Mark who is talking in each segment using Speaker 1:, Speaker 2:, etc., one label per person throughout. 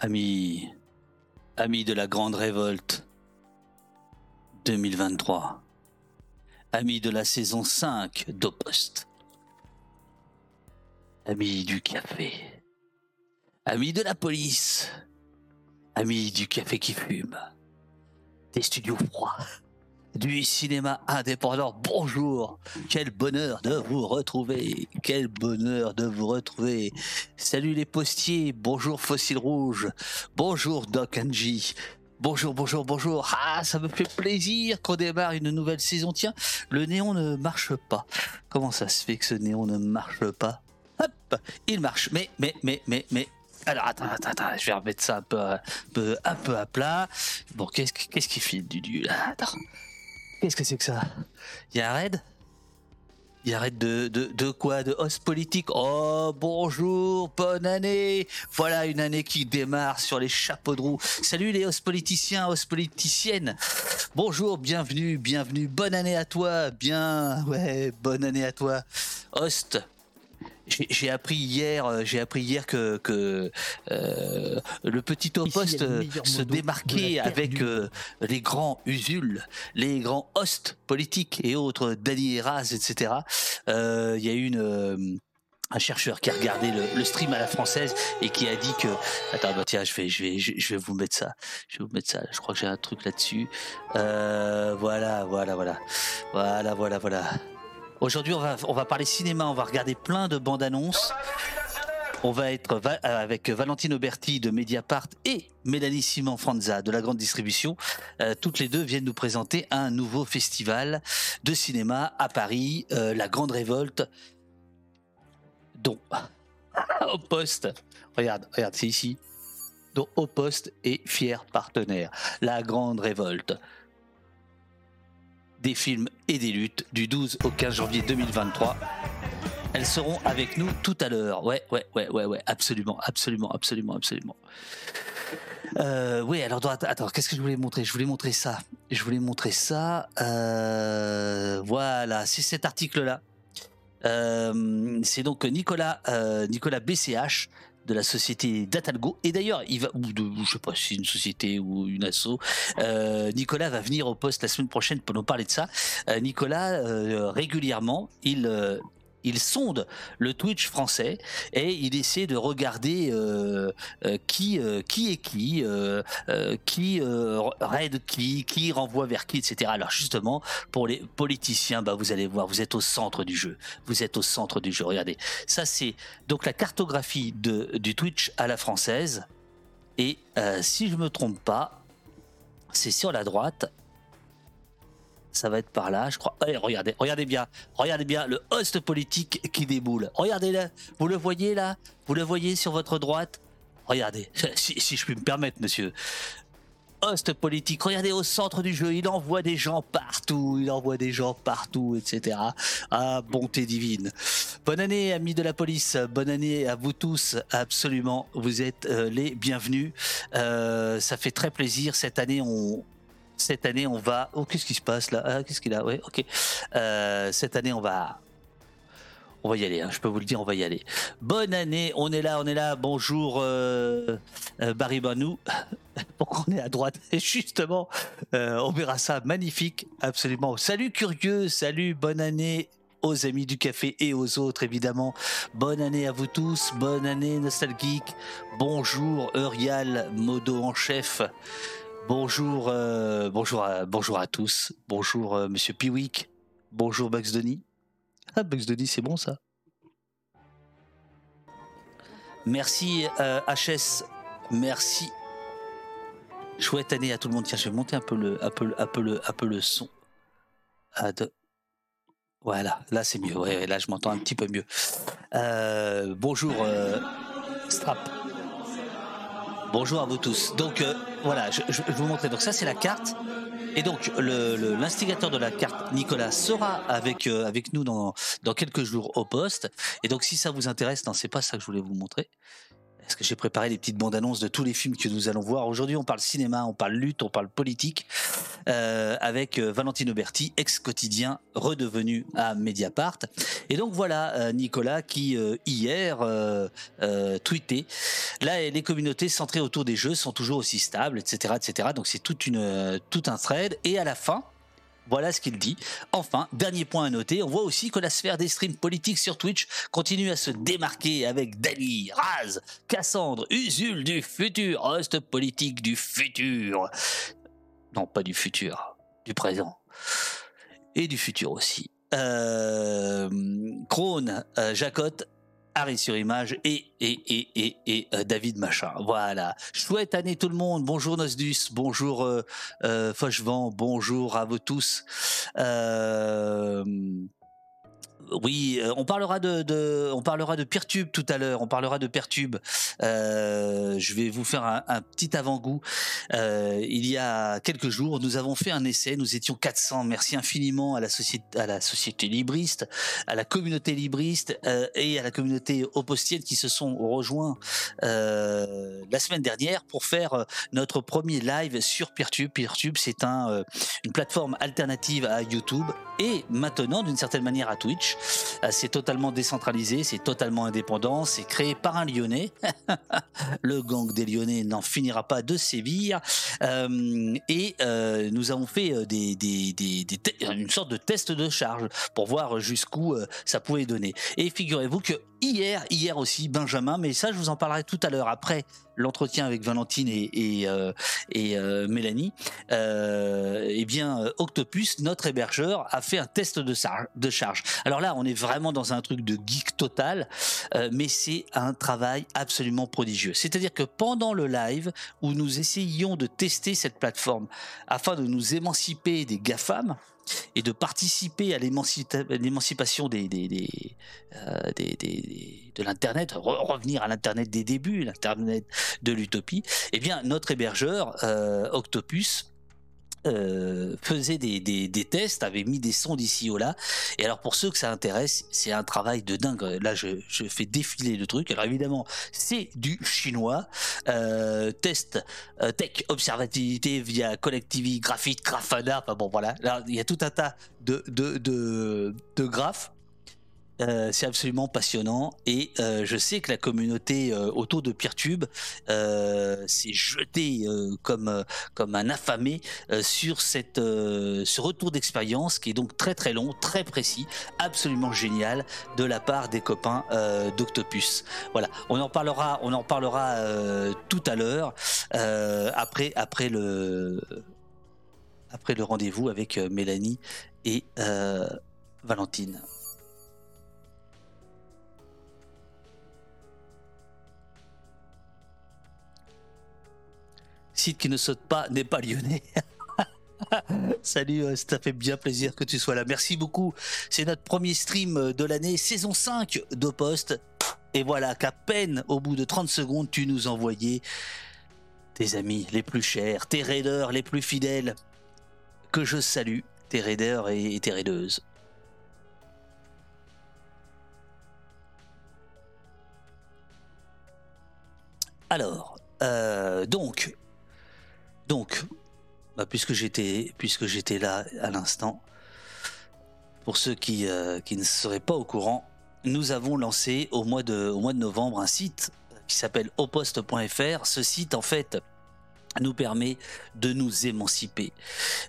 Speaker 1: Amis, amis de la grande révolte 2023, amis de la saison 5 d'Opost, amis du café, amis de la police, amis du café qui fume, des studios froids, du cinéma indépendant. Bonjour, quel bonheur de vous retrouver, quel bonheur de vous retrouver. Salut les postiers, bonjour Fossile Rouge, bonjour Doc Angie. Bonjour, bonjour, bonjour. Ah, ça me fait plaisir qu'on démarre une nouvelle saison. Tiens, le néon ne marche pas. Comment ça se fait que ce néon ne marche pas? Hop, il marche. Mais, mais, mais, mais, mais. Alors, attends, attends, attends, je vais remettre ça un peu, un peu, à plat. Bon, qu'est-ce, qu'est-ce qui file, Dudu, là? Attends. Qu'est-ce que c'est que ça? Il y a un raid il y a raid de, de, de quoi? De host politique? Oh, bonjour, bonne année! Voilà une année qui démarre sur les chapeaux de roue. Salut les host politiciens, host politiciennes! Bonjour, bienvenue, bienvenue, bonne année à toi, bien, ouais, bonne année à toi. Host, j'ai appris hier, euh, j'ai appris hier que, que euh, le petit au poste euh, se démarquait avec euh, les grands usuls, les grands hosts politiques et autres, Dany Eraz, etc. Euh, Il y a eu une un chercheur qui a regardé le, le stream à la française et qui a dit que attends bah tiens je vais je vais je, je vais vous mettre ça. Je vais vous mettre ça. Je crois que j'ai un truc là-dessus. Euh, voilà voilà voilà. Voilà voilà voilà Aujourd'hui, on va, on va parler cinéma, on va regarder plein de bandes annonces. On va être euh, avec Valentine Auberti de Mediapart et Mélanie Simon Franza de la grande distribution. Euh, toutes les deux viennent nous présenter un nouveau festival de cinéma à Paris, euh, la Grande Révolte, dont au poste, regarde, regarde, c'est ici, au poste est fier partenaire. La Grande Révolte des films et des luttes du 12 au 15 janvier 2023. Elles seront avec nous tout à l'heure. Ouais, ouais, ouais, ouais, ouais, absolument, absolument, absolument, absolument. Euh, oui, alors attends, qu'est-ce que je voulais montrer? Je voulais montrer ça. Je voulais montrer ça. Euh, voilà, c'est cet article-là. Euh, c'est donc Nicolas, Nicolas BCH de la société Datalgo. Et d'ailleurs, il va, ou de, je sais pas si une société ou une asso. Euh, Nicolas va venir au poste la semaine prochaine pour nous parler de ça. Euh, Nicolas, euh, régulièrement, il il sonde le Twitch français et il essaie de regarder euh, euh, qui euh, qui est qui, qui raid qui, qui renvoie vers qui, etc. Alors justement, pour les politiciens, bah vous allez voir, vous êtes au centre du jeu. Vous êtes au centre du jeu. Regardez, ça c'est donc la cartographie de du Twitch à la française. Et si je me trompe pas, c'est sur la droite. Ça va être par là, je crois. Allez, regardez, regardez bien, regardez bien le host politique qui déboule. Regardez-le, vous le voyez là? Vous le voyez sur votre droite? Regardez, si, je puis me permettre, monsieur. Host politique, regardez au centre du jeu, il envoie des gens partout, il envoie des gens partout, etc. Ah, bonté divine. Bonne année, amis de la police, bonne année à vous tous, absolument, vous êtes euh, les bienvenus. Euh, ça fait très plaisir, cette année on... Cette année, on va. Oh, qu'est-ce qui se passe là? Ah, Qu'est-ce qu'il a? Ouais, ok. Euh, cette année, on va. On va y aller, hein, je peux vous le dire, on va y aller. Bonne année, on est là, on est là. Bonjour euh, euh, Barry Banou. Pourquoi on est à droite? Justement, on verra ça. Magnifique, absolument. Salut curieux, salut, bonne année aux amis du café et aux autres évidemment. Bonne année à vous tous, bonne année nostalgique. Bonjour Eurial, modo en chef. Bonjour, euh, bonjour, à, bonjour à tous. Bonjour euh, Monsieur Piwik. Bonjour Bugs Denis. Ah Bugs Denis, c'est bon ça. Merci euh, HS. Merci. Chouette année à tout le monde. Tiens, je vais monter un peu le, un peu, un peu un peu le son. Ah, de- Voilà, là c'est mieux. Là je m'entends un petit peu mieux. Euh, bonjour euh, Strap. Bonjour à vous tous. Donc euh, voilà, je, vais vous montrer. Donc ça c'est la carte. Et donc l'instigateur de la carte, Nicolas, sera avec euh, avec nous dans dans quelques jours au poste. Et donc si ça vous intéresse, non c'est pas ça que je voulais vous montrer. Parce que j'ai préparé des petites bandes annonces de tous les films que nous allons voir. Aujourd'hui, on parle cinéma, on parle lutte, on parle politique, euh, avec euh, Valentino Berti, ex-quotidien, redevenu à Mediapart. Et donc voilà, euh, Nicolas qui hier tweetait, là les communautés centrées autour des jeux sont toujours aussi stables, etc., etc. Donc c'est tout un thread. Et à la fin, voilà ce qu'il dit. Enfin, dernier point à noter, on voit aussi que la sphère des streams politiques sur Twitch continue à se démarquer avec Dali, Raz, Cassandre, Usul du futur, host politique du futur. Non, pas du futur, du présent. Et du futur aussi. Euh, Krone, euh, Jacotte, Harry sur image et, et, et, et, euh, David Machin. Voilà. Chouette année tout le monde. Bonjour Nosdus, bonjour euh, euh bonjour à vous tous. Euh, oui, euh, on parlera de, on parlera de Peertube tout à l'heure. On parlera de Peertube. Euh, je vais vous faire un, petit avant-goût. Euh, il y a quelques jours, nous avons fait un essai. Nous étions 400. Merci infiniment à la société, à la société libriste, à la communauté libriste et à la communauté opostienne qui se sont rejoints la semaine dernière pour faire notre premier live sur Peertube. Peertube, c'est un, une plateforme alternative à YouTube et maintenant, d'une certaine manière, à Twitch. Euh, c'est totalement décentralisé, c'est totalement indépendant, c'est créé par un Lyonnais. le gang des Lyonnais n'en finira pas de sévir. Euh, et euh, nous avons fait une sorte de test de charge pour voir jusqu'où ça pouvait donner. Et figurez-vous que hier, hier aussi, Benjamin, mais ça je vous en parlerai tout à l'heure après l'entretien avec Valentine et, euh, euh, Mélanie, euh, eh bien Octopus, notre hébergeur, a fait un test de, de charge. Alors là, on est vraiment dans un truc de geek total, mais c'est un travail absolument prodigieux. C'est-à-dire que pendant le live où nous essayions de tester cette plateforme afin de nous émanciper des GAFAM, et de participer à l'émancipation euh, de l'Internet, revenir à l'Internet des débuts, l'Internet de l'utopie, eh bien notre hébergeur euh, Octopus euh, faisait des, des, tests, avait mis des sons d'ici au là. Et alors pour ceux que ça intéresse, c'est un travail de dingue. Là, je, je, fais défiler le truc. Alors évidemment, c'est du chinois. Euh, test euh, tech observativité via collectivity, graphite, grafana. Enfin bon, voilà. Là, il y a tout un tas de, de, de, de graphes euh, c'est absolument passionnant et euh, je sais que la communauté euh, autour de Peertube s'est jetée comme comme un affamé sur cette ce retour d'expérience qui est donc très très long, très précis, absolument génial de la part des copains d'Octopus. Voilà, on en parlera, on en parlera tout à l'heure après après le après le rendez-vous avec Mélanie et Valentine. Site qui ne saute pas n'est pas lyonnais. Salut, euh, ça fait bien plaisir que tu sois là. Merci beaucoup. C'est notre premier stream de l'année, saison 5 de Poste. Et voilà qu'à peine au bout de 30 secondes, tu nous envoyais tes amis les plus chers, tes raiders les plus fidèles, que je salue, tes raiders et tes raideuses. Alors, euh, donc, donc, bah, puisque j'étais là à l'instant, pour ceux qui, euh, qui ne seraient pas au courant, nous avons lancé au mois de, au mois de novembre un site qui s'appelle oposte.fr. Ce site, en fait, nous permet de nous émanciper,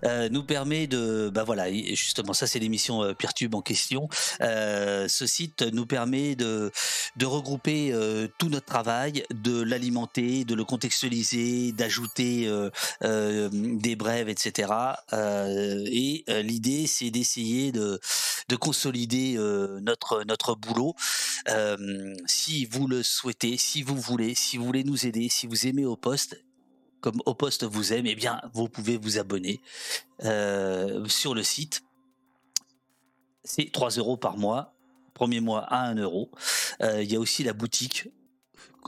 Speaker 1: euh, nous permet de, bah voilà, justement ça c'est l'émission euh, en question. Euh, ce site nous permet de de regrouper euh, tout notre travail, de l'alimenter, de le contextualiser, d'ajouter euh, euh, des brèves, etc. et l'idée c'est d'essayer de de consolider notre notre boulot. si vous le souhaitez, si vous voulez, si vous voulez nous aider, si vous aimez au poste, comme au poste vous aime, eh bien, vous pouvez vous abonner euh, sur le site. C'est 3 euros par mois. Premier mois à 1 euro. Euh, il y a aussi la boutique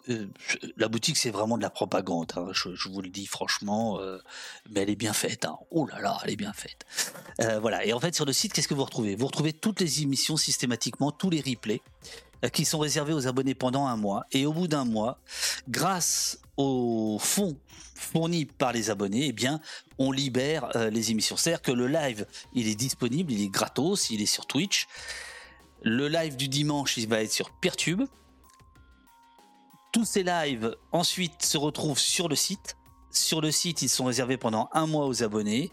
Speaker 1: euh, la boutique, c'est vraiment de la propagande. Hein. Je, vous le dis franchement, euh, mais elle est bien faite. Hein. Oh là là, elle est bien faite. Euh, voilà. Et en fait, sur le site, qu'est-ce que vous retrouvez? Vous retrouvez toutes les émissions systématiquement, tous les replays qui sont réservés aux abonnés pendant un mois. Et au bout d'un mois, grâce aux fonds fournis par les abonnés, eh bien, on libère les émissions. C'est-à-dire que le live, il est disponible, il est gratos, il est sur Twitch. Le live du dimanche, il va être sur Peertube tous ces lives ensuite se retrouvent sur le site. Sur le site, ils sont réservés pendant un mois aux abonnés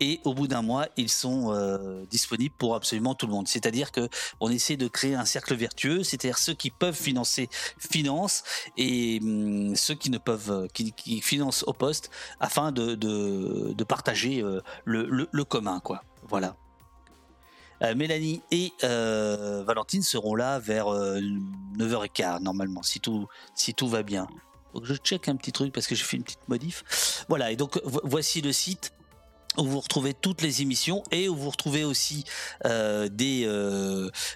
Speaker 1: et au bout d'un mois, ils sont euh, disponibles pour absolument tout le monde. C'est-à-dire que on essaie de créer un cercle vertueux, c'est-à-dire ceux qui peuvent financer financent et hum, ceux qui ne peuvent, qui, financent au poste afin de, de, partager euh, le, le, le commun, quoi. Voilà. Euh, Mélanie et euh, Valentine seront là vers 9h15 euh, normalement, si tout, si tout va bien. Je check un petit truc parce que j'ai fait une petite modif. Voilà, et donc voici le site où vous retrouvez toutes les émissions et où vous retrouvez aussi des,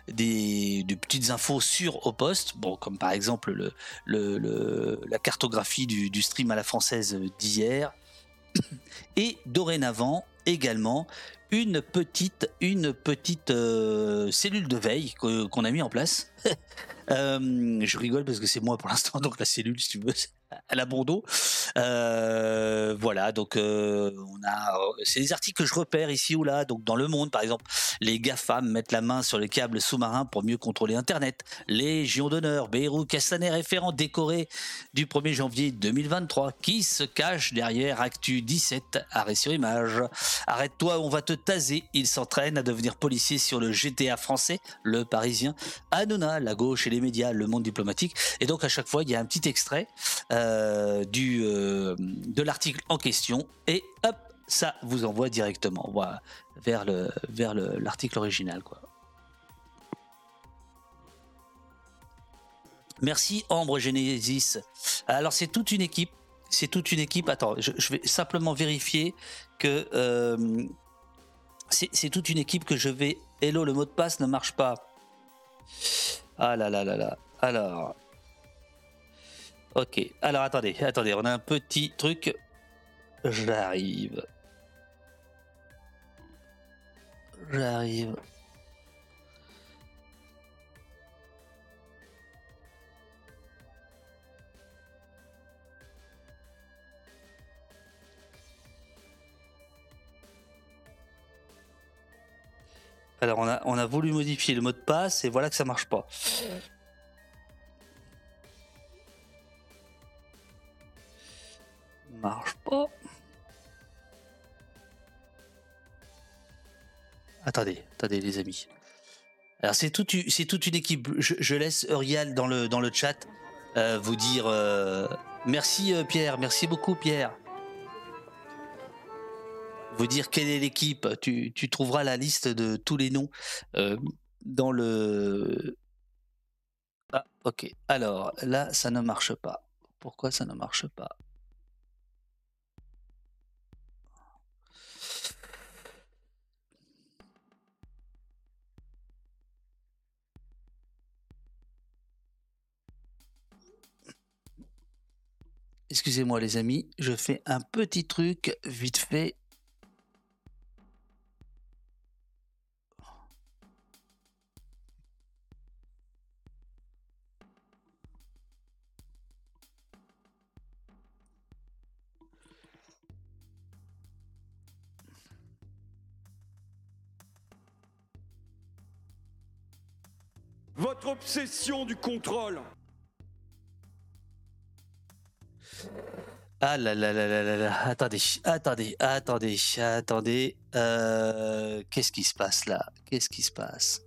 Speaker 1: des, petites infos sur au poste, bon, comme par exemple le, le, la cartographie du, stream à la française d'hier. Et dorénavant également une petite, une petite euh, cellule de veille qu'on a mis en place. Euh, je rigole parce que c'est moi pour l'instant, donc la cellule, si tu veux, à la Bordeaux. Euh, voilà, donc euh, on a, c'est des articles que je repère ici ou là. Donc dans le monde, par exemple, les GAFAM mettent la main sur les câbles sous-marins pour mieux contrôler Internet. Légion d'honneur, Beirut Castaner référent décoré du 1er janvier 2023, qui se cache derrière Actu 17, arrêt sur image. Arrête-toi, on va te taser. Il s'entraîne à devenir policier sur le GTA français, le Parisien. Hanouna, la gauche et les médias, le monde diplomatique. Et donc à chaque fois, il y a un petit extrait. Euh, du, euh, de l'article en question et hop, ça vous envoie directement vers le vers l'article original quoi. Merci Ambre Genesis. Alors c'est toute une équipe, c'est toute une équipe. Attends, je, vais simplement vérifier que euh, c'est toute une équipe que je vais. Hello, le mot de passe ne marche pas. Ah là là là là. Alors, Ok, alors attendez, attendez, on a un petit truc. J'arrive. J'arrive. Alors on a, on a voulu modifier le mot de passe et voilà que ça marche pas. Marche pas. Attendez, attendez les amis. Alors c'est toute, c'est toute une équipe. Je, laisse Uriel dans le, chat euh, vous dire euh, merci euh, Pierre, merci beaucoup Pierre. Vous dire quelle est l'équipe. Tu, tu, trouveras la liste de tous les noms dans le. Ah ok. Alors là ça ne marche pas. Pourquoi ça ne marche pas? Excusez-moi les amis, je fais un petit truc vite fait.
Speaker 2: Votre obsession du contrôle
Speaker 1: Ah là là là là là là. Attendez, attendez, attendez, attendez. Euh, Qu'est-ce qui se passe là? Qu'est-ce qui se passe?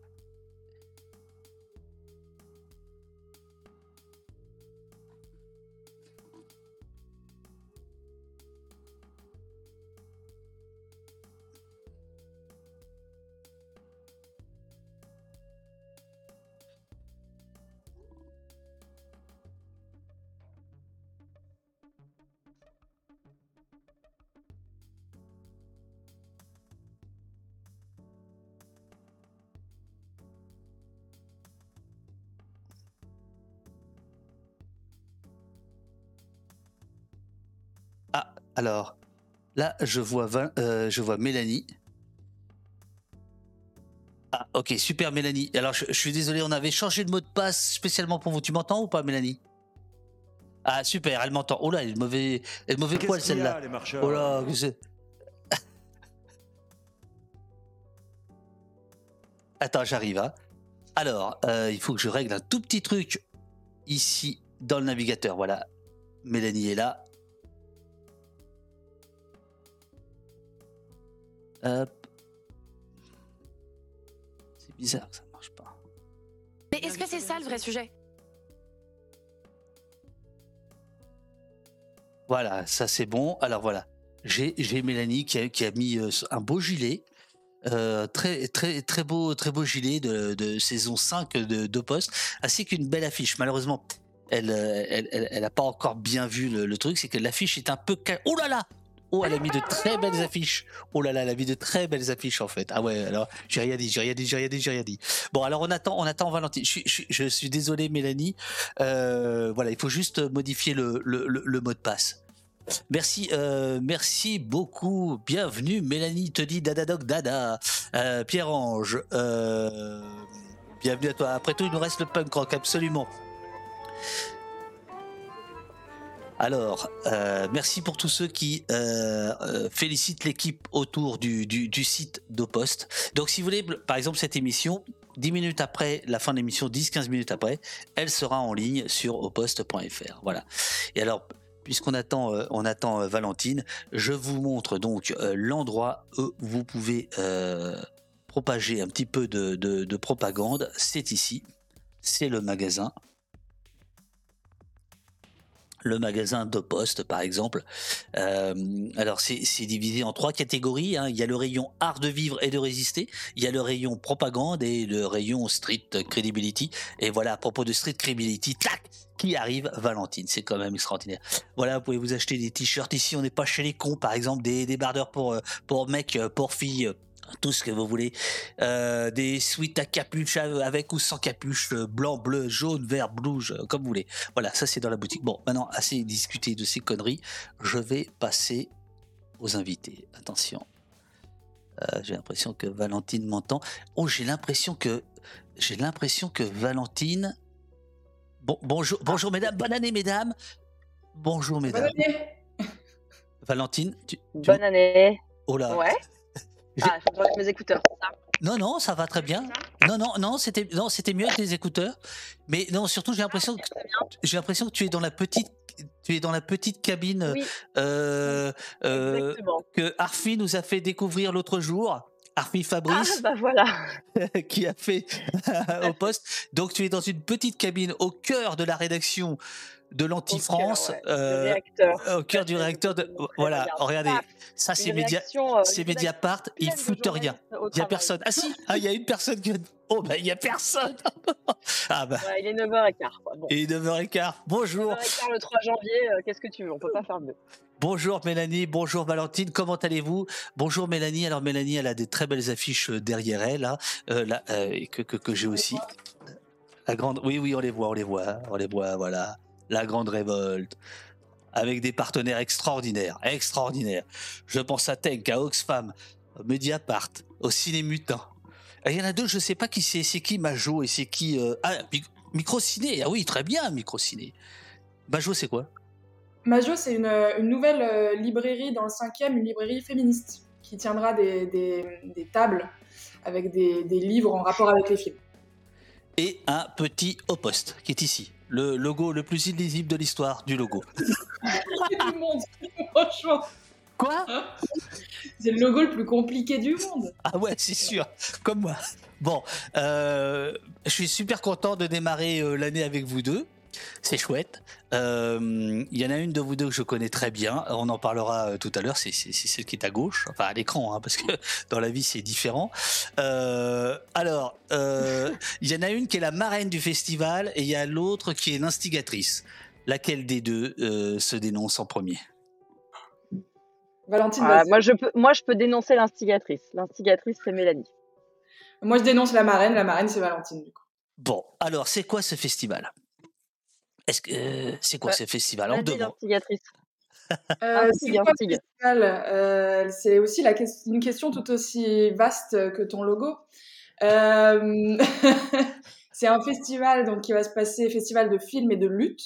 Speaker 1: Alors, là, je vois, euh, je vois Mélanie. Ah, ok, super Mélanie. Alors, je, suis désolé, on avait changé de mot de passe spécialement pour vous. Tu m'entends ou pas, Mélanie? Ah, super, elle m'entend. Oh là, elle est mauvais, elle mauvais poil celle-là. Oh là, Attends, j'arrive. Hein. Alors, euh, il faut que je règle un tout petit truc ici dans le navigateur. Voilà, Mélanie est là. Hop. C'est bizarre que ça marche pas.
Speaker 3: Mais est-ce que c'est ça le vrai sujet?
Speaker 1: Voilà, ça c'est bon. Alors voilà, j'ai Mélanie qui a, qui a mis euh, un beau gilet. Euh, très très très beau très beau gilet de, saison 5 de, de Poste, ainsi qu'une belle affiche. Malheureusement, elle euh, elle, elle, a pas encore bien vu le, truc, c'est que l'affiche est un peu oh là là Oh, elle a mis de très belles affiches. Oh là là, elle a mis de très belles affiches en fait. Ah ouais, alors j'ai rien dit, j'ai rien dit, j'ai rien dit, j'ai rien dit. Bon, alors on attend, on attend Valentine. Je, suis désolé, Mélanie. Euh, voilà, il faut juste modifier le, mot de passe. Merci, euh, merci beaucoup. Bienvenue, Mélanie te dit dada doc dada. Euh, Pierre-Ange, euh, bienvenue à toi. Après tout, il nous reste le punk rock, absolument. Alors, merci pour tous ceux qui félicitent l'équipe autour du, du, site d'Opost. Donc, si vous voulez, par exemple, cette émission, 10 minutes après la fin de l'émission, 10-15 minutes après, elle sera en ligne sur opost.fr. Voilà. Et alors, puisqu'on attend, euh, on attend euh, Valentine, je vous montre donc euh, l'endroit où vous pouvez propager un petit peu de, propagande. C'est ici, c'est le magasin le magasin de poste par exemple. alors c'est divisé en trois catégories. Hein. Il y a le rayon art de vivre et de résister. Il y a le rayon propagande et le rayon street credibility. Et voilà à propos de street credibility, tac, qui arrive Valentine. C'est quand même extraordinaire. Voilà, vous pouvez vous acheter des t-shirts ici. On n'est pas chez les cons, par exemple, des débardeurs pour, euh, pour mecs, euh, pour filles tout ce que vous voulez, euh, des suites à capuche avec ou sans capuche, blanc, bleu, jaune, vert, rouge, comme vous voulez. Voilà, ça c'est dans la boutique. Bon, maintenant, assez discuté de ces conneries, je vais passer aux invités. Attention. j'ai l'impression que Valentine m'entend. Oh, j'ai l'impression que j'ai l'impression que Valentine bonjour, bonjour mesdames, bonne année mesdames. Bonjour mesdames. Bonne année. Valentine,
Speaker 4: Bonne année.
Speaker 1: Oh là.
Speaker 4: Ouais. Ah, je vais mes écouteurs.
Speaker 1: Non, non, ça va très bien. Non, non, non, c'était non, c'était mieux avec les écouteurs. Mais non, surtout j'ai l'impression que j'ai l'impression que tu es dans la petite tu es dans la petite cabine euh, euh, que Arfi nous a fait découvrir l'autre jour. Arfi Fabrice,
Speaker 4: ah, bah voilà.
Speaker 1: qui a fait au poste. Donc tu es dans une petite cabine au cœur de la rédaction de l'anti-France,
Speaker 4: euh,
Speaker 1: au cœur du réacteur. De, voilà, regardez, ça c'est Média, euh, Mediapart, ils foutent rien. Il y a personne. Ah si, ah il y a une personne qui. Oh bah il y a personne.
Speaker 4: ah bah. il est 9h15. Quoi. Bon.
Speaker 1: Et 9h15. Bonjour.
Speaker 4: 9h15 le 3 janvier. Euh, qu'est-ce que tu veux On peut pas faire mieux.
Speaker 1: Bonjour Mélanie, bonjour Valentine, comment allez-vous? Bonjour Mélanie, alors Mélanie elle a des très belles affiches derrière elle, euh, là que, que, que j'ai aussi. La grande, oui oui on les voit, on les voit, on les voit, voilà. La grande révolte, avec des partenaires extraordinaires, extraordinaires. Je pense à Tank, à Oxfam, Mediapart, au Ciné Mutant. Il y en a deux, je sais pas qui c'est, c'est qui Majo et c'est qui... ah, Microciné, ah oui très bien Microciné. Majo c'est quoi?
Speaker 5: Majo, c'est une, nouvelle euh, librairie dans le cinquième, une librairie féministe, qui tiendra des, tables avec des, livres en rapport avec les films.
Speaker 1: Et un petit au poste qui est ici. Le logo le plus illisible de l'histoire du logo.
Speaker 5: du monde, franchement.
Speaker 1: Quoi?
Speaker 5: C'est le logo le plus compliqué du monde.
Speaker 1: Ah ouais, c'est sûr, comme moi. Bon, euh, je suis super content de démarrer euh, l'année avec vous deux. C'est chouette. Euh, il y en a une de vous deux que je connais très bien. On en parlera euh, tout à l'heure. C'est celle qui est à gauche, enfin à l'écran, hein, parce que dans la vie c'est différent. Euh, alors, il y en a une qui est la marraine du festival et il y a l'autre qui est l'instigatrice. Laquelle des deux se dénonce en premier?
Speaker 5: Valentine.
Speaker 4: Ah, moi, je peux, moi, je peux dénoncer l'instigatrice. L'instigatrice, c'est Mélanie.
Speaker 5: Moi, je dénonce la marraine. La marraine, c'est Valentine, du coup.
Speaker 1: Bon, alors, c'est quoi ce festival? Est-ce que c'est quoi ce festival? en deux
Speaker 5: Euh, c'est Euh, aussi la une question tout aussi vaste que ton logo. Euh, c'est un festival donc qui va se passer, festival de films et de lutte,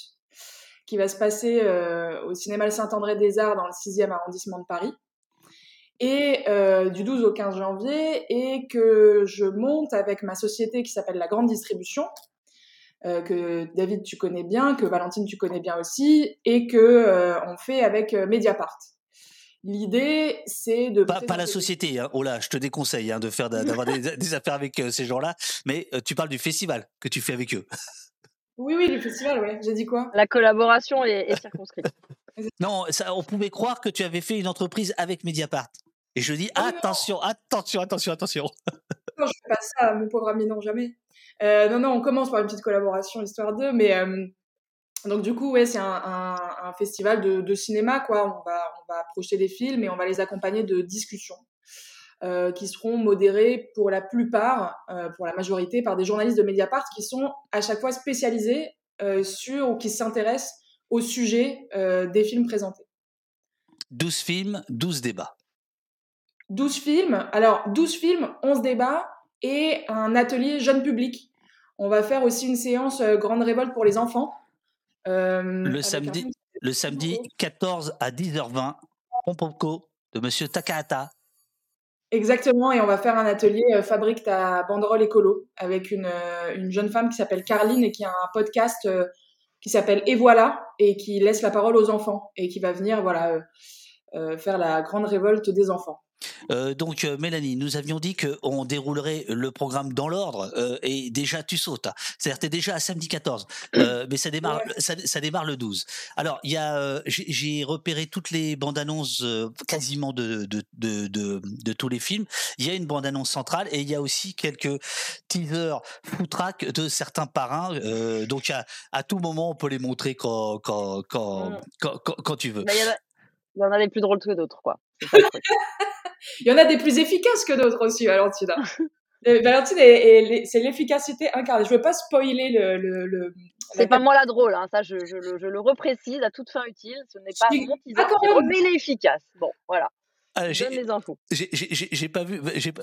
Speaker 5: qui va se passer euh, au cinéma Le Saint-André des Arts dans le 6e arrondissement de Paris. Et euh, du 12 au 15 janvier, et que je monte avec ma société qui s'appelle La Grande Distribution, euh, que David tu connais bien, que Valentine tu connais bien aussi, et que euh, on fait avec euh, Mediapart. L'idée, c'est de
Speaker 1: Pas, la société, hein. oh là, je te déconseille hein, de faire d'avoir des, des affaires avec euh, ces gens-là, mais euh, tu parles du festival que tu fais avec eux.
Speaker 5: Oui, oui, le festival, ouais. J'ai dit quoi?
Speaker 4: La collaboration est, est circonscrite.
Speaker 1: Non, ça, on pouvait croire que tu avais fait une entreprise avec Mediapart. Et je dis
Speaker 5: Ah oui,
Speaker 1: attention, attention, attention, attention.
Speaker 5: Non, je fais pas ça, mon pauvre ami, non, jamais. Euh, non, non, on commence par une petite collaboration, histoire d'eux, mais euh, donc du coup, ouais, c'est un, un, un festival de, de cinéma, quoi. On va, on va projeter des films et on va les accompagner de discussions euh, qui seront modérées pour la plupart, pour la majorité, par des journalistes de Mediapart qui sont à chaque fois spécialisés sur ou qui s'intéressent au sujet des films présentés.
Speaker 1: 12 films, 12 débats.
Speaker 5: 12 films. Alors, 12 films, 11 débats et un atelier jeune public. On va faire aussi une séance euh, Grande Révolte pour les enfants. euh,
Speaker 1: Le
Speaker 5: un
Speaker 1: samedi, le samedi 14 à 10h20, Pompoko de Monsieur Takahata.
Speaker 5: Exactement, et on va faire un atelier euh, Fabrique ta banderole écolo avec une, euh, une jeune femme qui s'appelle Carline et qui a un podcast euh, qui s'appelle Et voilà, et qui laisse la parole aux enfants et qui va venir voilà, faire la grande révolte des enfants.
Speaker 1: Euh, donc euh, Mélanie, nous avions dit qu'on déroulerait le programme dans l'ordre euh, et déjà tu sautes. hein. C'est-à-dire tu es déjà à samedi 14, euh, mais ça démarre, ça, ça démarre le 12. Alors il y a, j'ai repéré toutes les bandes annonces quasiment de, de, de, de, de tous les films. Il y a une bande annonce centrale et il y a aussi quelques teasers foutraques de certains parrains. donc à, à tout moment on peut les montrer quand quand quand,
Speaker 4: Mm.
Speaker 1: quand, quand, quand tu veux.
Speaker 4: Bah, Il y, en a- il y en a des plus drôles que d'autres, quoi.
Speaker 5: Il y en a des plus efficaces que d'autres aussi, Valentina. Euh, Valentine, est- est l'e- c'est l'efficacité incarnée. Je veux pas spoiler le. le, le
Speaker 4: C'est
Speaker 5: la-
Speaker 4: pas moi la drôle, hein. ça je, je, le- je le reprécise à toute fin utile. Ce n'est pas mon teaser
Speaker 5: quand
Speaker 4: qui
Speaker 5: même.
Speaker 4: remet l'efficace. Bon, voilà.
Speaker 1: Ah,
Speaker 4: Je
Speaker 1: j'ai-
Speaker 4: donne les infos.
Speaker 1: j'ai- pas vu.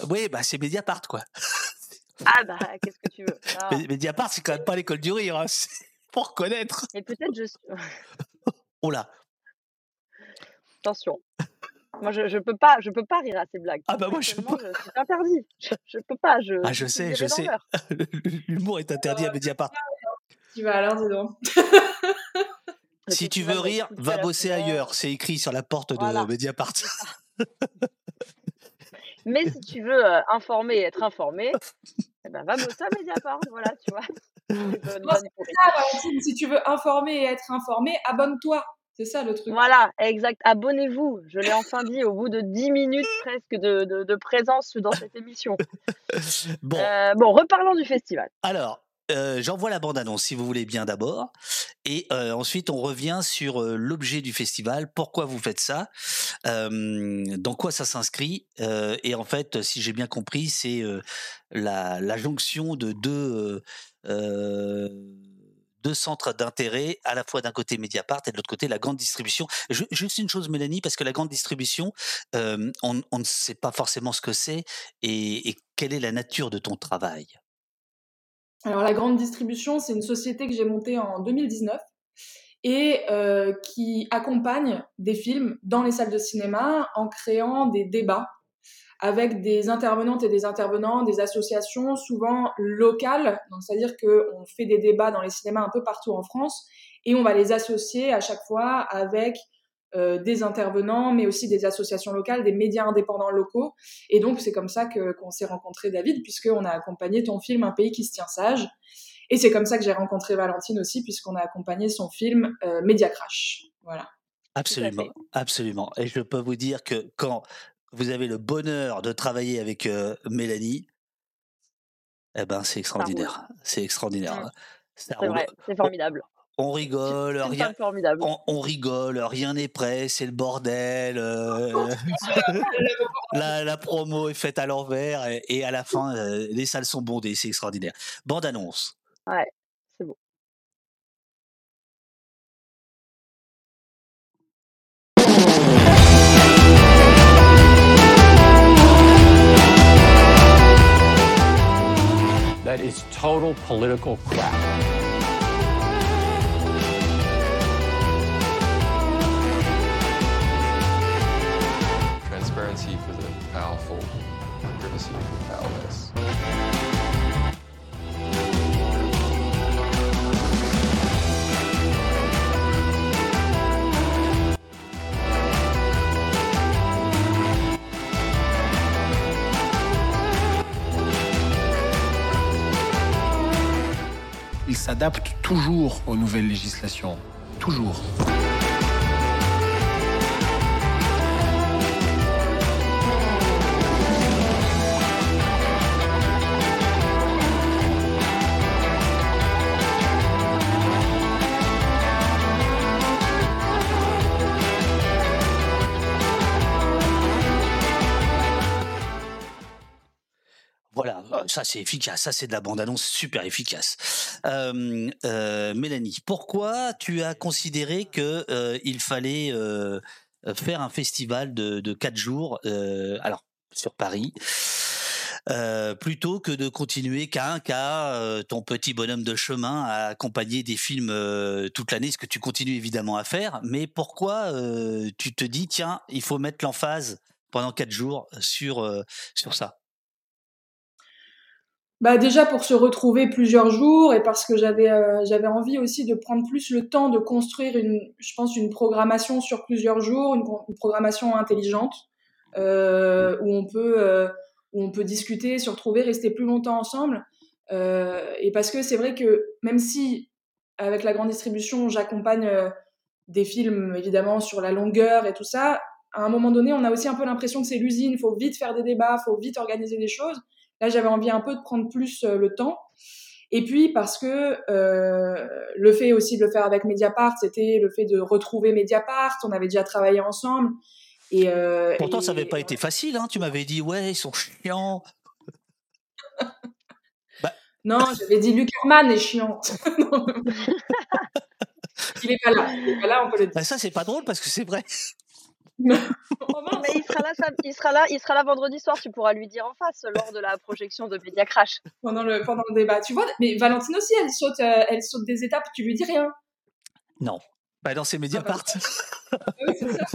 Speaker 1: Oui, bah c'est Mediapart quoi.
Speaker 4: Ah bah, qu'est-ce que tu veux? Ah.
Speaker 1: Mais Mediapart, c'est quand même pas l'école du rire, hein, c'est pour reconnaître.
Speaker 4: Et peut-être je suis.
Speaker 1: Oh là.
Speaker 4: Attention. Moi, je, je peux pas, je peux pas rire à ces blagues.
Speaker 1: Ah bah moi je
Speaker 4: Actuellement, je suis interdit. Je, je peux pas. Je,
Speaker 1: Ah, je sais, je sais. L'humour est interdit à Mediapart.
Speaker 5: Tu vas alors, dis donc.
Speaker 1: Si tu veux rire, va bosser ailleurs. C'est écrit sur la porte de
Speaker 4: Voilà.
Speaker 1: Mediapart.
Speaker 4: Mais si tu veux euh, informer et être informé, eh ben, va bosser à Mediapart. Voilà, tu vois. C'est bonne
Speaker 5: c'est
Speaker 4: pourrie.
Speaker 5: ça, Valentine. Si tu veux informer et être informé, abonne-toi. C'est ça le truc.
Speaker 4: Voilà, exact. Abonnez-vous. Je l'ai enfin dit au bout de 10 minutes presque de, de, de présence dans cette émission.
Speaker 1: Bon,
Speaker 4: Euh, bon, reparlons du festival.
Speaker 1: alors, euh, j'envoie la bande-annonce si vous voulez bien d'abord. Et euh, ensuite, on revient sur euh, l'objet du festival. Pourquoi vous faites ça? Euh, Dans quoi ça s'inscrit? Euh, Et en fait, si j'ai bien compris, c'est euh, la, la jonction de deux, euh, euh, centres d'intérêt, à la fois d'un côté Mediapart et de l'autre côté la grande distribution. Je- juste une chose, Mélanie, parce que la grande distribution, euh, on, ne sait pas forcément ce que c'est et, et quelle est la nature de ton travail?
Speaker 5: Alors, la grande distribution, c'est une société que j'ai montée en 2019 et euh, qui accompagne des films dans les salles de cinéma en créant des débats avec des intervenantes et des intervenants, des associations souvent locales. Donc, c'est-à-dire qu'on fait des débats dans les cinémas un peu partout en France et on va les associer à chaque fois avec euh, des intervenants, mais aussi des associations locales, des médias indépendants locaux. Et donc, c'est comme ça que qu'on s'est rencontré David, puisqu'on a accompagné ton film Un pays qui se tient sage. Et c'est comme ça que j'ai rencontré Valentine aussi, puisqu'on a accompagné son film euh, Media Crash. Voilà.
Speaker 1: Absolument, absolument. Et je peux vous dire que quand vous avez le bonheur de travailler avec euh, Mélanie, eh ben c'est extraordinaire. C'est extraordinaire.
Speaker 4: Mm.
Speaker 1: hein.
Speaker 4: C'est formidable.
Speaker 1: On rigole, rien,
Speaker 4: formidable.
Speaker 1: on, on rigole, rien n'est prêt, c'est le bordel. euh, la, la promo est faite à l'envers et, et à la fin, euh, les salles sont bondées, c'est extraordinaire. Bande annonce.
Speaker 4: Ouais, That is
Speaker 6: total political crap.
Speaker 7: Il s'adapte toujours aux nouvelles législations. Toujours.
Speaker 1: Ça c'est efficace, ça c'est de la bande-annonce super efficace. Euh, Mélanie, pourquoi tu as considéré que euh, il fallait euh, faire un festival de, de quatre jours, euh, alors sur Paris, plutôt que de continuer qu'à un cas ton petit bonhomme de chemin à accompagner des films toute l'année, ce que tu continues évidemment à faire, mais pourquoi tu te dis tiens, il faut mettre l'emphase pendant quatre jours sur sur ça?
Speaker 5: Bah déjà pour se retrouver plusieurs jours et parce que j'avais euh, j'avais envie aussi de prendre plus le temps de construire une je pense une programmation sur plusieurs jours, une, une programmation intelligente euh, où on peut euh, où on peut discuter, se retrouver, rester plus longtemps ensemble. Euh, et parce que c'est vrai que même si avec la grande distribution j'accompagne euh, des films évidemment sur la longueur et tout ça, à un moment donné on a aussi un peu l'impression que c'est l'usine, faut vite faire des débats, faut vite organiser des choses. Là, j'avais envie un peu de prendre plus euh, le temps. Et puis parce que euh, le fait aussi de le faire avec Mediapart, c'était le fait de retrouver Mediapart. On avait déjà travaillé ensemble. Et euh,
Speaker 1: Pourtant,
Speaker 5: et-
Speaker 1: ça n'avait pas été facile. Hein. Tu m'avais dit, ouais, ils sont chiants.
Speaker 5: Non, j'avais dit Luc Herman est chiant. il est pas là. Il est pas là, on peut le dire.
Speaker 1: Bah, ça, c'est pas drôle parce que c'est vrai.
Speaker 4: Mais il sera là, il sera là, il sera là vendredi soir. Tu pourras lui dire en face lors de la projection de Media Crash.
Speaker 5: pendant le pendant le débat. Tu vois, mais Valentine aussi, elle saute, euh, elle saute des étapes. Tu lui dis rien.
Speaker 1: Non. Bah, dans ces Mediapart.
Speaker 5: Ah oui, c'est ça.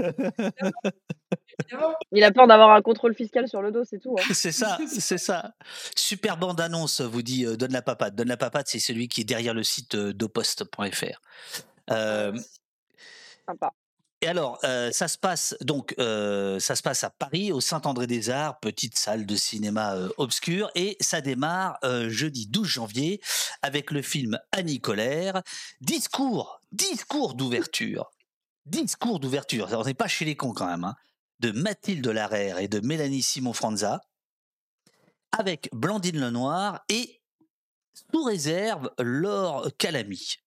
Speaker 5: Évidemment.
Speaker 4: Il a peur d'avoir un contrôle fiscal sur le dos, c'est tout. hein.
Speaker 1: c'est ça, c'est ça. Super bande annonce, vous dit euh, Donne la papade. Donne la papade, c'est celui qui est derrière le site euh, dopost.fr. Euh,
Speaker 4: Sympa.
Speaker 1: Et alors, euh, ça se passe donc, euh, ça se passe à Paris, au Saint-André-des-Arts, petite salle de cinéma euh, obscure, et ça démarre jeudi 12 janvier avec le film Annie Colère, discours, discours d'ouverture, discours d'ouverture. On n'est pas chez les cons quand même, hein, de Mathilde Larère et de Mélanie Simon-Franza, avec Blandine Lenoir et sous réserve Laure Calamy,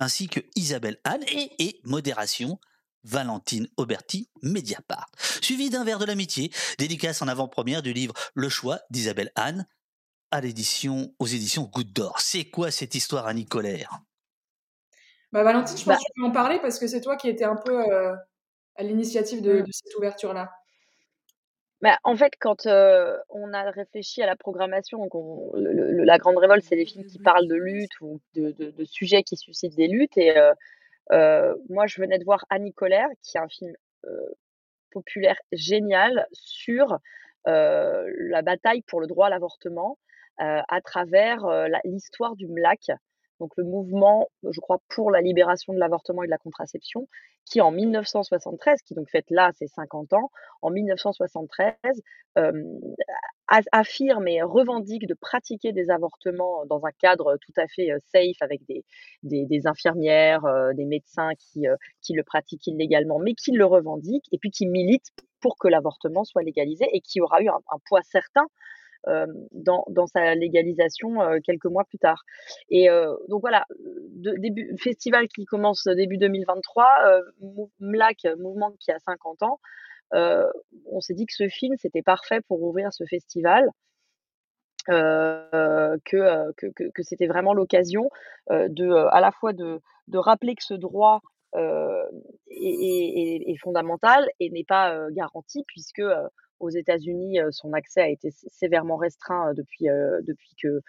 Speaker 1: ainsi que Isabelle Anne et modération Valentine Auberti, Mediapart. Suivi d'un verre de l'amitié, dédicace en avant-première du livre Le choix d'Isabelle Anne à l'édition, aux éditions Goutte d'Or. C'est quoi cette histoire Annie Colère?
Speaker 5: Bah, Valentine, je pense
Speaker 4: Bah.
Speaker 5: que tu peux en parler parce que c'est toi qui étais un peu euh, à l'initiative de,
Speaker 4: Mm.
Speaker 5: de cette ouverture-là.
Speaker 4: Bah, en fait, quand euh, on a réfléchi à la programmation, donc on- le- le- la Grande Révolte, c'est des films qui parlent de lutte ou de, de- de sujets qui suscitent des luttes. Et euh, moi, je venais de voir Annie Colère, qui est un film euh, populaire génial sur euh, la bataille pour le droit à l'avortement euh, à travers euh, l'histoire du MLAC, donc le mouvement, je crois, pour la libération de l'avortement et de la contraception, qui en 1973, qui donc fête là ses 50 ans, en 1973, euh, a- affirme et revendique de pratiquer des avortements dans un cadre tout à fait safe avec des, infirmières, des médecins qui, le pratiquent illégalement, mais qui le revendiquent et puis qui militent pour que l'avortement soit légalisé et qui aura eu un, poids certain dans, dans sa légalisation euh, quelques mois plus tard. Et euh, donc voilà, de, festival qui commence début 2023, euh, Mou- MLAC, mouvement qui a 50 ans, euh, on s'est dit que ce film, c'était parfait pour ouvrir ce festival. euh, que, euh, c'était vraiment l'occasion euh, de euh, à la fois de, rappeler que ce droit euh, est, fondamental et n'est pas euh, garanti puisque euh, aux États-Unis son accès a été sé- sévèrement restreint depuis depuis que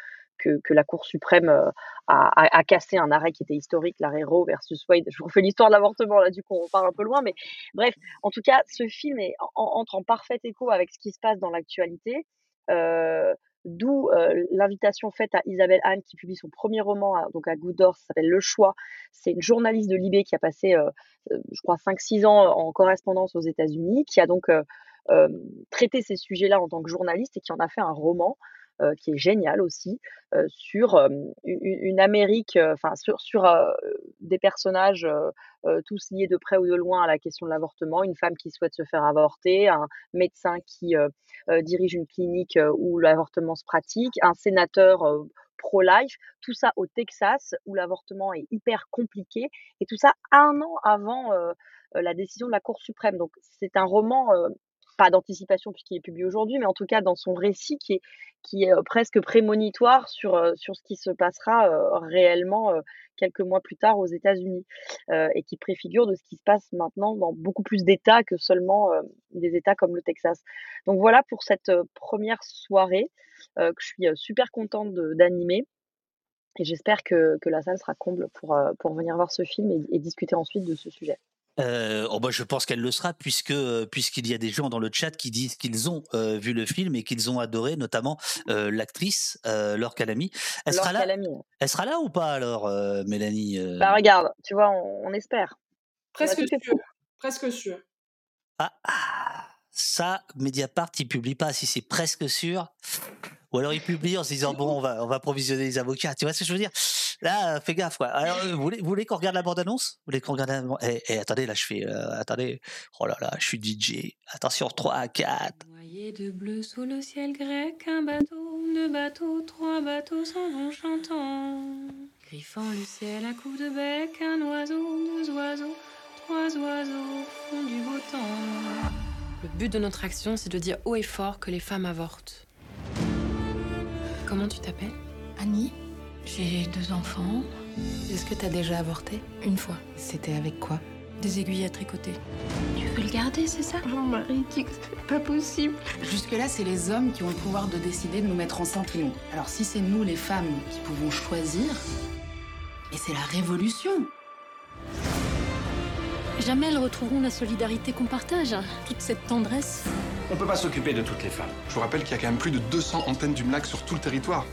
Speaker 4: que, la Cour suprême a, a, cassé un arrêt qui était historique, l'arrêt Roe versus Wade. Je vous refais l'histoire de l'avortement, là, du coup, on part un peu loin. Mais bref, en tout cas, ce film est, entre en parfait écho avec ce qui se passe dans l'actualité. D'où l'invitation faite à Isabelle Anne qui publie son premier roman à, donc à Goudor, ça s'appelle Le Choix. C'est une journaliste de Libé qui a passé, je crois, 5-6 ans en correspondance aux États-Unis, qui a donc traité ces sujets-là en tant que journaliste et qui en a fait un roman qui est génial aussi, sur une, Amérique, enfin sur des personnages tous liés de près ou de loin à la question de l'avortement, une femme qui souhaite se faire avorter, un médecin qui dirige une clinique où l'avortement se pratique, un sénateur pro-life, tout ça au Texas où l'avortement est hyper compliqué et tout ça un an avant la décision de la Cour suprême. Donc c'est un roman pas d'anticipation puisqu'il est publié aujourd'hui, mais en tout cas dans son récit qui est, qui est presque prémonitoire sur, sur ce qui se passera réellement quelques mois plus tard aux États-Unis et qui préfigure de ce qui se passe maintenant dans beaucoup plus d'États que seulement des États comme le Texas. Donc voilà pour cette première soirée que je suis super contente d'animer. Et j'espère que, que, la salle sera comble pour, pour venir voir ce film et discuter ensuite de ce sujet.
Speaker 1: Euh, oh bah je pense qu'elle le sera puisque euh, puisqu'il y a des gens dans le chat qui disent qu'ils ont euh, vu le film et qu'ils ont adoré, notamment euh, l'actrice euh, Laure Calamy. Elle sera là? Elle sera là ou pas alors, Mélanie
Speaker 4: Bah regarde, tu vois, on, on espère.
Speaker 5: Presque sûr. Presque sûr.
Speaker 1: Ah, ah, ça, Mediapart, il publie pas. Si c'est presque sûr, ou alors il publie en se disant bon, on va on va provisionner les avocats. Tu vois ce que je veux dire? Là, fais gaffe, quoi. Alors, euh, vous voulez, voulez qu'on regarde la bande-annonce? Vous voulez qu'on regarde la... Eh, eh, attendez, là, je fais... Euh, attendez. Oh là là, je suis DJ. Attention, 3 à 4.
Speaker 6: Noyé de bleu sous le ciel grec, un bateau, deux bateaux, trois bateaux s'en vont chantant. Griffant le ciel à coups de bec, un oiseau, deux oiseaux, trois oiseaux font du beau temps.
Speaker 3: Le but de notre action, c'est de dire haut et fort que les femmes avortent. Comment tu t'appelles?
Speaker 8: Annie. J'ai deux enfants.
Speaker 3: Est-ce que t'as déjà avorté?
Speaker 8: Une fois.
Speaker 3: C'était avec quoi?
Speaker 8: Des aiguilles à tricoter.
Speaker 3: Tu veux le garder, c'est ça?
Speaker 8: Mon mari dit que c'est pas possible.
Speaker 3: Jusque-là, c'est les hommes qui ont le pouvoir de décider de nous mettre enceinte ou non. Alors si c'est nous, les femmes, qui pouvons choisir, et c'est la révolution
Speaker 8: Jamais elles retrouveront la solidarité qu'on partage, hein. toute cette tendresse.
Speaker 9: On peut pas s'occuper de toutes les femmes. Je vous rappelle qu'il y a quand même plus de 200 antennes du MLAC sur tout le territoire.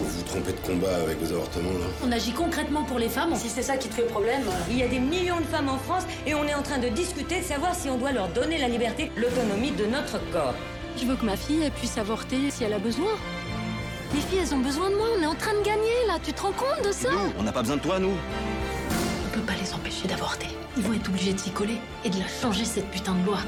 Speaker 10: Vous vous trompez de combat avec vos avortements, là
Speaker 8: On agit concrètement pour les femmes.
Speaker 11: Si c'est ça qui te fait problème, il y a des millions de femmes en France et on est en train de discuter de savoir si on doit leur donner la liberté, l'autonomie de notre corps.
Speaker 8: Je veux que ma fille puisse avorter si elle a besoin. Les filles, elles ont besoin de moi. On est en train de gagner, là. Tu te rends compte de ça?
Speaker 9: Nous, on n'a pas besoin de toi, nous.
Speaker 8: On peut pas les empêcher d'avorter. Ils vont être obligés de s'y coller et de la changer, cette putain de loi.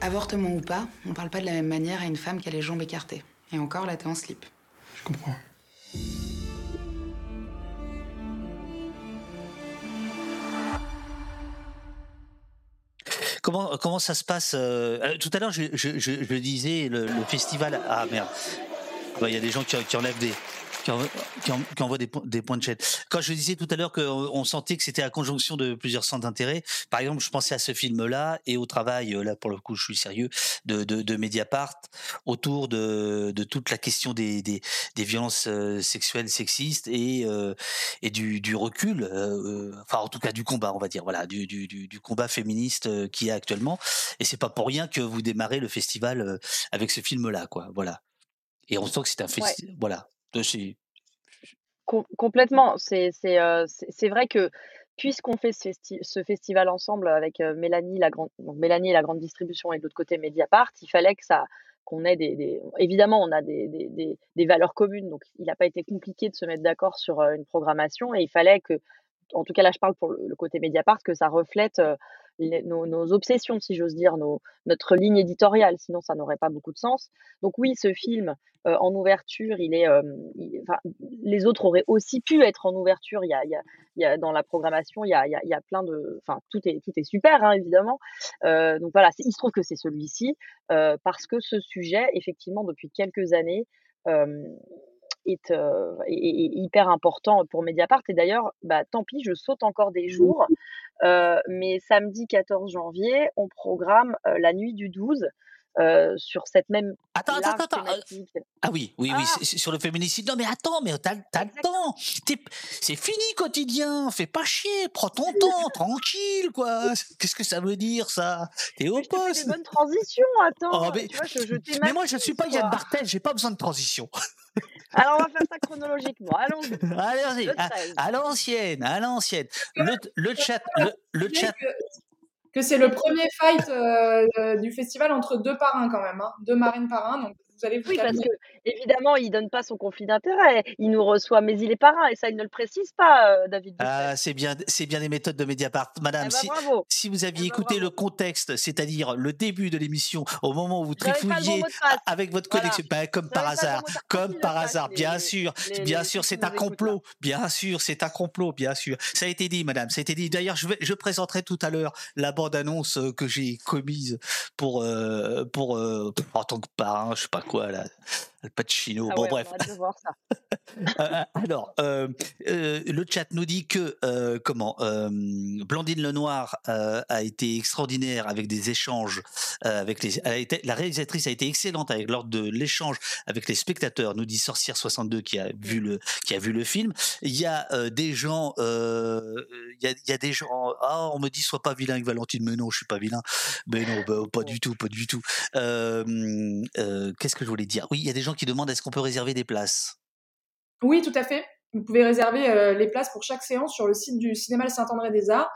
Speaker 3: Avortement ou pas, on parle pas de la même manière à une femme qui a les jambes écartées. Et encore, là, t'es en slip.
Speaker 9: Je comprends.
Speaker 1: Comment, comment ça se passe euh, euh, Tout à l'heure, je, je, je, je, disais, le, le, festival... Ah merde. Il y a des gens qui, qui enlèvent des qui, envoie, qui, envoie des, points de chaîne. Quand je disais tout à l'heure qu'on sentait que c'était la conjonction de plusieurs centres d'intérêt, par exemple, je pensais à ce film-là et au travail, là pour le coup, je suis sérieux, de, Mediapart autour de, toute la question des, violences euh, sexuelles, sexistes et, euh, du, recul, euh, enfin en tout cas du combat, on va dire, voilà, du, du, combat féministe euh, qui a actuellement. Et c'est pas pour rien que vous démarrez le festival euh, avec ce film-là, quoi. Voilà. Et on sent que c'est un festival. Ouais. Voilà.
Speaker 4: Com complètement. C'est euh, c'est vrai que puisqu'on fait ce, festi ce, festival ensemble avec euh, Mélanie, la grande, donc Mélanie et la grande distribution et de l'autre côté Mediapart, il fallait que ça qu'on ait des, des, évidemment on a des, des, des, valeurs communes donc il n'a pas été compliqué de se mettre d'accord sur euh, une programmation et il fallait que en tout cas là je parle pour le, le côté Mediapart que ça reflète nos, obsessions, si j'ose dire, notre ligne éditoriale, sinon ça n'aurait pas beaucoup de sens. Donc oui, ce film euh, en ouverture, il est, euh, les autres auraient aussi pu être en ouverture. Il y a, dans la programmation, il y a, il y a, plein de, enfin tout est tout est super hein, évidemment. Euh, donc voilà, il se trouve que c'est celui-ci parce que ce sujet, effectivement, depuis quelques années. Est, euh, est, est, hyper important pour Mediapart. Et d'ailleurs, bah, tant pis, je saute encore des jours. Euh, mais samedi 14 janvier, on programme euh, la nuit du 12 euh, sur cette même
Speaker 1: Attends, attends, attends, euh,
Speaker 4: thématique.
Speaker 1: Ah oui, oui, oui,
Speaker 4: Ah.
Speaker 1: c'est- c'est sur le féminicide. Non, mais attends, mais t'as le temps. C'est fini, quotidien. Fais pas chier. Prends ton temps, tranquille, quoi. Qu'est-ce que ça veut dire, ça? T'es au
Speaker 4: je
Speaker 1: poste.
Speaker 4: des bonnes transitions, attends.
Speaker 1: Oh, mais,
Speaker 4: Tu vois, je, je t'ai
Speaker 1: mais moi, je
Speaker 4: maquillée,
Speaker 1: suis pas Yann. Barthel. J'ai pas besoin de transition.
Speaker 4: Alors, on va faire ça chronologiquement. Allons-y. Le
Speaker 1: à,
Speaker 4: 13.
Speaker 1: à l'ancienne, à l'ancienne. Le, le chat, le, le chat.
Speaker 5: Que, c'est le premier fight euh, euh, du festival entre deux parrains quand même, hein, deux marraines parrains. Donc vous allez vous
Speaker 4: Oui, parce que évidemment, il donne pas son conflit d'intérêt. Il nous reçoit, mais il est parrain, et ça, il ne le précise pas, euh, David.
Speaker 1: Ah, c'est bien, c'est bien les méthodes de Mediapart, Madame.
Speaker 4: Eh ben,
Speaker 1: si,
Speaker 4: bravo.
Speaker 1: si vous aviez
Speaker 4: Eh ben,
Speaker 1: écouté
Speaker 4: bravo.
Speaker 1: le contexte, c'est-à-dire le début de l'émission, au moment où vous trifouilliez avec votre
Speaker 4: Voilà.
Speaker 1: connexion, ben, comme par hasard, comme par hasard,
Speaker 4: les-
Speaker 1: bien sûr,
Speaker 4: les-
Speaker 1: bien
Speaker 4: les-
Speaker 1: sûr, c'est un complot, bien sûr, c'est un complot, bien sûr. Ça a été dit, Madame, ça a été dit. D'ailleurs, je, vais, je présenterai tout à l'heure la bande-annonce euh, que j'ai commise pour, euh, pour euh, en tant que parrain, je sais pas quoi là, le Pacino.
Speaker 4: Ah
Speaker 1: bon,
Speaker 4: ouais,
Speaker 1: bref.
Speaker 4: On voir ça.
Speaker 1: Euh, alors, euh, euh, le chat nous dit que euh, comment euh, Blandine Lenoir euh, a été extraordinaire avec des échanges euh, avec les. elle a été- la réalisatrice a été excellente avec lors de l'échange avec les spectateurs. Nous dit Sorcière 62 qui a vu le qui a vu le film. Il y a euh, des gens, euh, il y, a, il y a des gens. Ah, on me dit sois pas vilain avec Valentine, mais non, je suis pas vilain. Mais non, bah, pas du tout, pas du tout. Euh, euh, Qu'est-ce que je voulais dire? Oui, il y a des gens qui demandent est-ce qu'on peut réserver des places?
Speaker 5: Oui, tout à fait. Vous pouvez réserver euh, les places pour chaque séance sur le site du cinéma Saint-André des Arts.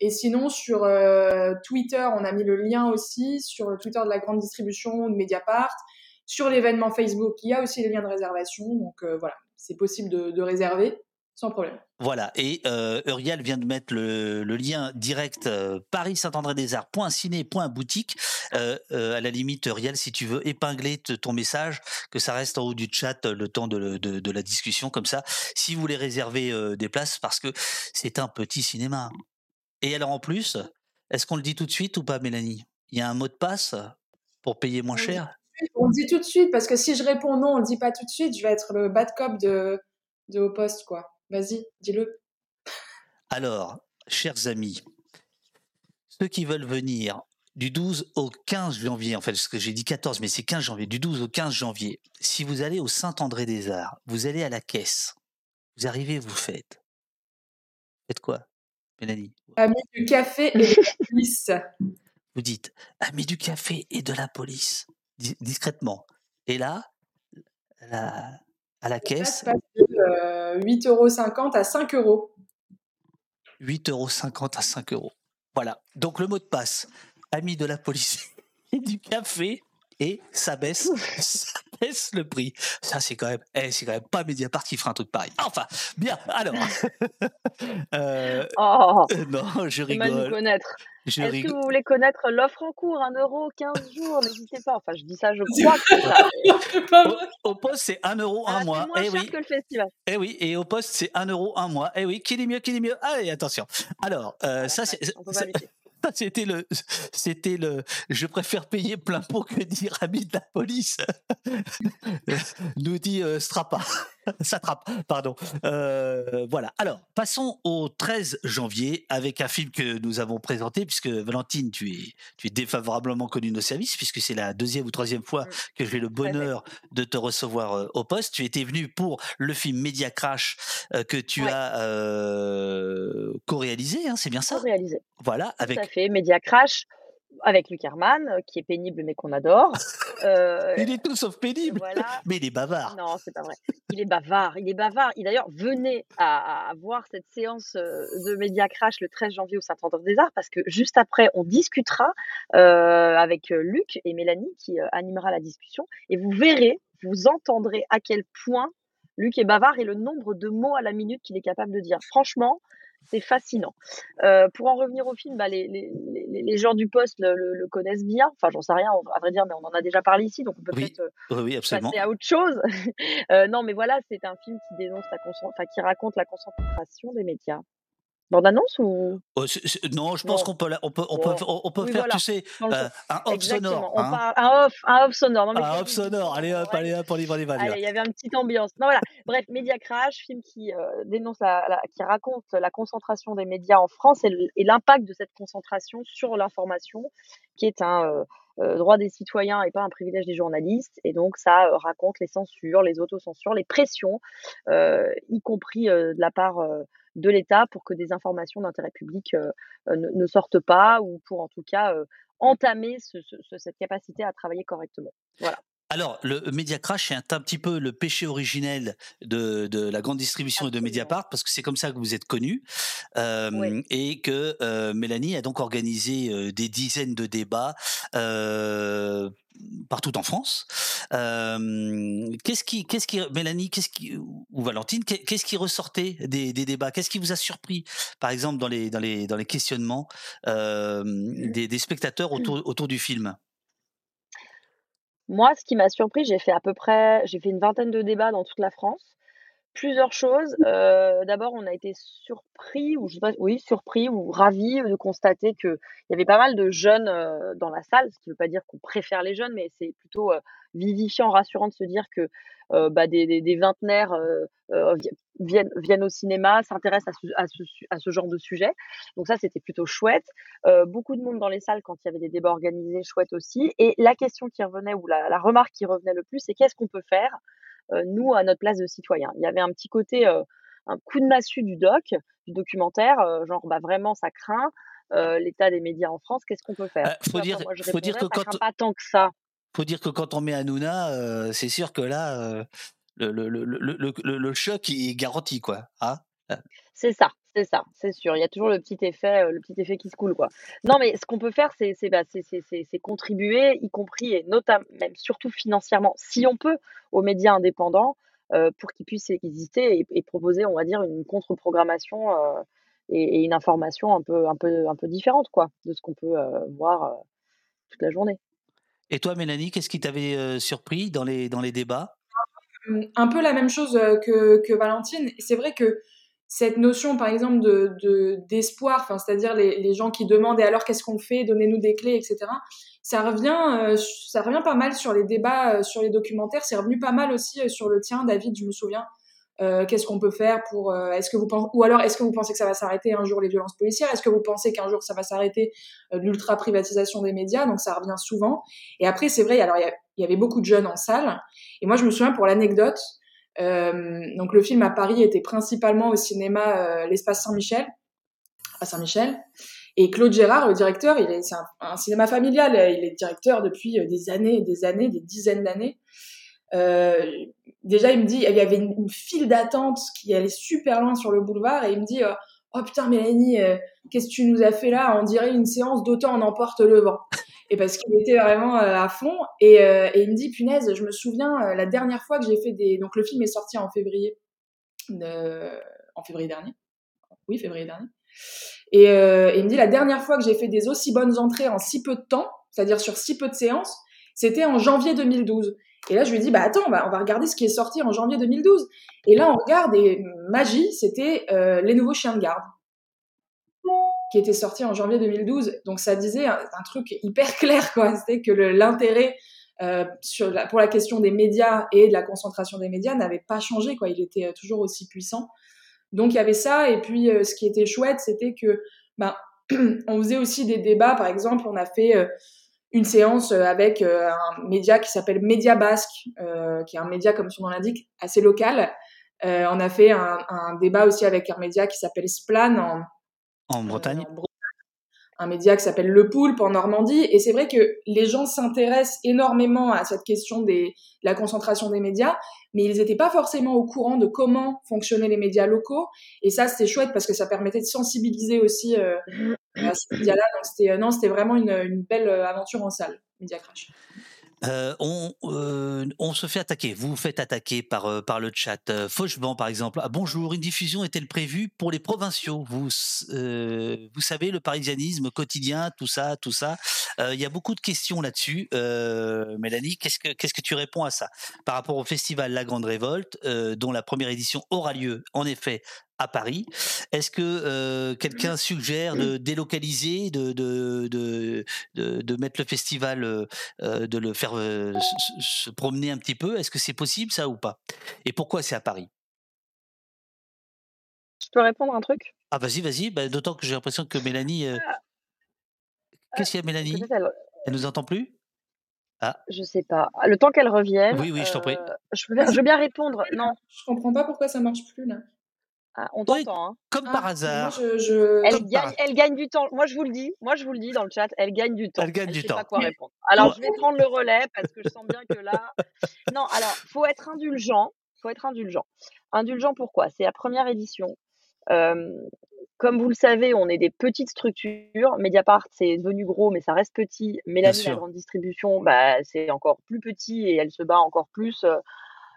Speaker 5: Et sinon, sur euh, Twitter, on a mis le lien aussi, sur le Twitter de la grande distribution de Mediapart. Sur l'événement Facebook, il y a aussi les liens de réservation. Donc euh, voilà, c'est possible de réserver sans problème.
Speaker 1: Voilà, et euh, Uriel vient de mettre le, le lien direct euh, paris-saint-andré-des-arts.ciné.boutique. Euh, euh, à la limite, Uriel, si tu veux épingler ton message, que ça reste en haut du chat le temps de, le- de- de la discussion, comme ça, si vous voulez réserver euh, des places, parce que c'est un petit cinéma. Et alors en plus, est-ce qu'on le dit tout de suite ou pas, Mélanie? Il y a un mot de passe pour payer moins
Speaker 5: On le dit
Speaker 1: cher
Speaker 5: On le dit tout de suite, parce que si je réponds non, on le dit pas tout de suite, je vais être le bad cop de, de Au Poste, quoi. Vas-y, dis-le.
Speaker 1: Alors, chers amis, ceux qui veulent venir du 12 au 15 janvier, en fait, parce que j'ai dit 14, mais c'est 15 janvier, du 12 au 15 janvier, si vous allez au Saint-André-des-Arts, vous allez à la caisse, vous arrivez, vous faites. Faites quoi, Mélanie?
Speaker 5: Ami du café et de la police.
Speaker 1: Vous dites, amis du café et de la police, dis- discrètement. Et là, la- à la caisse,
Speaker 5: euh, 8,50€ à 5 euros.
Speaker 1: 8,50 euros à 5 euros. Voilà. Donc le mot de passe, ami de la police et du café, et ça baisse, ça baisse le prix. Ça, c'est quand même, eh, c'est quand même pas Mediapart qui fera un truc pareil. Enfin, bien, alors. Euh,
Speaker 4: Oh,
Speaker 1: euh, non, je rigole.
Speaker 4: connaître. Est-ce que
Speaker 1: rigole.
Speaker 4: vous voulez connaître l'offre en cours 1 euro, 15 jours N'hésitez pas. Enfin, je dis ça, je crois que c'est ça.
Speaker 1: Au, poste, c'est 1 euro
Speaker 4: Ah,
Speaker 1: mois.
Speaker 4: moins
Speaker 1: Eh
Speaker 4: cher
Speaker 1: oui,
Speaker 4: que le festival.
Speaker 1: eh oui, et au poste, c'est 1 euro un mois. Eh oui, qui est mieux, qui est mieux. Allez, attention. Alors, euh, ça,
Speaker 4: ouais,
Speaker 1: c'est, C'était le, c'était le, je préfère payer plein pot que dire ami de la police. Nous dit euh, Strapa, Satrape, pardon. Euh, voilà. Alors, passons au 13 janvier avec un film que nous avons présenté, puisque Valentine, tu es, tu es défavorablement connue de nos services, puisque c'est la deuxième ou troisième fois
Speaker 4: Mm.
Speaker 1: que j'ai le bonheur de te recevoir euh, au poste. Tu étais venu pour le film Media Crash euh, que tu
Speaker 4: Ouais.
Speaker 1: as co-réalisé, hein, c'est bien ça?
Speaker 4: Réalisé.
Speaker 1: Voilà,
Speaker 4: Tout
Speaker 1: avec
Speaker 4: à fait. Media Crash avec Luc Herman, euh, qui est pénible mais qu'on adore. Euh,
Speaker 1: Il est tout sauf pénible.
Speaker 4: voilà.
Speaker 1: Mais il est bavard.
Speaker 4: Non, c'est pas vrai. Il est bavard. Il est bavard. Et d'ailleurs, venez à, à voir cette séance euh, de Média Crash le 13 janvier au Saint-André-des-Arts parce que juste après, on discutera euh, avec Luc et Mélanie qui euh, animera la discussion et vous verrez, vous entendrez à quel point Luc est bavard et le nombre de mots à la minute qu'il est capable de dire. Franchement, c'est fascinant. Euh, pour en revenir au film, bah, les, les, les, les gens du poste le, le, le connaissent bien. Enfin, j'en sais rien, à vrai dire, mais on en a déjà parlé ici, donc on peut
Speaker 1: Oui,
Speaker 4: peut-être euh,
Speaker 1: oui,
Speaker 4: passer à autre chose. Euh, non, mais voilà, c'est un film qui dénonce la enfin, qui raconte la concentration des médias. Bande annonce ou?
Speaker 1: Oh, non, je pense qu'on peut, la- on peut, on peut, on peut
Speaker 4: Oui,
Speaker 1: faire,
Speaker 4: voilà.
Speaker 1: tu sais, euh,
Speaker 4: sens-
Speaker 1: un off
Speaker 4: Exactement.
Speaker 1: sonore.
Speaker 4: On
Speaker 1: hein.
Speaker 4: parle un off, un off sonore. Non, mais
Speaker 1: Un off sonore. Allez hop, allez hop, on y va, on y va.
Speaker 4: Allez, il y avait une petite ambiance. Non, voilà. Bref, Média Crash, film qui euh, dénonce, la, la- qui raconte la concentration des médias en France et l'impact de cette concentration sur l'information, qui est un, euh, droit des citoyens et pas un privilège des journalistes. Et donc, ça raconte les censures, les autocensures, les pressions, y compris de la part de l'État pour que des informations d'intérêt public ne, ne, sortent pas ou pour en tout cas entamer ce, ce, cette capacité à travailler correctement. Voilà.
Speaker 1: Alors, le Media Crash est un, petit peu le péché originel de, de la grande distribution et de Mediapart, parce que c'est comme ça que vous êtes connu, euh, et que euh, Mélanie a donc organisé euh, des dizaines de débats euh, partout en France. qu'est-ce qui, qu'est-ce qui, Mélanie, qu'est-ce qui, ou Valentine, qu'est-ce qui ressortait des, débats? Qu'est-ce qui vous a surpris, par exemple, dans les, dans les, dans les questionnements des, des, spectateurs autour, autour du film?
Speaker 4: Moi, ce qui m'a surpris, j'ai fait à peu près j'ai fait une vingtaine de débats dans toute la France. Plusieurs choses. Euh, d'abord, on a été surpris ou je sais pas oui, surpris ou ravis de constater qu'il y avait pas mal de jeunes, euh, dans la salle, ce qui veut pas dire qu'on préfère les jeunes, mais c'est plutôt, euh, vivifiant, rassurant de se dire que, bah, des des viennent viennent au cinéma, s'intéressent à ce à à ce genre de sujet. Donc ça, c'était plutôt chouette. beaucoup de monde dans les salles quand il y avait des débats organisés, chouette aussi et la question qui revenait ou la la remarque qui revenait le plus, c'est qu'est-ce qu'on peut faire? Euh, nous, à notre place de citoyen. Il y avait un petit côté, euh, un coup de massue du doc, du documentaire, euh, genre bah vraiment ça craint. l'état des médias en France, qu'est-ce qu'on peut faire?
Speaker 1: Faut, dire, faut dire que quand
Speaker 4: pas tant que ça.
Speaker 1: Faut dire que quand on met Hanouna, c'est sûr que là, le, le, le, le, choc est garanti, quoi. Hein?
Speaker 4: C'est ça, c'est ça, c'est sûr. Il y a toujours le petit effet, le petit effet qui se coule, quoi. Non, mais ce qu'on peut faire, c'est c'est bah, contribuer, y compris et notamment, même surtout financièrement, si on peut, aux médias indépendants pour qu'ils puissent exister et, proposer, on va dire, une contre-programmation et, une information un peu, un peu, un peu différente, quoi, de ce qu'on peut voir toute la journée.
Speaker 1: Et toi, Mélanie, qu'est-ce qui t'avait surpris dans les, dans les débats?
Speaker 5: Un peu la même chose que, que Valentine. C'est vrai que cette notion, par exemple, de d'espoir, enfin, c'est-à-dire les, les, gens qui demandent et alors qu'est-ce qu'on fait, donnez-nous des clés, etc. Ça revient, euh, ça revient pas mal sur les débats, euh, sur les documentaires. C'est revenu pas mal aussi euh, sur le tien, David. Je me souviens. qu'est-ce qu'on peut faire pour Est-ce que vous pensez ou alors est-ce que vous pensez que ça va s'arrêter un jour les violences policières? Est-ce que vous pensez qu'un jour ça va s'arrêter l'ultra privatisation des médias? Donc ça revient souvent. Et après c'est vrai. Alors il y, avait beaucoup de jeunes en salle. Et moi je me souviens pour l'anecdote. Euh, donc le film à Paris était principalement au cinéma euh, l'Espace Saint-Michel, à Saint-Michel. Et Claude Gérard, le directeur, il est, c'est un, cinéma familial. Il est directeur depuis euh, des années, des années, des dizaines d'années. Déjà, il me dit, il y avait une, file d'attente qui allait super loin sur le boulevard, et il me dit, oh putain Mélanie, qu'est-ce que tu nous as fait là? On dirait une séance d'autant on emporte le vent et parce qu'il était vraiment euh, à fond. Et, euh, et, il me dit, punaise, je me souviens euh, la dernière fois que j'ai fait des. Donc le film est sorti en février, en février dernier. Oui, février dernier. Et, il me dit, la dernière fois que j'ai fait des aussi bonnes entrées en si peu de temps, c'est-à-dire sur si peu de séances, c'était en janvier 2012. Et là, je lui dis, bah attends, on va regarder ce qui est sorti en janvier 2012. Et là, on regarde, et magie, c'était les nouveaux chiens de garde qui était sorti en janvier 2012. Donc ça disait un, truc hyper clair, quoi. C'était que l'intérêt euh, pour la question des médias et de la concentration des médias n'avait pas changé, quoi. Il était euh, toujours aussi puissant. Donc il y avait ça. Et puis euh, ce qui était chouette, c'était que ben, on faisait aussi des débats. Par exemple, on a fait une séance avec un média qui s'appelle Média Basque, qui est un média, comme son nom l'indique, assez local. on a fait un, débat aussi avec un média qui s'appelle Splan en
Speaker 1: Bretagne
Speaker 5: un média qui s'appelle Le Poulpe en Normandie. Et c'est vrai que les gens s'intéressent énormément à cette question de la concentration des médias, mais ils n'étaient pas forcément au courant de comment fonctionnaient les médias locaux. Et ça, c'était chouette parce que ça permettait de sensibiliser aussi euh, à ces médias-là. Donc, c'était, euh, non, c'était vraiment une, une, belle euh, aventure en salle, Media Crash.
Speaker 1: Euh, on, euh, on, se fait attaquer. Vous vous faites attaquer par, euh, par le chat. Euh, Fauchevent, par exemple. Ah, bonjour, une diffusion est-elle prévue pour les provinciaux? Vous, vous savez, le parisianisme quotidien, tout ça, tout ça. Il y a beaucoup de questions là-dessus. Mélanie, qu'est-ce que, qu'est-ce que tu réponds à ça? Par rapport au festival La Grande Révolte, dont la première édition aura lieu, en effet, à Paris. Est-ce que euh, quelqu'un suggère de délocaliser, de, de, de, de, mettre le festival, euh, de le faire se, promener un petit peu? Est-ce que c'est possible ça ou pas? Et pourquoi c'est à Paris?
Speaker 4: Je peux répondre un truc?
Speaker 1: Ah vas-y, vas-y. Bah, d'autant que j'ai l'impression que Mélanie... Ah. Qu'est-ce qu'il y a Mélanie? Elle nous entend plus? Ah.
Speaker 4: Je sais pas. Le temps qu'elle revienne.
Speaker 1: Oui, oui, je t'en prie.
Speaker 4: euh, je, veux bien, je veux bien répondre. Non,
Speaker 5: Je comprends pas pourquoi ça marche plus là.
Speaker 4: Ah, on
Speaker 1: Oui,
Speaker 4: t'entend. Hein.
Speaker 1: comme par
Speaker 5: Ah,
Speaker 1: hasard.
Speaker 5: Moi, je, je-
Speaker 4: Elle
Speaker 1: Comme par
Speaker 4: gagne, elle gagne du temps. Moi, je vous le dis. Moi, je vous le dis dans le chat. Elle gagne du temps.
Speaker 1: Elle gagne du
Speaker 4: sait
Speaker 1: temps.
Speaker 4: pas quoi répondre. Alors, je vais prendre le relais parce que je sens bien que là. Non, alors, faut être indulgent. Faut être indulgent. Indulgent pourquoi C'est la première édition. Euh, comme vous le savez, on est des petites structures. Mediapart, c'est devenu gros, mais ça reste petit. Mélanie, la grande distribution, bah, c'est encore plus petit et elle se bat encore plus. euh,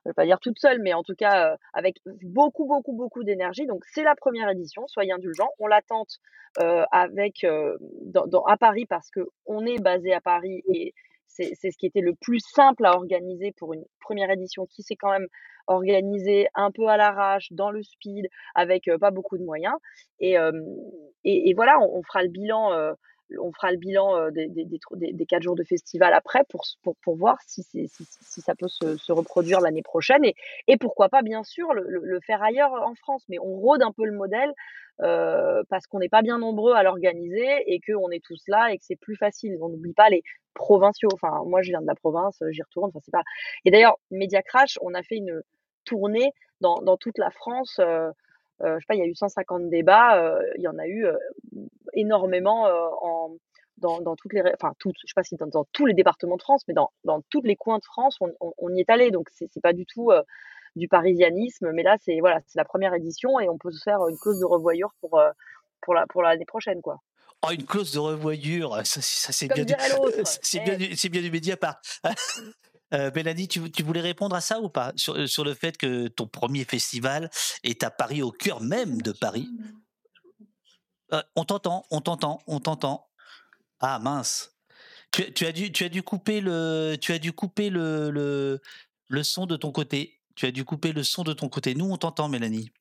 Speaker 4: je vais pas dire toute seule, mais en tout cas euh, avec beaucoup, beaucoup, beaucoup d'énergie. Donc c'est la première édition, soyez indulgents. On la tente euh, avec euh, dans, dans- à Paris parce que on est basé à Paris et c'est ce qui était le plus simple à organiser pour une première édition qui s'est quand même organisée un peu à l'arrache, dans le speed, avec euh, pas beaucoup de moyens. Et, euh, et, voilà, on, on fera le bilan. On fera le bilan euh, des, des, des, quatre jours de festival après pour, pour, pour voir si, si, si- ça peut se, se reproduire l'année prochaine et, et pourquoi pas, bien sûr, le, faire ailleurs en France. Mais on rôde un peu le modèle euh, parce qu'on n'est pas bien nombreux à l'organiser et qu'on est tous là et que c'est plus facile. On n'oublie pas les provinciaux. Enfin, moi, je viens de la province, j'y retourne. Enfin, pas. Et d'ailleurs, Media Crash, on a fait une tournée dans, dans toute la France. Euh, euh, je sais pas, il y a eu 150 débats. euh, il y en a eu énormément euh, en dans, dans toutes les, enfin toutes, je sais pas si dans, dans tous les départements de France, mais dans, dans tous les coins de France, on, on, on y est allé. Donc c'est c'est pas du tout euh, du parisianisme, mais là c'est voilà, c'est la première édition et on peut se faire une clause de revoyure pour euh, pour la pour l'année prochaine quoi.
Speaker 1: Oh, une clause de revoyure, ça, ça, c'est bien, du, c'est bien,
Speaker 4: Eh.
Speaker 1: du- c'est bien du Mediapart. Euh, Mélanie, tu, tu voulais répondre à ça ou pas? Sur, sur le fait que ton premier festival est à Paris, au cœur même de Paris Euh, On t'entend, on t'entend, on t'entend. Ah mince. Tu, tu as dû, tu as dû couper le, tu as dû couper le, le, le son de ton côté. Tu as dû couper le son de ton côté. Nous, on t'entend, Mélanie.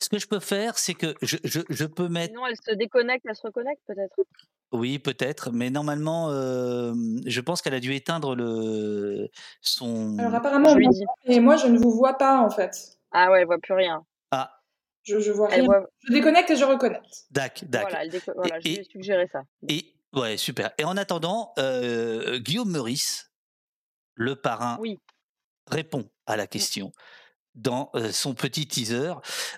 Speaker 1: Ce que je peux faire, c'est que je, je, je peux mettre.
Speaker 4: Sinon elle se déconnecte, elle se reconnecte peut-être.
Speaker 1: Oui, peut-être, mais normalement, euh, je pense qu'elle a dû éteindre le son.
Speaker 5: Alors apparemment,
Speaker 4: Je
Speaker 5: on
Speaker 4: lui
Speaker 5: m'entend,
Speaker 4: dis.
Speaker 5: mais moi je ne vous vois pas en fait.
Speaker 4: Ah ouais, elle voit plus rien.
Speaker 1: Ah,
Speaker 5: Je, je vois
Speaker 4: Elle
Speaker 5: rien.
Speaker 4: voit.
Speaker 5: Je déconnecte et je reconnecte.
Speaker 1: dac, dac.
Speaker 4: Voilà, elle déco- voilà, je
Speaker 1: Et-
Speaker 4: ai suggéré ça.
Speaker 1: Et ouais, super. Et en attendant, euh, Guillaume Meurice, le parrain,
Speaker 4: Oui.
Speaker 1: répond à la question dans euh, son petit teaser.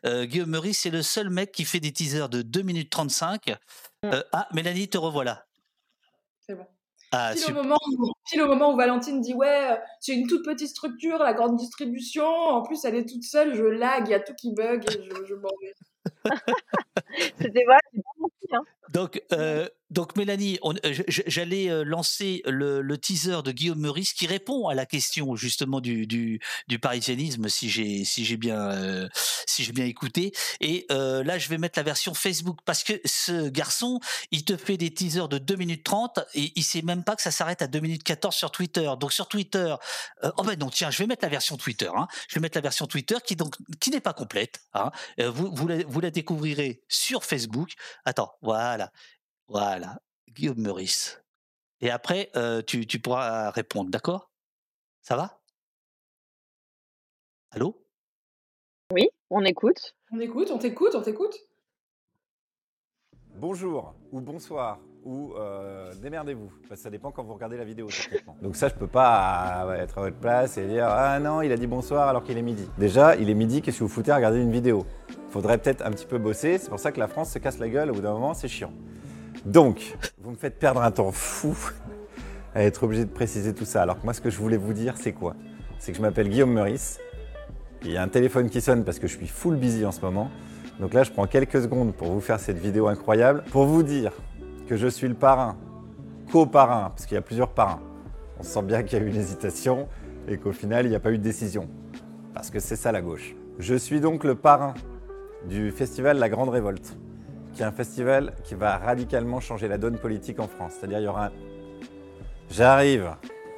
Speaker 1: Euh, Guillaume Meurice, c'est le seul mec qui fait des teasers de 2 minutes 35. Euh, ah, Mélanie, te revoilà. Ah,
Speaker 5: Pile au, moment où, pile au moment où Valentine dit ouais, euh, c'est une toute petite structure, la grande distribution. En plus, elle est toute seule, je lag, il y a tout qui bug et je, je m'en vais.
Speaker 4: C'était menti, hein.
Speaker 1: Donc, euh, donc Mélanie, j'allais euh, lancer le, le teaser de Guillaume Meurice qui répond à la question justement du, du, du parisianisme, si j'ai si j'ai bien euh, si j'ai bien écouté. Et là, je vais mettre la version Facebook parce que ce garçon, il te fait des teasers de 2 minutes 30 et il sait même pas que ça s'arrête à 2 minutes 14 sur Twitter. Donc sur Twitter, oh ben non, tiens, je vais mettre la version Twitter. Hein. Je vais mettre la version Twitter qui donc qui n'est pas complète. Hein. Vous vous la, vous la découvrirez sur Facebook. Attends, voilà. Voilà, Guillaume Meurice. Et après, euh, tu, tu pourras répondre, d'accord? Ça va? Allô?
Speaker 4: Oui, on écoute.
Speaker 5: On écoute, on t'écoute, on t'écoute.
Speaker 12: Bonjour ou bonsoir ou euh, démerdez-vous. Parce que ça dépend quand vous regardez la vidéo. Donc ça, je peux pas euh, être à votre place et dire ah non, il a dit bonsoir alors qu'il est midi. Déjà, il est midi. Qu'est-ce que vous foutez à regarder une vidéo? Faudrait peut-être un petit peu bosser. C'est pour ça que la France se casse la gueule au bout d'un moment. C'est chiant. Donc, vous me faites perdre un temps fou à être obligé de préciser tout ça. Alors que moi, ce que je voulais vous dire, c'est quoi? C'est que je m'appelle Guillaume Meurice. Il y a un téléphone qui sonne parce que je suis full busy en ce moment. Donc là, je prends quelques secondes pour vous faire cette vidéo incroyable, pour vous dire que je suis le parrain, co-parrain, parce qu'il y a plusieurs parrains. On sent bien qu'il y a eu une hésitation et qu'au final, il n'y a pas eu de décision. Parce que c'est ça la gauche. Je suis donc le parrain du festival La Grande Révolte, qui est un festival qui va radicalement changer la donne politique en France. C'est-à-dire, il y aura. J'arrive.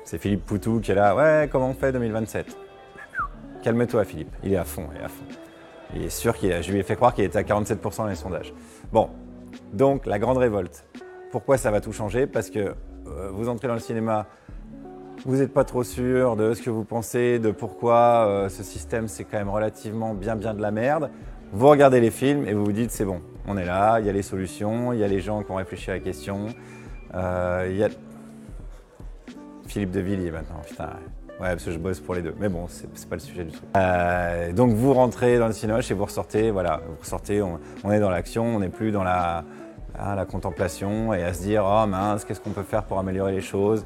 Speaker 12: C'est Philippe Poutou qui est là. Ouais, comment on fait 2027 Calme-toi, Philippe. Il est à fond, il est à fond. Il est sûr qu'il a... Je lui ai fait croire qu'il était à 47% dans les sondages. Bon, donc la grande révolte. Pourquoi ça va tout changer? Parce que euh, vous entrez dans le cinéma, vous n'êtes pas trop sûr de ce que vous pensez, de pourquoi euh, ce système c'est quand même relativement bien bien de la merde. Vous regardez les films et vous vous dites c'est bon, on est là, il y a les solutions, il y a les gens qui ont réfléchi à la question. euh, il y a... Philippe de Villiers maintenant, putain. Ouais, parce que je bosse pour les deux. Mais bon, c'est pas le sujet du truc. Euh, donc vous rentrez dans le cinéma et vous ressortez, voilà, vous ressortez, on, est dans l'action, on n'est plus dans la, ah, la contemplation et à se dire, oh mince, qu'est-ce qu'on peut faire pour améliorer les choses?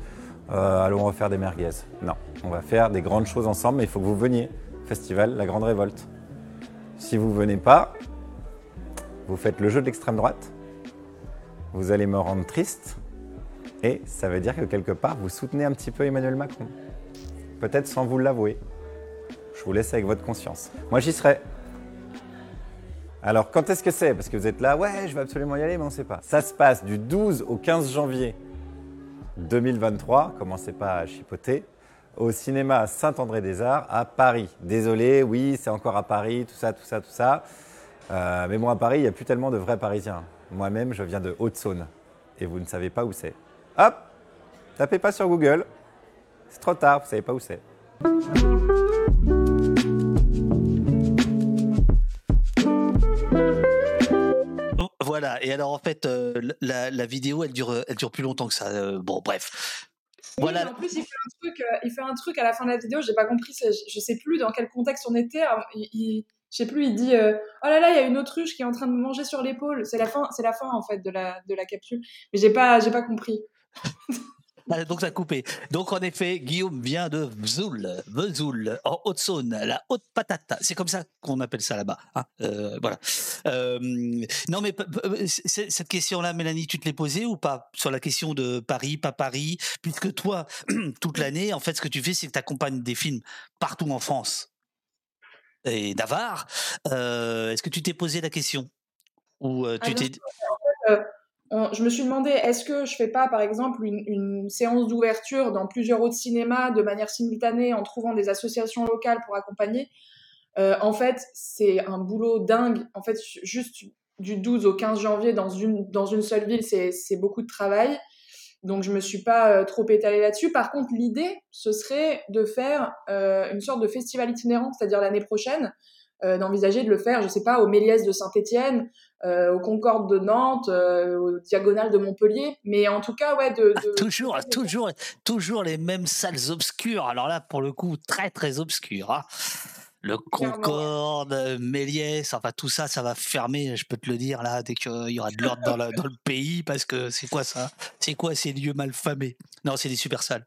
Speaker 12: Euh, Allons refaire des merguez. Non, on va faire des grandes choses ensemble, mais il faut que vous veniez. Festival La Grande Révolte. Si vous venez pas, vous faites le jeu de l'extrême droite, vous allez me rendre triste, et ça veut dire que quelque part, vous soutenez un petit peu Emmanuel Macron. Peut-être sans vous l'avouer. Je vous laisse avec votre conscience. Moi, j'y serai. Alors, quand est-ce que c'est? Parce que vous êtes là, ouais, je vais absolument y aller, mais on ne sait pas. Ça se passe du 12 au 15 janvier 2023. Commencez pas à chipoter. Au cinéma Saint-André-des-Arts à Paris. Désolé, oui, c'est encore à Paris, tout ça, tout ça, tout ça. Euh, mais moi, à Paris, il n'y a plus tellement de vrais Parisiens. Moi-même, je viens de Haute-Saône. Et vous ne savez pas où c'est. Hop Tapez pas sur Google. C'est trop tard, vous ne savez pas où c'est.
Speaker 1: Voilà, et alors en fait, euh, la, la vidéo, elle dure, elle dure plus longtemps que ça. euh, bon, bref.
Speaker 5: Oui,
Speaker 1: Voilà.
Speaker 5: mais en plus, il fait, un truc, euh, il fait un truc à la fin de la vidéo, j'ai pas compris, je, je sais plus dans quel contexte on était. hein, Il, il- je sais plus, il dit euh, Oh là là, il y a une autruche qui est en train de me manger sur l'épaule. C'est la fin, c'est la fin en fait de la, de la capsule. Mais j'ai pas, j'ai pas compris.
Speaker 1: Ah, Donc ça a coupé. Donc en effet, Guillaume vient de Vesoul, Vesoul, en Haute-Saône, la haute patate. C'est comme ça qu'on appelle ça là-bas. hein. Euh, voilà. Euh, non mais cette question-là, Mélanie, tu te l'es posée ou pas? Sur la question de Paris, pas Paris, puisque toi, toute l'année, en fait, ce que tu fais, c'est que tu accompagnes des films partout en France et Navarre. Euh, Est-ce que tu t'es posé la question? Ou
Speaker 5: Ah,
Speaker 1: tu
Speaker 5: bien
Speaker 1: t'es
Speaker 5: je me suis demandé est-ce que je fais pas par exemple une, séance d'ouverture dans plusieurs autres cinémas de manière simultanée en trouvant des associations locales pour accompagner? Euh, En fait, c'est un boulot dingue. En fait, juste du 12 au 15 janvier dans une, dans une seule ville, c'est beaucoup de travail. Donc, je me suis pas euh, trop étalée là-dessus. Par contre, l'idée, ce serait de faire euh, une sorte de festival itinérant, c'est-à-dire l'année prochaine, d'envisager de le faire, je sais pas, au Méliès de Saint-Étienne, euh, au Concorde de Nantes, euh, au Diagonale de Montpellier. Mais en tout cas, ouais, de, de-
Speaker 1: toujours, toujours, toujours les mêmes salles obscures. Alors là, pour le coup, très très obscures. hein. Le Concorde, euh, Méliès, enfin tout ça, ça va fermer, je peux te le dire là, dès qu'il y aura de l'ordre dans, le- dans le pays, parce que c'est quoi ça? C'est quoi ces lieux mal famés Non, c'est des super salles.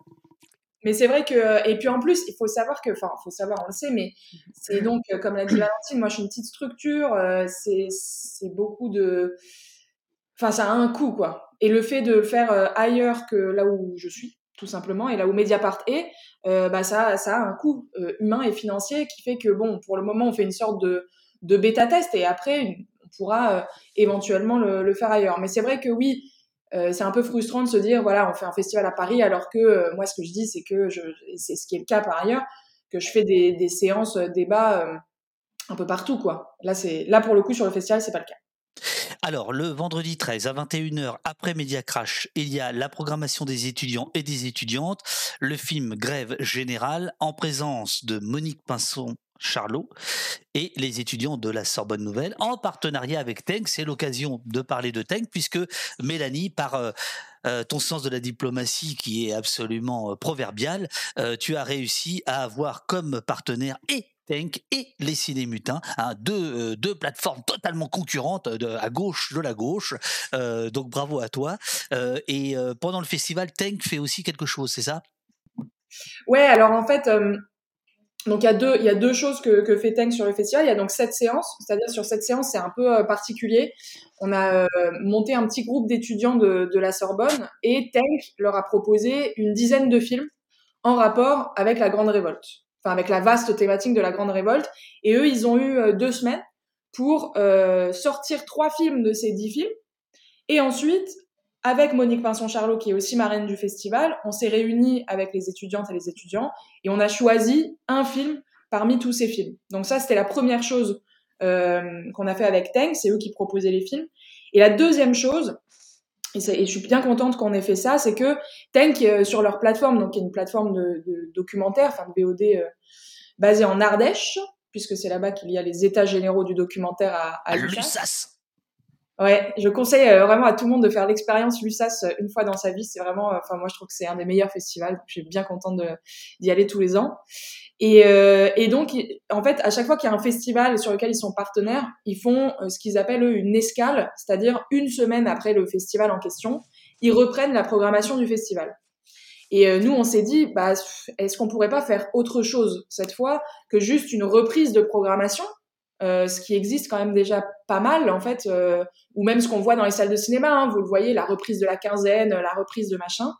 Speaker 5: Mais c'est vrai que, et puis en plus, il faut savoir que, enfin, il faut savoir, on le sait, mais c'est donc, euh, comme l'a dit Valentine, moi je suis une petite structure, euh, c'est, beaucoup de. Enfin, ça a un coût, quoi. Et le fait de le faire euh, ailleurs que là où je suis, tout simplement, et là où Mediapart est, euh, bah, ça, ça a un coût euh, humain et financier qui fait que, bon, pour le moment, on fait une sorte de, de bêta-test et après, on pourra euh, éventuellement le, le faire ailleurs. Mais c'est vrai que oui, euh, c'est un peu frustrant de se dire voilà on fait un festival à Paris alors que euh, moi ce que je dis c'est que c'est ce qui est le cas par ailleurs que je fais des, séances euh, débats un peu partout quoi là c'est là pour le coup sur le festival c'est pas le cas
Speaker 1: Alors, le vendredi 13 à 21h, après Media Crash, il y a la programmation des étudiants et des étudiantes, le film Grève générale, en présence de Monique Pinson. Charlot et les étudiants de la Sorbonne Nouvelle en partenariat avec Tank. C'est l'occasion de parler de Tank puisque Mélanie, par euh, euh, ton sens de la diplomatie qui est absolument euh, proverbial, tu as réussi à avoir comme partenaire et Tank et les Cinémutins, hein, deux, deux plateformes totalement concurrentes à gauche de la gauche. Donc bravo à toi. Et pendant le festival, Tank fait aussi quelque chose, c'est ça?
Speaker 5: Ouais alors en fait donc il y a deux il y a deux choses que, que fait Tank sur le festival il y a donc sept séances c'est-à-dire sur cette séance c'est un peu euh, particulier on a euh, monté un petit groupe d'étudiants de, de la Sorbonne et Tank leur a proposé une dizaine de films en rapport avec la Grande Révolte enfin avec la vaste thématique de la Grande Révolte. Et eux, ils ont eu euh, deux semaines pour euh, sortir trois films de ces dix films. Et ensuite, avec Monique Pinson-Charlot, qui est aussi marraine du festival, on s'est réunis avec les étudiantes et les étudiants et on a choisi un film parmi tous ces films. Donc ça, c'était la première chose euh, qu'on a fait avec Tank, c'est eux qui proposaient les films. Et la deuxième chose, et, et, je suis bien contente qu'on ait fait ça, c'est que Tank, euh, sur leur plateforme, donc qui est une plateforme de, de documentaire, enfin de VOD euh, basée en Ardèche, puisque c'est là-bas qu'il y a les états généraux du documentaire à, à,
Speaker 1: à Lussas.
Speaker 5: Ouais, je conseille euh, vraiment à tout le monde de faire l'expérience Lussas euh, une fois dans sa vie. C'est vraiment, euh, enfin moi je trouve que c'est un des meilleurs festivals. Je suis bien contente d'y aller tous les ans. Et, et donc en fait, à chaque fois qu'il y a un festival sur lequel ils sont partenaires, ils font ce qu'ils appellent eux une escale, c'est-à-dire une semaine après le festival en question, ils reprennent la programmation du festival. Et nous, on s'est dit, bah, est-ce qu'on pourrait pas faire autre chose cette fois que juste une reprise de programmation, euh, ce qui existe quand même déjà pas mal en fait, euh, ou même ce qu'on voit dans les salles de cinéma. hein, vous le voyez, la reprise de la quinzaine, la reprise de machin.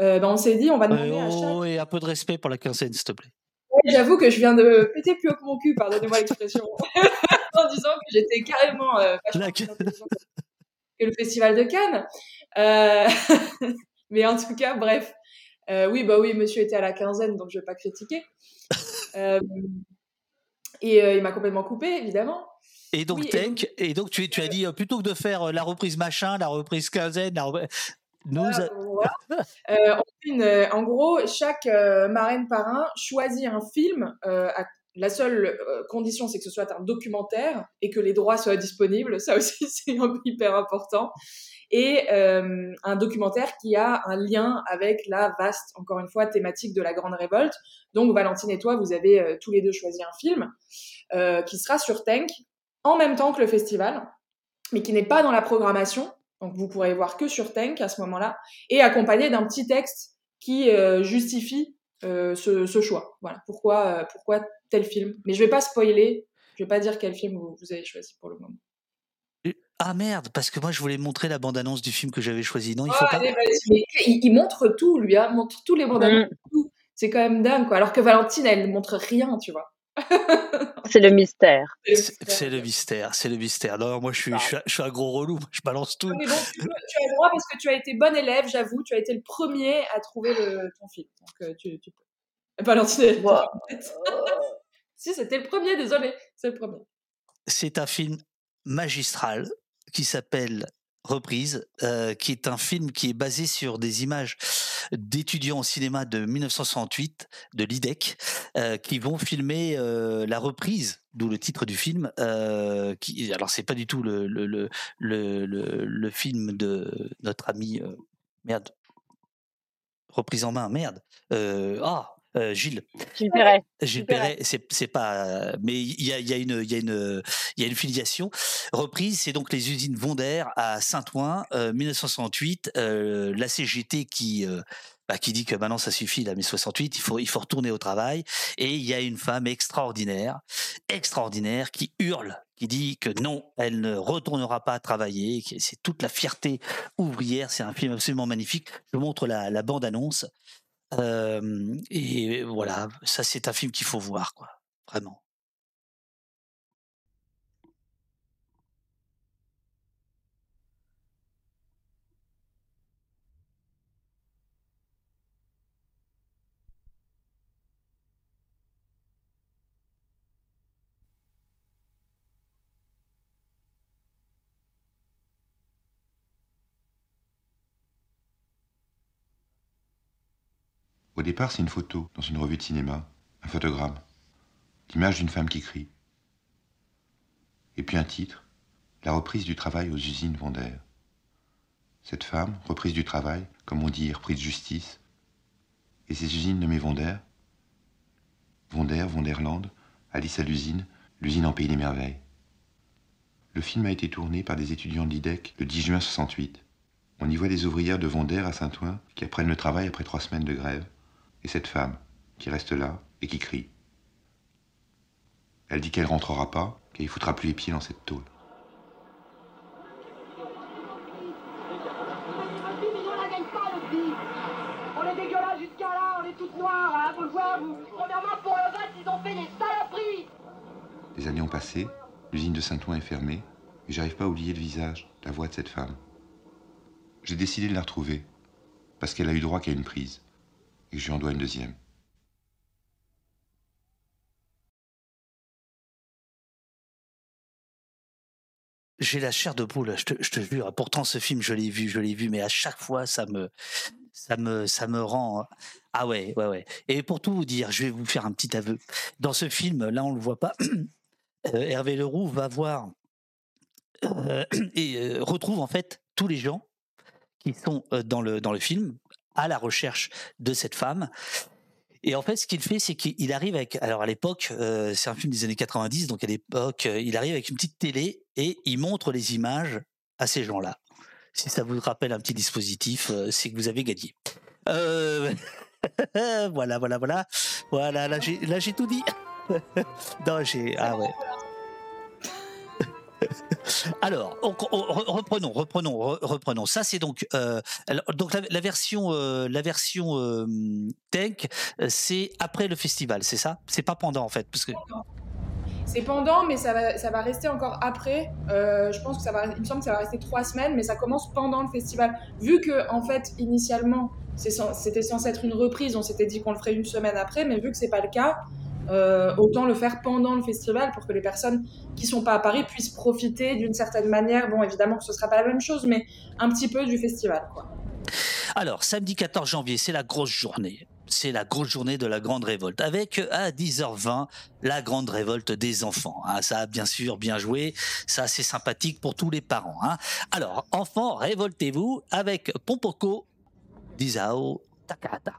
Speaker 5: Euh, ben, on s'est dit, on va demander à chaque.
Speaker 1: Oh, et un peu de respect pour la quinzaine, s'il te plaît.
Speaker 5: Ouais, J'avoue que je viens de péter plus haut que mon cul, pardonnez-moi l'expression, en disant que j'étais carrément intelligente que le festival de Cannes. Mais en tout cas, bref. Oui, bah oui, monsieur était à la quinzaine, donc je vais pas critiquer. Et euh, il m'a complètement coupé, évidemment.
Speaker 1: Et donc,
Speaker 5: Oui, et
Speaker 1: Tank, et donc tu, tu as dit, euh, plutôt que de faire euh, la reprise machin, la reprise quinzaine, la reprise- nous,
Speaker 5: Voilà, voilà. Euh, on fait une- en gros, chaque marraine parrain choisit un film. à- la seule condition, c'est que ce soit un documentaire et que les droits soient disponibles. Ça aussi, c'est hyper important. Et euh, un documentaire qui a un lien avec la vaste, encore une fois, thématique de la Grande Révolte. Donc, Valentine et toi, vous avez euh, tous les deux choisi un film euh, qui sera sur Tank en même temps que le festival, mais qui n'est pas dans la programmation. Donc vous pourrez voir que sur Tank à ce moment-là, et accompagné d'un petit texte qui justifie ce, choix. Voilà, pourquoi, pourquoi tel film? Mais je vais pas spoiler, je vais pas dire quel film vous avez choisi pour le moment.
Speaker 1: Ah merde, parce que moi je voulais montrer la bande-annonce du film que j'avais choisi. Non, il
Speaker 5: Oh,
Speaker 1: faut pas.
Speaker 5: allez, vas-y. Mais il, il montre tout, lui, hein, montre tous les bandes annonces, tout. C'est quand même dingue, quoi. Alors que Valentine, elle ne montre rien, tu vois.
Speaker 4: C'est le mystère.
Speaker 1: C'est le mystère, c'est le mystère. Non, moi je suis, je suis, un- je suis un gros relou, je balance tout.
Speaker 5: Mais bon, tu, peux- tu as le droit parce que tu as été bon élève, j'avoue. Tu as été le premier à trouver le, ton film. Donc, euh, tu, tu peux. Valentine,
Speaker 4: Wow.
Speaker 5: si, c'était le premier, désolé. C'est le premier.
Speaker 1: C'est un film magistral qui s'appelle Reprise, euh, qui est un film qui est basé sur des images d'étudiants au cinéma de 1968 de l'IDEC euh, qui vont filmer euh, la reprise, d'où le titre du film. Qui, alors c'est pas du tout le, le, le, le, film de notre ami merde reprise en main merde ah euh, Gilles
Speaker 4: Gilles Perret.
Speaker 1: Gilles
Speaker 4: Perret.
Speaker 1: C'est pas, mais il y a, il y a une, il y a une, il y a une filiation. Reprise, c'est donc les usines Vondair à Saint-Ouen, euh, 1968. euh, la CGT qui, euh, bah, qui dit que maintenant ça suffit, la mai 68, il faut, il faut retourner au travail. Et il y a une femme extraordinaire, extraordinaire, qui hurle, qui dit que non, elle ne retournera pas travailler. C'est toute la fierté ouvrière. C'est un film absolument magnifique. Je vous montre la, la bande-annonce. Et voilà, ça c'est un film qu'il faut voir, quoi. Vraiment.
Speaker 13: Départ, c'est une photo dans une revue de cinéma, un photogramme, l'image d'une femme qui crie. Et puis un titre, la reprise du travail aux usines Vondair. Cette femme, reprise du travail, comme on dit, reprise de justice. Et ces usines nommées Vondair Vondair, Vonderland, Alice à l'usine, l'usine en pays des merveilles. Le film a été tourné par des étudiants de l'IDEC le 10 juin 68. On y voit des ouvrières de Vondair à Saint-Ouen qui apprennent le travail après trois semaines de grève, et cette femme qui reste là et qui crie. Elle dit qu'elle rentrera pas, qu'elle foutra plus les pieds dans cette tôle. Les années ont passé, l'usine de Saint-Ouen est fermée, et j'arrive pas à oublier le visage, la voix de cette femme. J'ai décidé de la retrouver, parce qu'elle a eu droit qu'à une prise, et je lui dois une deuxième.
Speaker 1: J'ai la chair de poule, je te, jure. Pourtant, ce film, je l'ai vu, je l'ai vu, mais à chaque fois, ça me, ça me, ça me rend. Ah ouais, ouais, ouais. Et pour tout vous dire, je vais vous faire un petit aveu. Dans ce film, là, on le voit pas. euh, Hervé Leroux va voir euh, et euh, retrouve en fait tous les gens qui sont dans le dans le film à la recherche de cette femme. Et en fait, ce qu'il fait, c'est qu'il arrive avec. Alors à l'époque, euh, c'est un film des années 90, donc à l'époque, euh, il arrive avec une petite télé et il montre les images à ces gens-là. Si ça vous rappelle un petit dispositif, euh, c'est que vous avez gagné. Voilà, voilà, voilà. Voilà, là, j'ai tout dit. non, j'ai. Ah ouais. Alors, on- on- re- reprenons, reprenons, re- reprenons. Ça, c'est donc, euh, donc la, version, la version euh, euh, c'est après le festival, c'est ça? C'est pas pendant en fait, parce que
Speaker 5: C'est pendant, mais ça va, ça va rester encore après. Je pense que ça va, il me semble que ça va rester trois semaines, mais ça commence pendant le festival. Vu que, en fait, initialement, c'était censé être une reprise, on s'était dit qu'on le ferait une semaine après, mais vu que c'est pas le cas, euh, autant le faire pendant le festival pour que les personnes qui sont pas à Paris puissent profiter d'une certaine manière. Bon, évidemment que ce sera pas la même chose, mais un petit peu du festival, quoi.
Speaker 1: Alors, samedi 14 janvier, c'est la grosse journée. C'est la grosse journée de la grande révolte. Avec euh, à 10h20 la grande révolte des enfants. hein. Ça, bien sûr, bien joué. Ça, c'est sympathique pour tous les parents. hein. Alors, enfants, révoltez-vous avec Pompoko, Dizao, Takahata.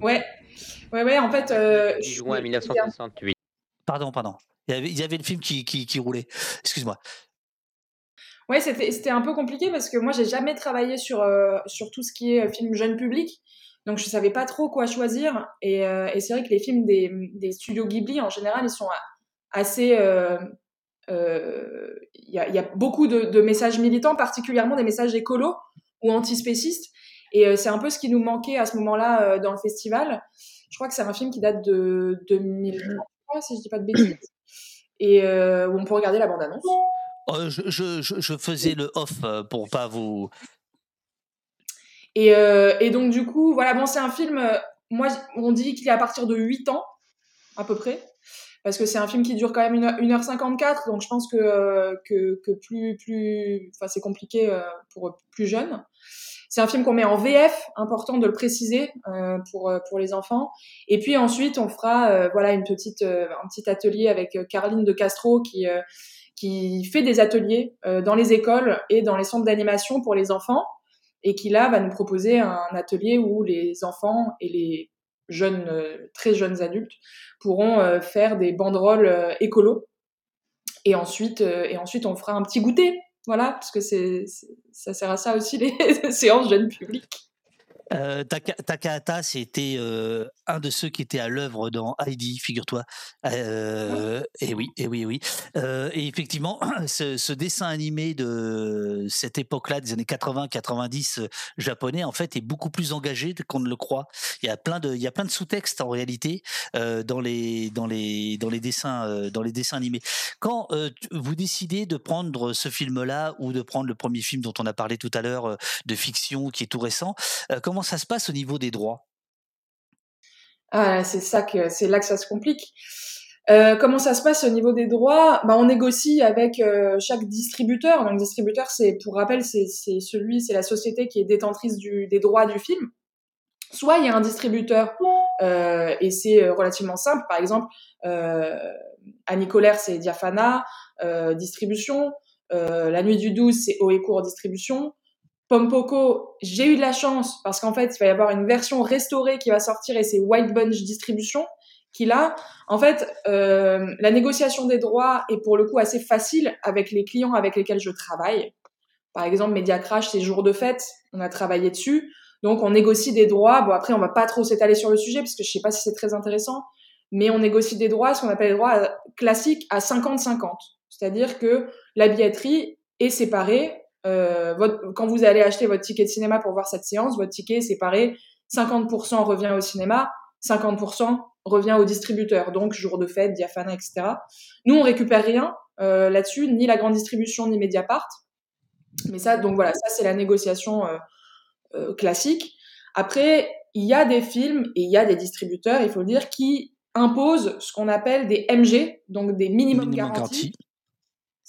Speaker 5: Ouais, ouais, ouais, en fait. Euh,
Speaker 14: 10 juin 1968.
Speaker 1: Pardon, pardon. Il y avait, il y avait le film qui, qui, qui roulait. Excuse-moi.
Speaker 5: Ouais, c'était c'était un peu compliqué parce que moi, j'ai jamais travaillé sur, euh, sur tout ce qui est euh, film jeune public. Donc, je savais pas trop quoi choisir. Et, euh, et c'est vrai que les films des, des studios Ghibli, en général, ils sont a- assez. euh, euh, Il y, a, il y a beaucoup de, de messages militants, particulièrement des messages écolos ou antispécistes. Et euh, c'est un peu ce qui nous manquait à ce moment-là euh, dans le festival. Je crois que c'est un film qui date de 2003, si je dis pas de bêtises. Et euh, où on peut regarder la bande-annonce.
Speaker 1: Euh, je, je, je, je faisais le off euh, pour pas vous.
Speaker 5: Et, euh, et donc, du coup, voilà, bon, c'est un film, euh, moi, on dit qu'il est à partir de 8 ans, à peu près, parce que c'est un film qui dure quand même 1h54, donc je pense que, que, que plus, plus, enfin, c'est compliqué pour plus jeunes. C'est un film qu'on met en VF, important de le préciser euh, pour euh, pour les enfants. Et puis ensuite, on fera euh, voilà une petite euh, un petit atelier avec euh, Caroline de Castro qui qui fait des ateliers dans les écoles et dans les centres d'animation pour les enfants et qui là va nous proposer un atelier où les enfants et les jeunes très jeunes adultes pourront faire des banderoles euh, écolo et ensuite et ensuite on fera un petit goûter voilà parce que c'est ça sert à ça aussi les séances jeunes publics
Speaker 1: Euh, Taka- Takahata, c'était euh, un de ceux qui était à l'œuvre dans Heidi, figure-toi. Euh, et oui, et oui, et oui. Euh, et effectivement, ce, ce dessin animé de cette époque-là, des années 80-90 euh, japonais, en fait, est beaucoup plus engagé qu'on ne le croit. Il y a plein de, il y a plein de sous-textes en réalité dans les, dans les, dans les dessins, dans les dessins animés. Quand vous décidez de prendre ce film-là ou de prendre le premier film dont on a parlé tout à l'heure de fiction qui est tout récent, euh, ça se passe au niveau des droits?
Speaker 5: Ah, c'est ça que c'est là que ça se complique. Euh, comment ça se passe au niveau des droits? Bah, On négocie avec euh, chaque distributeur. Donc, distributeur, c'est pour rappel, c'est celui, c'est la société qui est détentrice des droits du film. Soit il y a un distributeur euh, et c'est relativement simple. Par exemple, euh, Annie Colère, c'est Diafana Distribution. La Nuit du 12, c'est Oecourt Distribution. Pompoko, j'ai eu de la chance parce qu'en fait, il va y avoir une version restaurée qui va sortir et c'est White Bunch Distribution qui là, en fait, euh, la négociation des droits est pour le coup assez facile avec les clients avec lesquels je travaille. Par exemple, Media Crash, c'est jour de fête, on a travaillé dessus. Donc, on négocie des droits. Bon, après, on va pas trop s'étaler sur le sujet parce que je sais pas si c'est très intéressant, mais on négocie des droits, ce qu'on appelle les droits classiques à 50-50. C'est-à-dire que la billetterie est séparée. Euh, votre, quand vous allez acheter votre ticket de cinéma pour voir cette séance, votre ticket est séparé. 50% revient au cinéma, 50% revient au distributeur. Donc, jour de fête, Diafana, etc. Nous, on récupère rien euh, là-dessus, ni la grande distribution, ni Mediapart. Mais ça, donc voilà, ça, c'est la négociation euh, euh, classique. Après, il y a des films et il y a des distributeurs, il faut le dire, qui imposent ce qu'on appelle des MG, donc des minimum,
Speaker 1: Minimum
Speaker 5: garanties.
Speaker 1: garantie.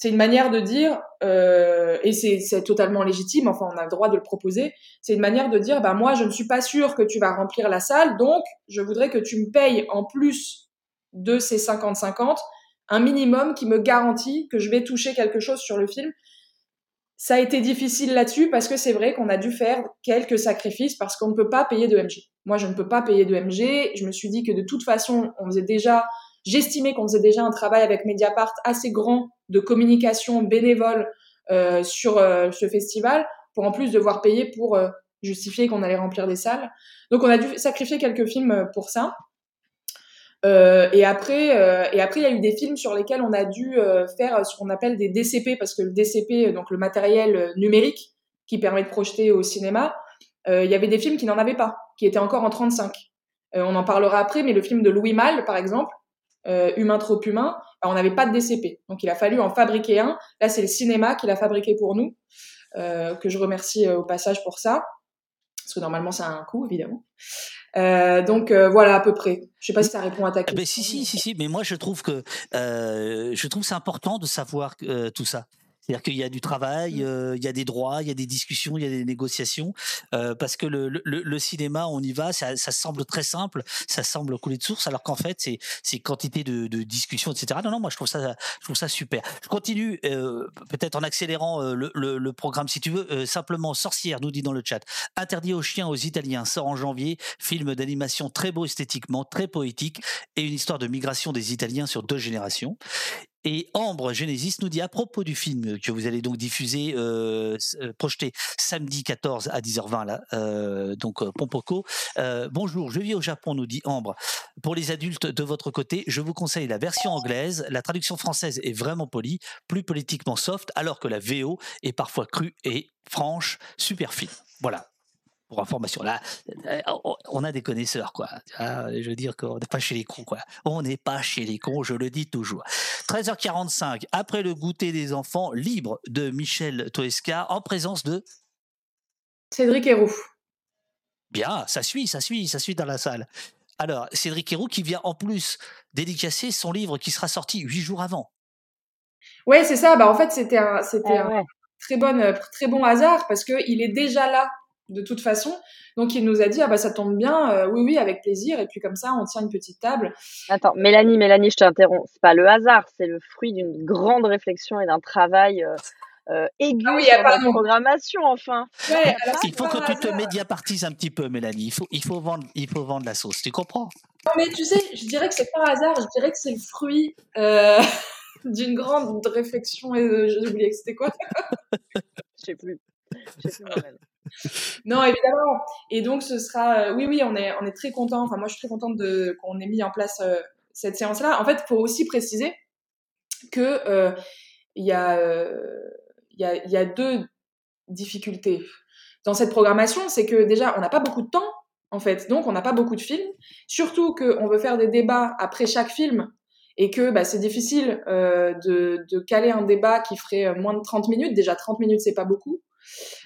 Speaker 5: C'est une manière de dire, euh, et c'est totalement légitime, enfin on a le droit de le proposer, c'est une manière de dire, bah moi je ne suis pas sûr que tu vas remplir la salle, donc je voudrais que tu me payes en plus de ces 50-50 un minimum qui me garantit que je vais toucher quelque chose sur le film. Ça a été difficile là-dessus parce que c'est vrai qu'on a dû faire quelques sacrifices parce qu'on ne peut pas payer de MG. Moi, je ne peux pas payer de MG. Je me suis dit que de toute façon, on faisait déjà, j'estimais qu'on faisait déjà un travail avec Mediapart assez grand de communication bénévole euh, sur euh, ce festival pour en plus devoir payer pour euh, justifier qu'on allait remplir des salles. Donc on a dû sacrifier quelques films pour ça. Euh, et après, euh, et après, il y a eu des films sur lesquels on a dû euh, faire ce qu'on appelle des DCP, parce que le DCP, donc le matériel numérique qui permet de projeter au cinéma, il y avait des films qui n'en avaient pas, qui étaient encore en 35. on en parlera après, mais le film de Louis Malle, par exemple, Humain trop humain, bah, on n'avait pas de DCP, donc il a fallu en fabriquer un. Là, c'est le cinéma qui l'a fabriqué pour nous, que je remercie au passage pour ça, parce que normalement, ça a un coût, évidemment. Euh, donc euh, voilà à peu près. Je sais pas si ça répond à ta question.
Speaker 1: Mais si si si si. Mais moi je trouve que euh, je trouve c'est important de savoir euh, tout ça. C'est-à-dire qu'il y a du travail,
Speaker 5: Mmh.
Speaker 1: euh, il y a des droits, il y a des discussions, il y a des négociations, euh, parce que le, le, le cinéma, on y va, ça, ça semble très simple, ça semble couler de source, alors qu'en fait, c'est c'est quantité de, de discussions, etc. Non, non, moi je trouve ça, je trouve ça super. Je continue, euh, peut-être en accélérant le, le, programme, si tu veux. Simplement, Sorcière nous dit dans le chat, interdit aux chiens aux Italiens, sort en janvier, film d'animation très beau esthétiquement, très poétique, et une histoire de migration des Italiens sur deux générations. Et Ambre Genesis nous dit à propos du film que vous allez donc diffuser, euh, euh, projeté samedi 14 à 10h20 là, euh, donc euh, Pompoko. Euh, bonjour, je vis au Japon, nous dit Ambre. Pour les adultes de votre côté, je vous conseille la version anglaise. La traduction française est vraiment polie, plus politiquement soft, alors que la VO est parfois crue et franche, super fine. Voilà, pour information. Là, euh, on a des connaisseurs, quoi. Ah, je veux dire qu'on n'est pas chez les cons, quoi. On n'est pas chez les cons, je le dis toujours. 13h45, après le goûter des enfants, libre de Michel Toesca, en présence de.
Speaker 5: Cédric Héroux.
Speaker 1: Bien, ça suit, ça suit, ça suit dans la salle. Alors, Cédric Héroux qui vient en plus dédicacer son livre qui sera sorti huit jours avant.
Speaker 5: Ouais, c'est ça. Bah, en fait, c'était un, c'était
Speaker 4: Ah
Speaker 5: un très, bon, très bon hasard parce qu'il est déjà là de toute façon. Donc il nous a dit ah bah ça tombe bien, euh, oui oui avec plaisir et puis comme ça on tient une petite table.
Speaker 4: Attends, Mélanie, Mélanie, je t'interromps. C'est pas le hasard, c'est le fruit d'une grande réflexion et d'un travail euh, euh, aigu
Speaker 5: Ah oui,
Speaker 4: sur notre programmation, enfin.
Speaker 5: Ouais, alors
Speaker 1: Il faut que tu te médiapartises un petit peu, Mélanie. Il faut, il faut, vendre, il faut vendre la sauce. Tu comprends?
Speaker 5: Non, mais tu sais, je dirais que c'est pas un hasard, je dirais que c'est le fruit euh, d'une grande réflexion et j'ai oublié que c'était quoi.
Speaker 4: Je sais plus. Je sais plus.
Speaker 5: Non, évidemment. Et donc, ce sera. euh, oui, oui, on est, on est très content. Enfin, moi, je suis très contente de qu'on ait mis en place euh, cette séance-là. En fait, il faut aussi préciser que euh, il y a, y a, y a deux difficultés dans cette programmation. C'est que déjà, on n'a pas beaucoup de temps, en fait. Donc, on n'a pas beaucoup de films. Surtout qu'on veut faire des débats après chaque film et que bah, c'est difficile de, de caler un débat qui ferait moins de 30 minutes. Déjà, 30 minutes, c'est pas beaucoup.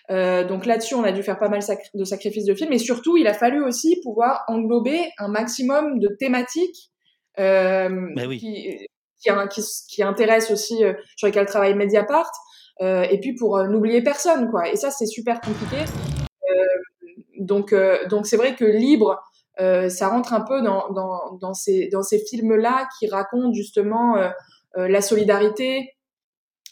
Speaker 5: Euh, donc là-dessus, on a dû faire pas mal de sacrifices de films. Et surtout, il a fallu aussi pouvoir englober un maximum de thématiques euh,
Speaker 1: Mais oui.
Speaker 5: qui, qui, qui, qui intéressent aussi, euh, sur lesquelles travaille Mediapart. Euh, et puis pour n'oublier personne, quoi. Et ça, c'est super compliqué. Donc, donc c'est vrai que libre, ça rentre un peu dans, dans, dans ces, dans ces films-là qui racontent justement la solidarité,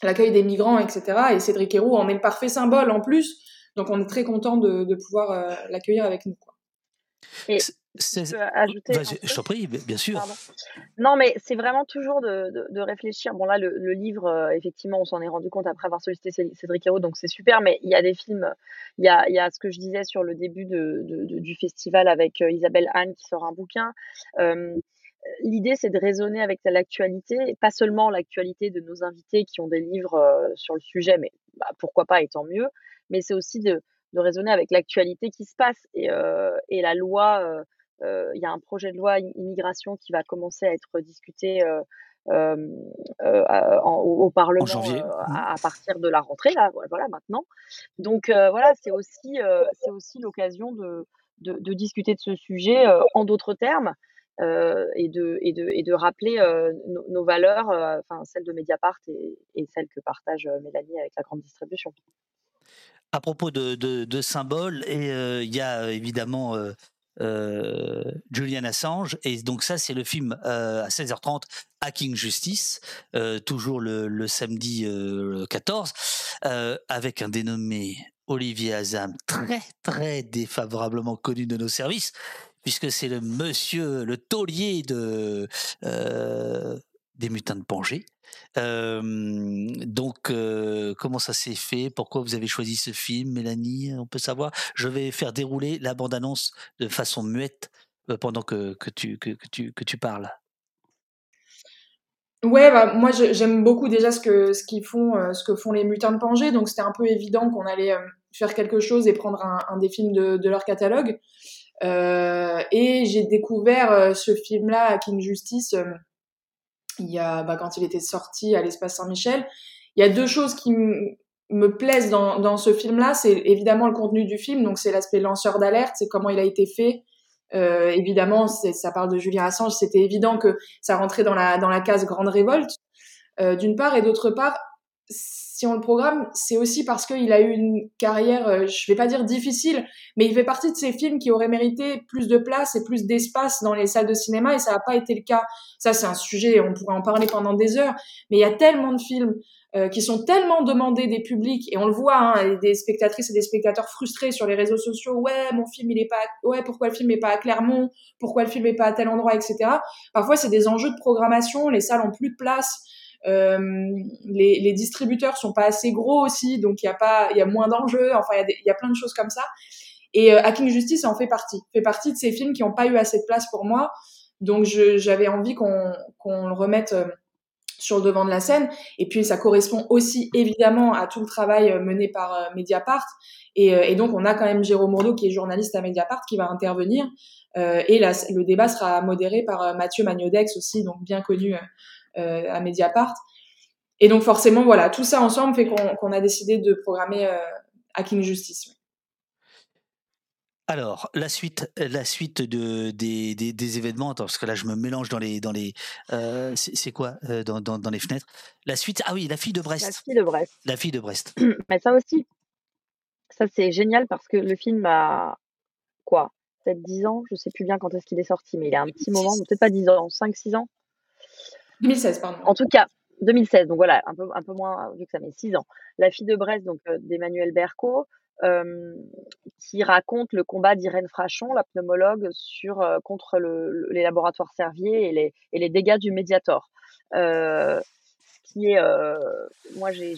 Speaker 5: l'accueil des migrants, etc. Et Cédric Héroux en est le parfait symbole en plus. Donc on est très content de, de pouvoir euh, l'accueillir avec nous. Quoi.
Speaker 4: Et ajouter
Speaker 1: je t'en prie, bien sûr.
Speaker 4: Pardon. Non, mais c'est vraiment toujours de, de, de réfléchir. Bon, là, le, le livre, euh, effectivement, on s'en est rendu compte après avoir sollicité Cé- Cédric Hérault, donc c'est super, mais il y a des films, il y a, il y a ce que je disais sur le début de, du festival avec euh, Isabelle Anne qui sort un bouquin. Euh, L'idée, c'est de raisonner avec l'actualité, et pas seulement l'actualité de nos invités qui ont des livres euh, sur le sujet, mais bah, pourquoi pas, et tant mieux, mais c'est aussi de, de raisonner avec l'actualité qui se passe. Et, euh, et la loi, euh, euh, il y a un projet de loi immigration qui va commencer à être discuté en- au, Parlement
Speaker 1: janvier.
Speaker 4: euh, à, à partir de la rentrée, là, voilà, maintenant. Donc voilà, c'est aussi, c'est aussi l'occasion de, de, de discuter de ce sujet en d'autres termes. Euh, et, de, et, de, et de rappeler euh, nos, nos valeurs, euh, enfin celles de Mediapart et, celles que partage Mélanie avec la grande distribution.
Speaker 1: À propos de, de, symboles, il y a évidemment Julian Assange. Et donc ça, c'est le film à 16h30, Hacking Justice, toujours le, samedi euh, 14, euh, avec un dénommé Olivier Azam, très très défavorablement connu de nos services, puisque c'est le monsieur, le taulier de, euh, des mutins de Pangée. Euh, donc, euh, comment ça s'est fait? Pourquoi vous avez choisi ce film, Mélanie? On peut savoir. Je vais faire dérouler la bande-annonce de façon muette pendant que, que, tu, que, tu, que tu parles.
Speaker 5: Ouais, bah, moi j'aime beaucoup déjà ce que ce qu'ils font, ce que font les Mutins de Pangée, donc c'était un peu évident qu'on allait faire quelque chose et prendre un, des films de leur catalogue. Euh, et j'ai découvert euh, ce film-là, Hacking Justice, euh, il y a bah, quand il était sorti à l'Espace Saint-Michel. Il y a deux choses qui me plaisent dans, ce film-là, c'est évidemment le contenu du film, donc c'est l'aspect lanceur d'alerte, c'est comment il a été fait. Évidemment, ça parle de Julian Assange, c'était évident que ça rentrait dans la dans la case grande révolte, d'une part, et d'autre part, le programme, c'est aussi parce qu'il a eu une carrière, euh, je vais pas dire difficile, mais il fait partie de ces films qui auraient mérité plus de place et plus d'espace dans les salles de cinéma, et ça n'a pas été le cas. Ça, c'est un sujet, on pourrait en parler pendant des heures, mais il y a tellement de films euh, qui sont tellement demandés des publics, et on le voit, hein, des spectatrices et des spectateurs frustrés sur les réseaux sociaux, ouais, mon film, il est pas, ouais, pourquoi le film est pas à Clermont, pourquoi le film est pas à tel endroit, etc. Parfois, c'est des enjeux de programmation, les salles ont plus de place, euh, les, les distributeurs sont pas assez gros aussi, donc il y a pas, il y a moins d'enjeux. Enfin, il y, a plein de choses comme ça. Et euh, Hacking Justice en fait partie, fait partie de ces films qui n'ont pas eu assez de place pour moi. Donc j'avais envie qu'on le remette euh, sur le devant de la scène. Et puis ça correspond aussi évidemment à tout le travail mené par Mediapart. Et, donc on a quand même Jérôme Mourdeau qui est journaliste à Mediapart qui va intervenir. Et le débat sera modéré par Mathieu Magnodex aussi, donc bien connu à Mediapart. Et donc forcément, voilà, tout ça ensemble fait qu'on a décidé de programmer euh, Hacking Justice.
Speaker 1: Alors, la suite, la suite de, des, des, des événements, attends, parce que là je me mélange dans les. Dans les euh, c'est quoi euh, dans, dans, dans les fenêtres? La suite, ah oui, la fille de
Speaker 4: La
Speaker 1: Brest.
Speaker 4: fille de Brest.
Speaker 1: La fille de Brest.
Speaker 4: Mais ça aussi, ça c'est génial parce que le film a quoi Peut-être 10 ans, je sais plus bien quand est-ce qu'il est sorti, mais il a un petit moment, peut-être pas 10 ans, 5-6 ans.
Speaker 5: 2016, pardon.
Speaker 4: En tout cas, 2016, donc voilà, un peu, un peu moins vu que ça met 6 ans. La fille de Brest, donc euh, d'Emmanuel Berco, euh, qui raconte le combat d'Irène Frachon, la pneumologue, sur, euh, contre le- le- les laboratoires Servier et les, et les dégâts du Mediator. Qui est, moi j'ai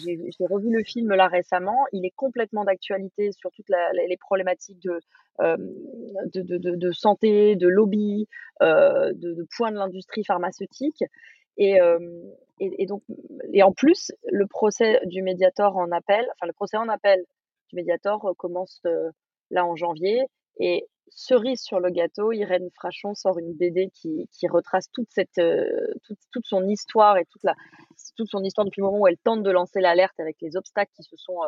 Speaker 4: revu le film là récemment, il est complètement d'actualité sur toutes les problématiques de, de, de, santé, de lobby, de points de l'industrie pharmaceutique. Et, euh, et, et donc, et en plus, le procès du Mediator en appel, enfin le procès en appel du Mediator euh, commence euh, là en janvier. Et cerise sur le gâteau, Irène Frachon sort une BD qui, qui retrace toute cette, toute, toute son histoire et toute la, toute son histoire depuis le moment où elle tente de lancer l'alerte avec les obstacles qui se sont,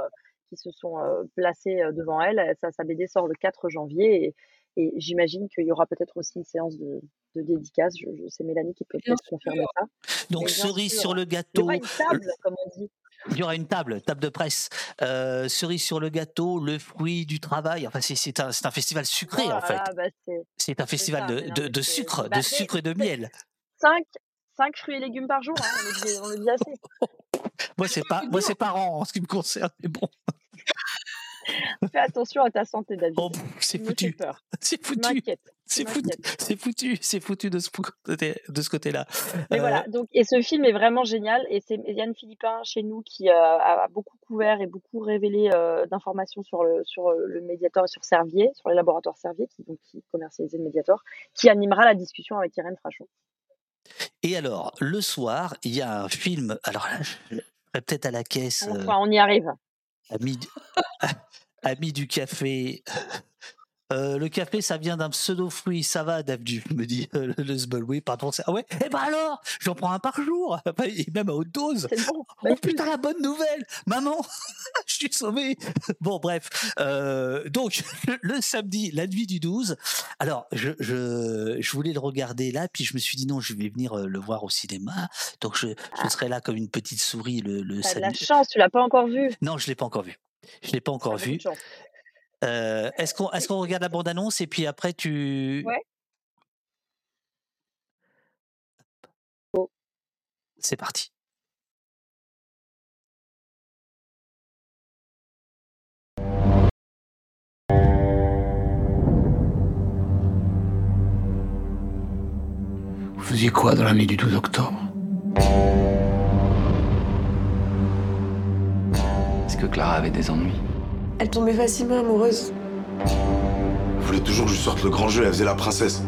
Speaker 4: qui se sont placés devant elle. Sa, sa BD sort le 4 janvier et j'imagine qu'il y aura peut-être aussi une séance de, de dédicace. Je, je- c'est Mélanie qui peut peut-être confirmer ça.
Speaker 1: Donc, cerise
Speaker 4: sûr,
Speaker 1: sur le
Speaker 4: Il y
Speaker 1: gâteau.
Speaker 4: aura une table, comme on dit.
Speaker 1: Il y aura une table, table de presse, euh, cerise sur le gâteau, le fruit du travail. Enfin, c'est- un, festival sucré en fait.
Speaker 4: là, bah c'est
Speaker 1: un festival
Speaker 4: ça,
Speaker 1: de,
Speaker 4: non,
Speaker 1: sucre,
Speaker 4: Bah,
Speaker 1: de
Speaker 4: mais
Speaker 1: sucre et de miel.
Speaker 4: 5, 5 fruits et légumes par jour, hein, on, le dit, on le dit assez.
Speaker 1: Moi, c'est pas, moi, c'est pas rang en ce qui me concerne, mais bon,
Speaker 4: Fais attention à ta santé, David.
Speaker 1: oh, c'est foutu, c'est
Speaker 4: Tu
Speaker 1: foutu, c'est foutu, c'est foutu, c'est foutu de ce côté, de ce côté-là.
Speaker 4: Mais
Speaker 1: Euh,
Speaker 4: voilà, donc, et ce film est vraiment génial. Et c'est Yann Philippin chez nous qui euh, a beaucoup couvert et beaucoup révélé euh, d'informations sur le, sur le Mediator et sur Servier, sur les laboratoires Servier, qui, donc, qui commercialisaient le Mediator, qui animera la discussion avec Irène Frachon.
Speaker 1: Et alors, le soir, il y a un film. Alors là, peut-être à la caisse,
Speaker 4: Enfin, on y arrive.
Speaker 1: ami, du- ami du café. Euh, le café, ça vient d'un pseudo-fruit, ça va, Davdu, me dit euh, le Sbul. Oui, pardon, c'est- ah ouais? Eh ben alors, j'en prends un par jour, Enfin, et même à haute dose.
Speaker 4: Bon.
Speaker 1: Oh putain, la bonne nouvelle Maman, je suis sauvé Bon, bref. euh, donc, le, le samedi, la nuit du 12, alors, je, je, je voulais le regarder là, puis je me suis dit non, je vais venir le voir au cinéma. Donc, je, je serai là comme une petite souris le, le
Speaker 4: T'as de la
Speaker 1: samedi.
Speaker 4: chance, tu l'as pas encore vu.
Speaker 1: Non, je l'ai pas encore vu. Je l'ai pas encore
Speaker 4: T'as beaucoup
Speaker 1: vu. Euh, est-ce qu'on est qu'on regarde la bande-annonce et puis après tu...
Speaker 4: Ouais.
Speaker 1: C'est parti.
Speaker 7: Vous faisiez quoi dans la nuit du 12 octobre?
Speaker 14: Que Clara avait des ennuis
Speaker 15: Elle tombait facilement amoureuse.
Speaker 10: Vous voulez toujours que je sorte le grand jeu, elle faisait la princesse.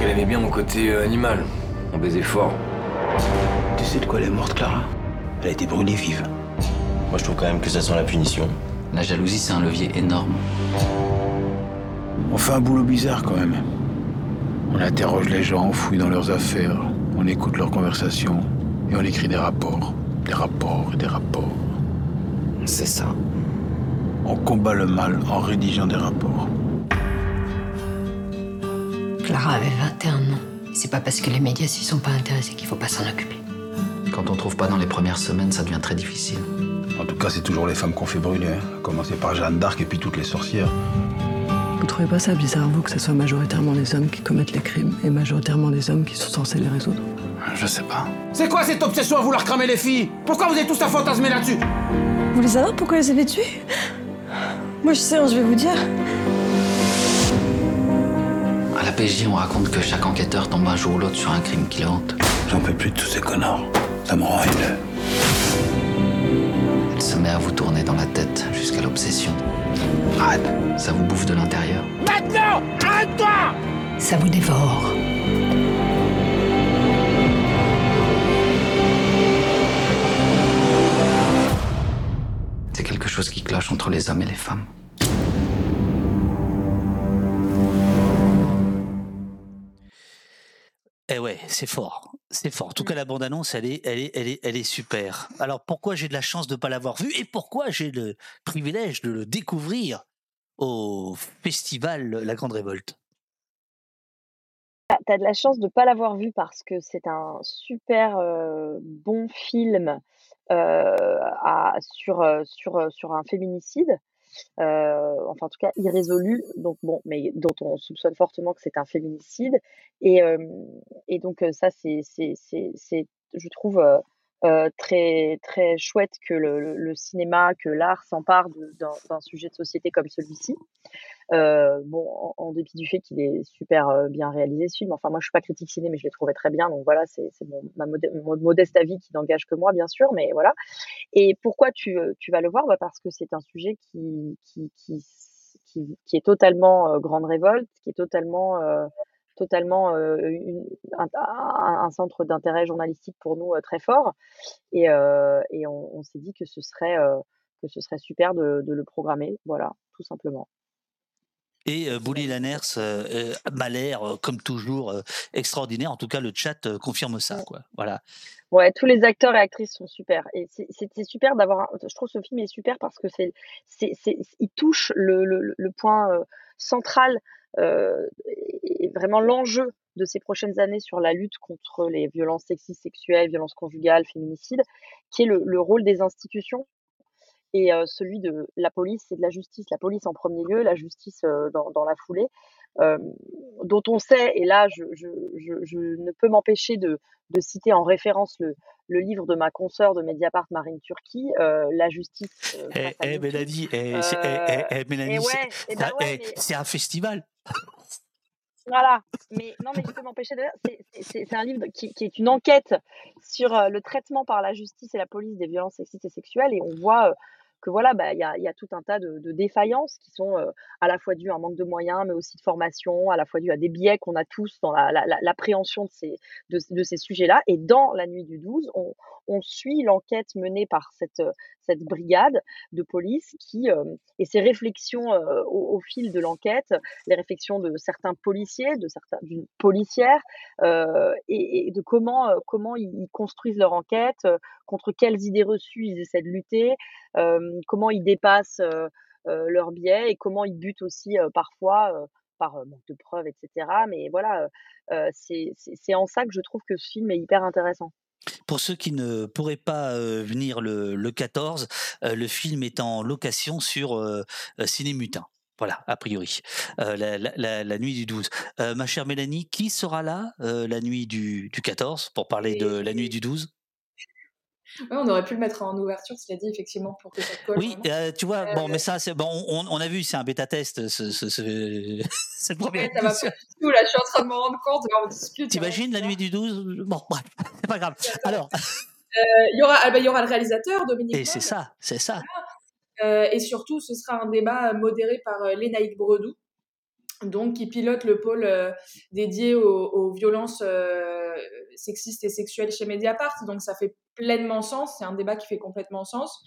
Speaker 7: Elle aimait bien mon côté euh, animal. On baisait fort. Tu sais de quoi elle est morte, Clara? Elle a été brûlée vive.
Speaker 16: Moi, je trouve quand même que ça sent la punition.
Speaker 14: La jalousie, c'est un levier énorme.
Speaker 7: On fait un boulot bizarre quand même. On interroge les gens, on fouille dans leurs affaires, on écoute leurs conversations et on écrit des rapports. Des rapports et des rapports.
Speaker 14: C'est ça.
Speaker 7: On combat le mal en rédigeant des rapports.
Speaker 8: Clara avait 21 ans. C'est pas parce que les médias s'y sont pas intéressés qu'il faut pas s'en occuper.
Speaker 14: Quand on trouve pas dans les premières semaines, ça devient très difficile.
Speaker 7: En tout cas, c'est toujours les femmes qu'on fait brûler. Hein. À commencer par Jeanne d'Arc et puis toutes les sorcières.
Speaker 15: Vous trouvez pas ça bizarre, vous, que ce soit majoritairement les hommes qui commettent les crimes et majoritairement les hommes qui sont censés les résoudre?
Speaker 7: Je sais pas.
Speaker 17: C'est quoi cette obsession à vouloir cramer les filles? Pourquoi vous êtes tous à fantasmer là-dessus?
Speaker 15: Vous voulez savoir pourquoi ils avaient tué Moi, je sais, hein, je vais vous dire.
Speaker 14: À la PJ, on raconte que chaque enquêteur tombe un jour ou l'autre sur un crime qui le hante.
Speaker 7: J'en peux plus de tous ces connards. Ça me rend haineux.
Speaker 14: Elle se met à vous tourner dans la tête jusqu'à l'obsession.
Speaker 7: Arrête.
Speaker 14: Ça vous bouffe de l'intérieur.
Speaker 17: Maintenant Arrête-toi
Speaker 8: Ça vous dévore.
Speaker 14: Chose qui cloche entre les hommes et les femmes.
Speaker 1: Eh ouais, c'est fort, c'est fort. En tout cas, la bande-annonce, elle est, elle est, elle est, elle est super. Alors, pourquoi j'ai de la chance de ne pas l'avoir vu et pourquoi j'ai le privilège de le découvrir au festival La Grande Révolte?
Speaker 4: Tu as de la chance de ne pas l'avoir vu parce que c'est un super euh, bon film euh, à- sur, euh, sur, euh, sur un féminicide. euh, enfin en tout cas irrésolu, donc bon, mais dont on soupçonne fortement que c'est un féminicide. Et, euh, et donc euh, ça, c'est, je trouve euh, très très chouette que le, le- cinéma, que l'art s'empare d'un, sujet de société comme celui-ci. Euh, bon, en, en dépit du fait qu'il est super euh, bien réalisé ce film. Enfin, moi, je suis pas critique ciné, mais je l'ai trouvé très bien. Donc voilà, c'est, mon, mon modeste avis qui n'engage que moi, bien sûr, mais voilà. Et pourquoi tu, euh, tu vas le voir? Bah Parce que c'est un sujet qui, qui, qui, qui, qui est totalement euh, grande révolte, qui est totalement, totalement une- un, centre d'intérêt journalistique pour nous très fort. Et, et on, on s'est dit que ce serait, que ce serait super de, de le programmer, voilà, tout simplement.
Speaker 1: Et euh, Bouli Lanners euh, m'a l'air, euh, comme toujours, extraordinaire. En tout cas, le chat confirme ça. Quoi. Voilà.
Speaker 4: Ouais, tous les acteurs et actrices sont super. Et c'est super d'avoir. un- Je trouve ce film est super parce que c'est, c'est, c'est, il touche le, le, le point central et et vraiment l'enjeu de ces prochaines années sur la lutte contre les violences sexistes, sexuelles, violences conjugales, féminicides, qui est le, le rôle des institutions et euh, celui de la police et de la justice. La police en premier lieu, la justice euh, dans la foulée, euh, dont on sait, et là je, je, je, je ne peux m'empêcher de, de citer en référence le, le livre de ma consoeur de Mediapart, Marine Turki, euh, La justice. euh,
Speaker 1: Eh, eh. Mélanie, eh, c'est- eh, eh, eh,
Speaker 4: Euh, ouais, bah ouais,
Speaker 1: eh,
Speaker 4: mais-
Speaker 1: un festival.
Speaker 4: Voilà, mais non, mais je peux m'empêcher de c'est- un livre qui, qui est une enquête sur euh, le traitement par la justice et la police des violences sexistes et sexuelles, et on voit euh, que voilà, bah, il y a, y a tout un tas de, défaillances qui sont euh, à la fois dues à un manque de moyens, mais aussi de formation, à la fois dues à des biais qu'on a tous dans la- la- l'appréhension de ces, de, ces sujets-là. Et dans La Nuit du 12, on, on suit l'enquête menée par cette, euh, cette brigade de police qui, euh, et ses réflexions euh, au, fil de l'enquête, les réflexions de certains policiers, de certains, d'une policière, euh, et, de comment, comment ils construisent leur enquête, contre quelles idées reçues ils essaient de lutter, comment ils dépassent leurs biais et comment ils butent aussi parfois par manque de preuves, etc. Mais voilà, c'est en ça que je trouve que ce film est hyper intéressant.
Speaker 1: Pour ceux qui ne pourraient pas euh, venir le, le 14, euh, le film est en location sur euh, Cinémutin. Voilà, a priori, la, la- la- la nuit du 12. Euh, ma chère Mélanie, qui sera là la nuit du, du 14 pour parler de la nuit du 12
Speaker 5: Ouais, on aurait pu le mettre en ouverture, cela dit, effectivement, pour que ça colle.
Speaker 1: Oui, euh, tu vois,
Speaker 5: Euh,
Speaker 1: bon, mais ça, c'est bon, on, on a vu, c'est un bêta test, ce, ce, ce- cette première
Speaker 5: Ouais, ça va
Speaker 1: édition.
Speaker 5: pas du tout, là, je suis en train de me rendre compte, là, on discute.
Speaker 1: T'imagines la nuit du 12 Bon, bref, c'est pas grave. Alors,
Speaker 5: Euh, Il y, aura, ah bah, y aura le réalisateur, Dominique
Speaker 1: et c'est ça, c'est ça.
Speaker 5: Euh, et surtout, ce sera un débat modéré par euh, Lénaïque Bredou, donc qui pilote le pôle euh, dédié aux, aux violences euh, sexistes et sexuelles chez Mediapart. Donc ça fait pleinement sens. C'est un débat qui fait complètement sens.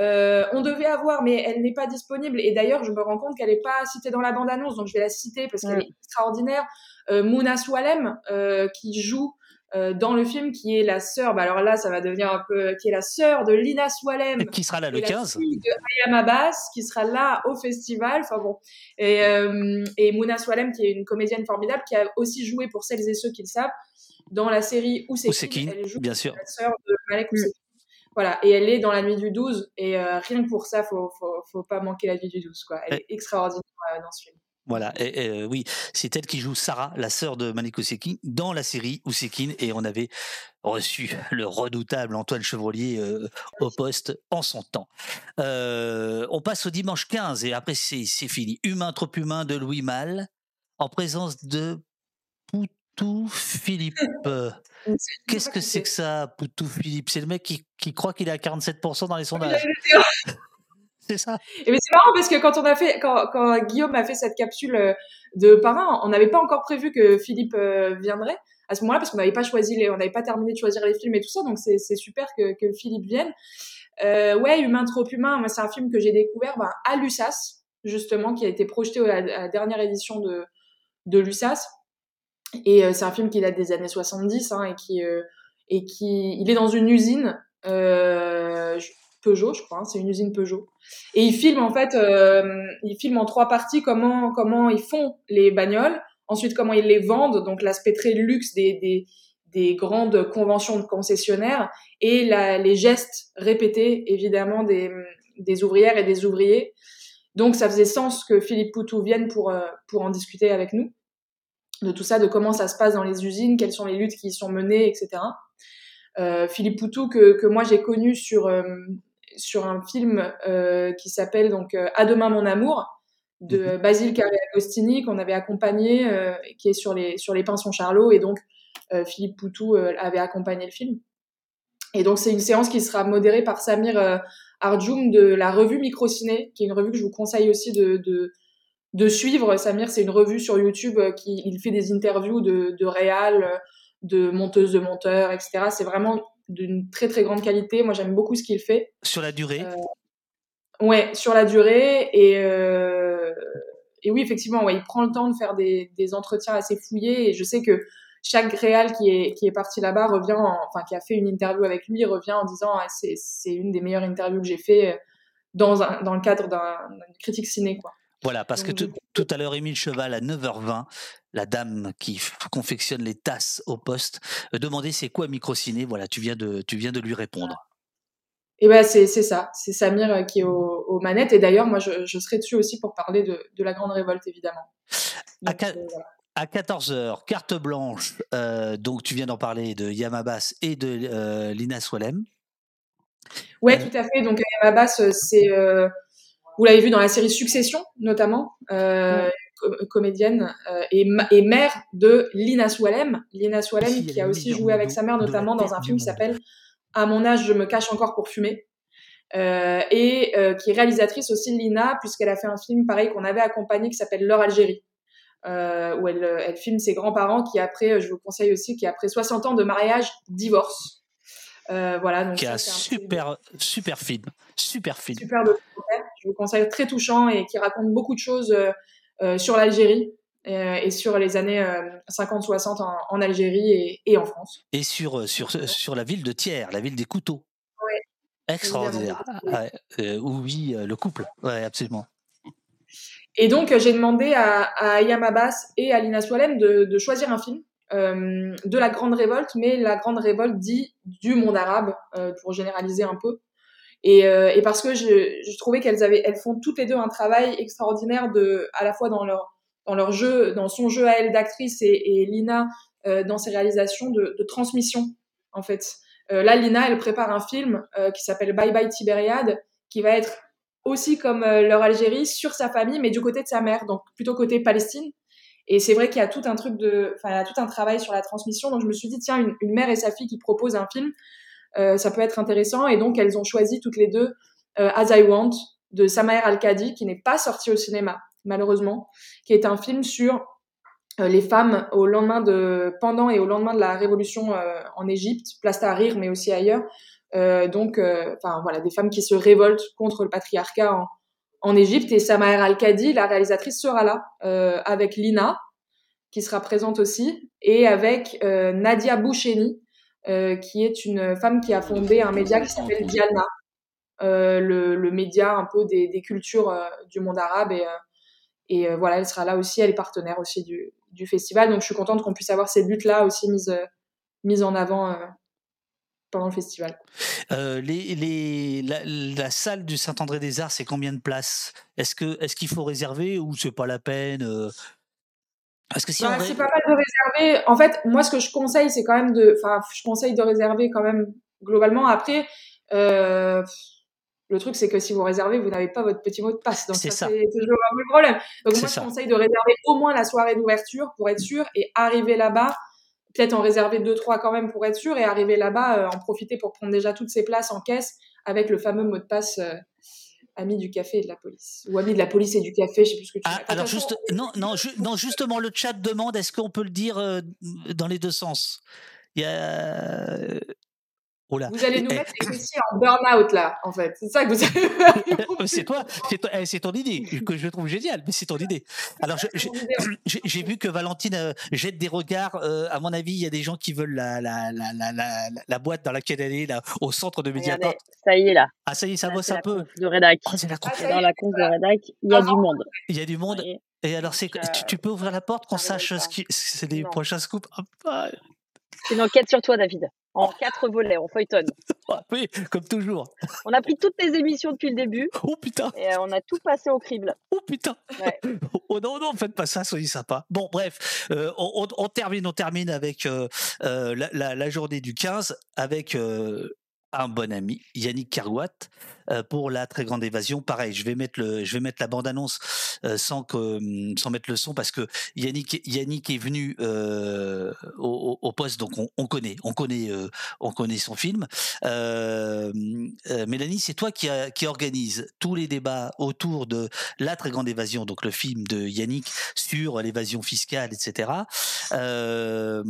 Speaker 5: Euh, on devait avoir, mais elle n'est pas disponible. Et d'ailleurs, je me rends compte qu'elle n'est pas citée dans la bande-annonce, donc je vais la citer parce qu'elle est extraordinaire. Mouna euh, qui joue dans le film, qui est la sœur, bah alors là, ça va devenir un peu, qui est la sœur de Lina Swalem,
Speaker 1: Qui sera là le
Speaker 5: et la
Speaker 1: 15
Speaker 5: fille de Ayam Abbas, qui sera là au festival. Enfin bon. Et, euh, et Mouna Swalem, qui est une comédienne formidable, qui a aussi joué, pour celles et ceux qui le savent, dans la série Où c'est Elle joue
Speaker 1: bien sûr.
Speaker 5: la sœur de Malek Ousekine. Voilà, et elle est dans la nuit du 12, et euh, rien que pour ça, faut, faut, faut pas manquer la nuit du 12, quoi. Elle est extraordinaire euh, dans ce film.
Speaker 1: Voilà, et, et, euh, oui, c'est elle qui joue Sarah, la sœur de Manik Ousekine, dans la série Ousekine, et on avait reçu le redoutable Antoine Chevrolier euh, au poste en son temps. Euh, on passe au dimanche 15, et après c'est c'est fini. Humain trop humain de Louis Malle, en présence de Poutou Philippe. Qu'est-ce que c'est que ça, Poutou Philippe? C'est le mec qui, qui croit qu'il est à 47% dans les sondages. C'est ça.
Speaker 5: Et mais c'est marrant parce que quand on a fait, quand, quand Guillaume a fait cette capsule euh, de parrain, on n'avait pas encore prévu que Philippe euh, viendrait à ce moment-là parce qu'on n'avait pas choisi on n'avait pas terminé de choisir les films et tout ça, donc c'est super que, Philippe vienne. Euh, ouais, Humain trop humain, c'est un film que j'ai découvert ben, à l'USAS justement, qui a été projeté à la, dernière édition de de l'USAS. Et c'est un film qui date des années 70 hein, et qui et qui il est dans une usine Peugeot, je crois, hein, c'est une usine Peugeot. Et ils filment en fait, euh, ils filment en trois parties comment comment ils font les bagnoles, ensuite comment ils les vendent, donc l'aspect très luxe des, des des grandes conventions de concessionnaires et les gestes répétés évidemment des des ouvrières et des ouvriers. Donc ça faisait sens que Philippe Poutou vienne pour euh, pour en discuter avec nous de tout ça, de comment ça se passe dans les usines, quelles sont les luttes qui y sont menées, etc. Euh, Philippe Poutou que, que moi j'ai connu sur sur un film euh, qui s'appelle donc euh, À demain mon amour de Basile Carré Agostini qu'on avait accompagné euh, qui est sur les sur les pinceaux Charlot et donc Philippe Poutou avait accompagné le film et donc c'est une séance qui sera modérée par Samir Arjoum de la revue Microciné qui est une revue que je vous conseille aussi de, de de suivre. Samir, c'est une revue sur YouTube qui il fait des interviews de, de réal, de monteuses, de monteurs, etc. C'est vraiment d'une très très grande qualité. Moi, j'aime beaucoup ce qu'il fait.
Speaker 1: Sur la durée
Speaker 5: Euh, Ouais, sur la durée et euh, et oui, effectivement, ouais, il prend le temps de faire des, des entretiens assez fouillés et je sais que chaque réal qui est qui est parti là-bas revient, en- enfin qui a fait une interview avec lui revient en disant ah, c'est c'est une des meilleures interviews que j'ai fait euh, dans un dans le cadre d'un d'une critique ciné quoi.
Speaker 1: Voilà, parce que tout, tout à l'heure, Émile Cheval, à 9h20, la dame qui confectionne les tasses au poste, euh, demandait c'est quoi Microciné? Voilà, tu viens de, tu viens de lui répondre.
Speaker 5: Et ben c'est c'est ça, c'est Samir euh, qui est aux, aux manettes et d'ailleurs moi je, je serai dessus aussi pour parler de, de la grande révolte évidemment.
Speaker 1: À, qua- à 14h, carte blanche, euh, donc tu viens d'en parler de Yamabas et de euh, Lina Swalem.
Speaker 5: Ouais, tout à fait. Donc euh, c'est euh, vous l'avez vu dans la série Succession notamment, euh, com- comédienne euh, et, mère de Lina Swalem. Lina
Speaker 1: Si, elle
Speaker 5: qui
Speaker 1: est
Speaker 5: a aussi joué avec sa mère notamment dans un film qui s'appelle À mon âge, je me cache encore pour fumer. Euh, et euh, qui est réalisatrice aussi Lina puisqu'elle a fait un film pareil qu'on avait accompagné qui s'appelle L'heure Algérie où elle, elle filme ses grands-parents qui après, je vous conseille aussi, qui après 60 ans de mariage, divorce. Euh, voilà, donc
Speaker 1: Qui
Speaker 5: c'est un
Speaker 1: super, super film. Super film.
Speaker 5: super documentaire. Je vous conseille très touchant et qui raconte beaucoup de choses sur l'Algérie euh, et sur les années euh, 50-60 en, en Algérie et, et en France.
Speaker 1: Et sur, euh, sur, sur la ville de Thiers, la ville des couteaux.
Speaker 5: Ouais.
Speaker 1: Extraordinaire. Ouais, euh, oui, euh, le couple. Ouais, absolument.
Speaker 5: Et donc, euh, j'ai demandé à, à Ayam Abbas et à Lina Swalem de, de choisir un film euh, de la grande révolte, mais la grande révolte dit du monde arabe, euh, pour généraliser un peu. Et, euh, et parce que je, trouvais qu'elles avaient, elles font toutes les deux un travail extraordinaire de, à la fois dans leur, dans leur jeu, dans son jeu à elle d'actrice et, Lina euh, dans ses réalisations de, transmission, en fait. Euh, là, Lina, elle prépare un film qui s'appelle Bye Bye Tibériade, qui va être aussi comme leur Algérie sur sa famille, mais du côté de sa mère, donc plutôt côté Palestine. Et c'est vrai qu'il y a tout un truc de, enfin, tout un travail sur la transmission. Donc je me suis dit, tiens, une, une mère et sa fille qui proposent un film, ça peut être intéressant. Et donc elles ont choisi toutes les deux euh, As I Want de Samaer Al-Kadi, qui n'est pas sorti au cinéma, malheureusement, qui est un film sur euh, les femmes au lendemain de, pendant et au lendemain de la révolution euh, en Égypte, place Tahrir, mais aussi ailleurs. Euh, donc, euh, enfin voilà, des femmes qui se révoltent contre le patriarcat en, en Égypte. Et Samaer Al-Kadi, la réalisatrice, sera là euh, avec Lina, qui sera présente aussi, et avec euh, Nadia Boucheni, euh, qui est une femme qui a fondé un média qui s'appelle Diana, euh, le, le média un peu des, des cultures euh, du monde arabe. Et, et voilà, elle sera là aussi, elle est partenaire aussi du, du festival. Donc je suis contente qu'on puisse avoir ces luttes-là aussi mises, mises en avant pendant le festival.
Speaker 1: Les, les, la, la salle du Saint-André-des-Arts, c'est combien de places? Est-ce que est-ce qu'il faut réserver ou c'est pas la peine Parce que si
Speaker 5: Bah,
Speaker 1: on
Speaker 5: c'est pas mal de réserver. En fait, moi, ce que je conseille, c'est quand même de, enfin, je conseille de réserver quand même globalement. Après, euh, le truc, c'est que si vous réservez, vous n'avez pas votre petit mot de passe. Donc
Speaker 1: C'est
Speaker 5: ça,
Speaker 1: ça.
Speaker 5: c'est toujours un peu le problème. Donc moi, je conseille de réserver au moins la soirée d'ouverture pour être sûr et arriver là-bas. Peut-être en réserver deux, trois quand même pour être sûr et arriver là-bas, euh, en profiter pour prendre déjà toutes ces places en caisse avec le fameux mot de passe euh, ami du café et de la police. Ou ami de la police et du café, je sais plus ce que tu
Speaker 1: Ah, alors
Speaker 5: façon,
Speaker 1: juste non non ju- non justement le chat demande est-ce qu'on peut le dire euh, dans les deux sens? Il y a oh là
Speaker 5: Vous allez nous
Speaker 1: Eh,
Speaker 5: mettre les fessiers en burn-out là, en fait. C'est ça que vous allez faire.
Speaker 1: c'est toi, c'est toi- eh, c'est ton idée que je trouve géniale, mais c'est ton idée. Alors je- je- j'ai j'ai vu que Valentine euh, jette des regards. euh, à mon avis, il y a des gens qui veulent la, la, la, la, la, la boîte dans laquelle elle est là, au centre de Mediapart.
Speaker 4: Ça y est là.
Speaker 1: Ah ça y est, ça
Speaker 4: Là,
Speaker 1: bosse un peu.
Speaker 4: de rédac.
Speaker 1: Oh, c'est la conf.
Speaker 4: Dans la conf de rédac, il y a du monde.
Speaker 1: Il y a du monde. Et alors, c'est tu, tu peux ouvrir la porte qu'on sache ce qui, c'est les
Speaker 4: Non.
Speaker 1: prochains scoops. Ah, ah,
Speaker 4: C'est une enquête sur toi, David. En quatre volets, on feuilletonne.
Speaker 1: oui, comme toujours.
Speaker 4: On a pris toutes les émissions depuis le début.
Speaker 1: Oh putain.
Speaker 4: Et euh, on a tout passé au crible.
Speaker 1: Oh putain.
Speaker 4: Ouais.
Speaker 1: Oh non, non, faites pas ça, soyez sympa. Bon, bref, euh, on, termine, on termine avec euh, la, la- la journée du 15 avec euh, un bon ami, Yannick Cargoat, euh, pour la très grande évasion. Pareil, je vais mettre le, je vais mettre la bande annonce euh, sans que, hum, sans mettre le son parce que Yannick, Yannick est venu euh, au, au- poste, donc on, on connaît, on connaît, euh, on connaît son film. Euh, euh, Mélanie, c'est toi qui, a- qui organise tous les débats autour de la très grande évasion, donc le film de Yannick sur l'évasion fiscale, etc. Euh,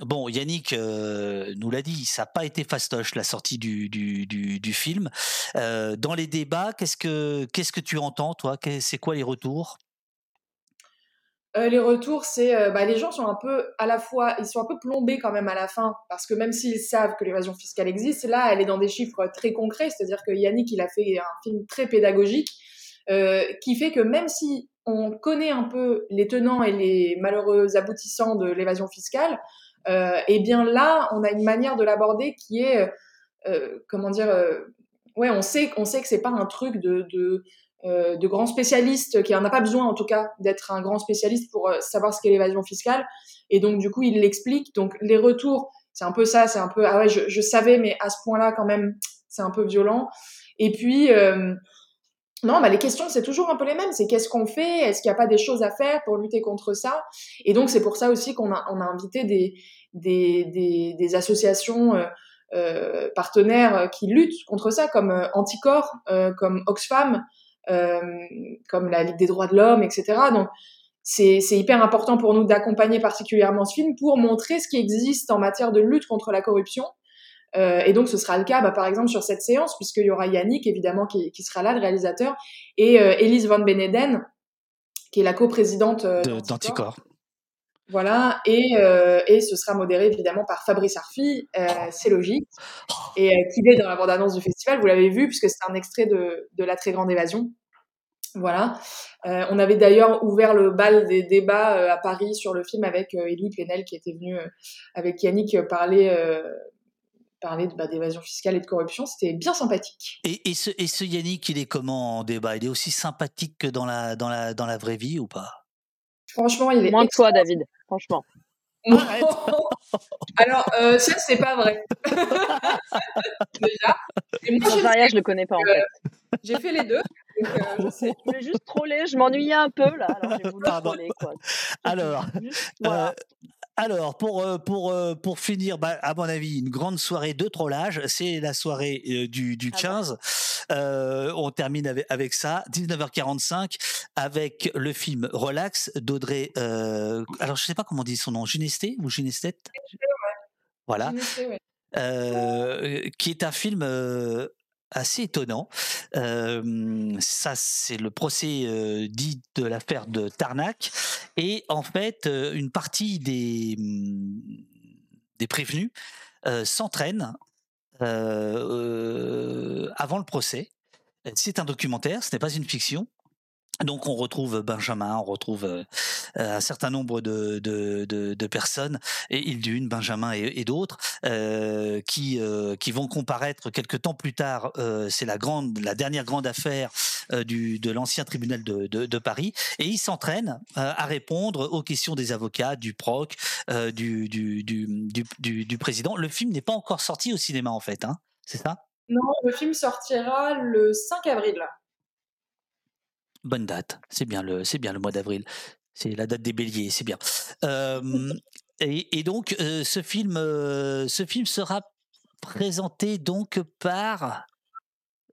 Speaker 1: bon, Yannick euh, nous l'a dit, ça n'a pas été fastoche la sortie du, du, du, du film. Euh, dans les débats, qu'est-ce que qu'est-ce que tu entends, toi? C'est quoi les retours?
Speaker 5: Euh, les retours, c'est euh, bah, les gens sont un peu à la fois, ils sont un peu plombés quand même à la fin, parce que même s'ils savent que l'évasion fiscale existe, là, elle est dans des chiffres très concrets, c'est-à-dire que Yannick, il a fait un film très pédagogique, euh, qui fait que même si on connaît un peu les tenants et les malheureux aboutissants de l'évasion fiscale, euh, eh bien là, on a une manière de l'aborder qui est, euh, euh, comment dire, euh, ouais, on sait, on sait que c'est pas un truc de, de euh, de grands spécialistes, qui en a pas besoin en tout cas d'être un grand spécialiste pour euh, savoir ce qu'est l'évasion fiscale. Et donc du coup, il l'explique. Donc les retours, c'est un peu ça, c'est un peu ah ouais, je, je savais, mais à ce point-là quand même, c'est un peu violent. Et puis euh, non, bah les questions c'est toujours un peu les mêmes. C'est qu'est-ce qu'on fait? Est-ce qu'il n'y a pas des choses à faire pour lutter contre ça? Et donc c'est pour ça aussi qu'on a on a invité des des des, des associations. Euh, partenaires qui luttent contre ça, comme euh, Anticor, euh, comme Oxfam, euh, comme la Ligue des droits de l'homme, etc. Donc, c'est hyper important pour nous d'accompagner particulièrement ce film pour montrer ce qui existe en matière de lutte contre la corruption. Euh, et donc, ce sera le cas, bah, par exemple, sur cette séance, puisqu'il y aura Yannick, évidemment, qui, qui sera là, le réalisateur, et euh, Elise Van Beneden, qui est la coprésidente euh,
Speaker 1: de-
Speaker 5: d'Anticor.
Speaker 1: d'Anticor
Speaker 5: Voilà, et, euh, et ce sera modéré évidemment par Fabrice Arfi, euh, c'est logique, et euh, qui est dans la bande-annonce du festival, vous l'avez vu, puisque c'est un extrait de, de La Très Grande Évasion. Voilà. Euh, on avait d'ailleurs ouvert le bal des débats euh, à Paris sur le film avec euh, Elie Plenel qui était venu euh, avec Yannick parler, euh, parler de, bah, d'évasion fiscale et de corruption. C'était bien sympathique.
Speaker 1: Et, et, ce, et ce Yannick, il est comment en débat? Il est aussi sympathique que dans la, dans la, dans la vraie vie ou pas?
Speaker 5: Franchement, il est
Speaker 4: Moins que toi, David, franchement.
Speaker 5: Alors, euh, ça, c'est pas vrai. Déjà. Et moi, je sais
Speaker 4: je le connais pas en fait.
Speaker 5: J'ai fait les deux. Donc, euh, je sais.
Speaker 4: Je voulais juste troller, je m'ennuyais un peu là, alors j'ai voulu
Speaker 1: Pardon.
Speaker 4: troller quoi.
Speaker 1: Alors,
Speaker 4: Juste, voilà.
Speaker 1: euh, alors pour, pour, pour finir, bah, à mon avis, une grande soirée de trollage. C'est la soirée euh, du, du
Speaker 4: Ah bah.
Speaker 1: 15. Euh, on termine avec, avec ça. 19h45 avec le film Relax d'Audrey. euh, alors, je sais pas comment on dit son nom. Ginesté ou Ginestet? Voilà. Euh, qui est un film assez étonnant. Euh, ça, c'est le procès euh, dit de l'affaire de Tarnac. Et en fait, euh, une partie des, hum, des prévenus s'entraînent avant le procès. C'est un documentaire, ce n'est pas une fiction. Donc on retrouve Benjamin, on retrouve euh, un certain nombre de, de, personnes, et Hildune, Benjamin et, d'autres, euh, qui, euh, qui vont comparaître quelques temps plus tard. euh, C'est la la dernière grande affaire euh, du, de l'ancien tribunal de, de, Paris, et ils s'entraînent euh, à répondre aux questions des avocats, du proc, euh, du, du, du, du président. Le film n'est pas encore sorti au cinéma en fait, hein, c'est ça?
Speaker 5: Non, le film sortira le 5 avril.
Speaker 1: Bonne date, c'est bien le, c'est bien le mois d'avril. C'est la date des béliers, c'est bien. Euh, et, et donc, euh, ce film, euh, ce film sera présenté donc par,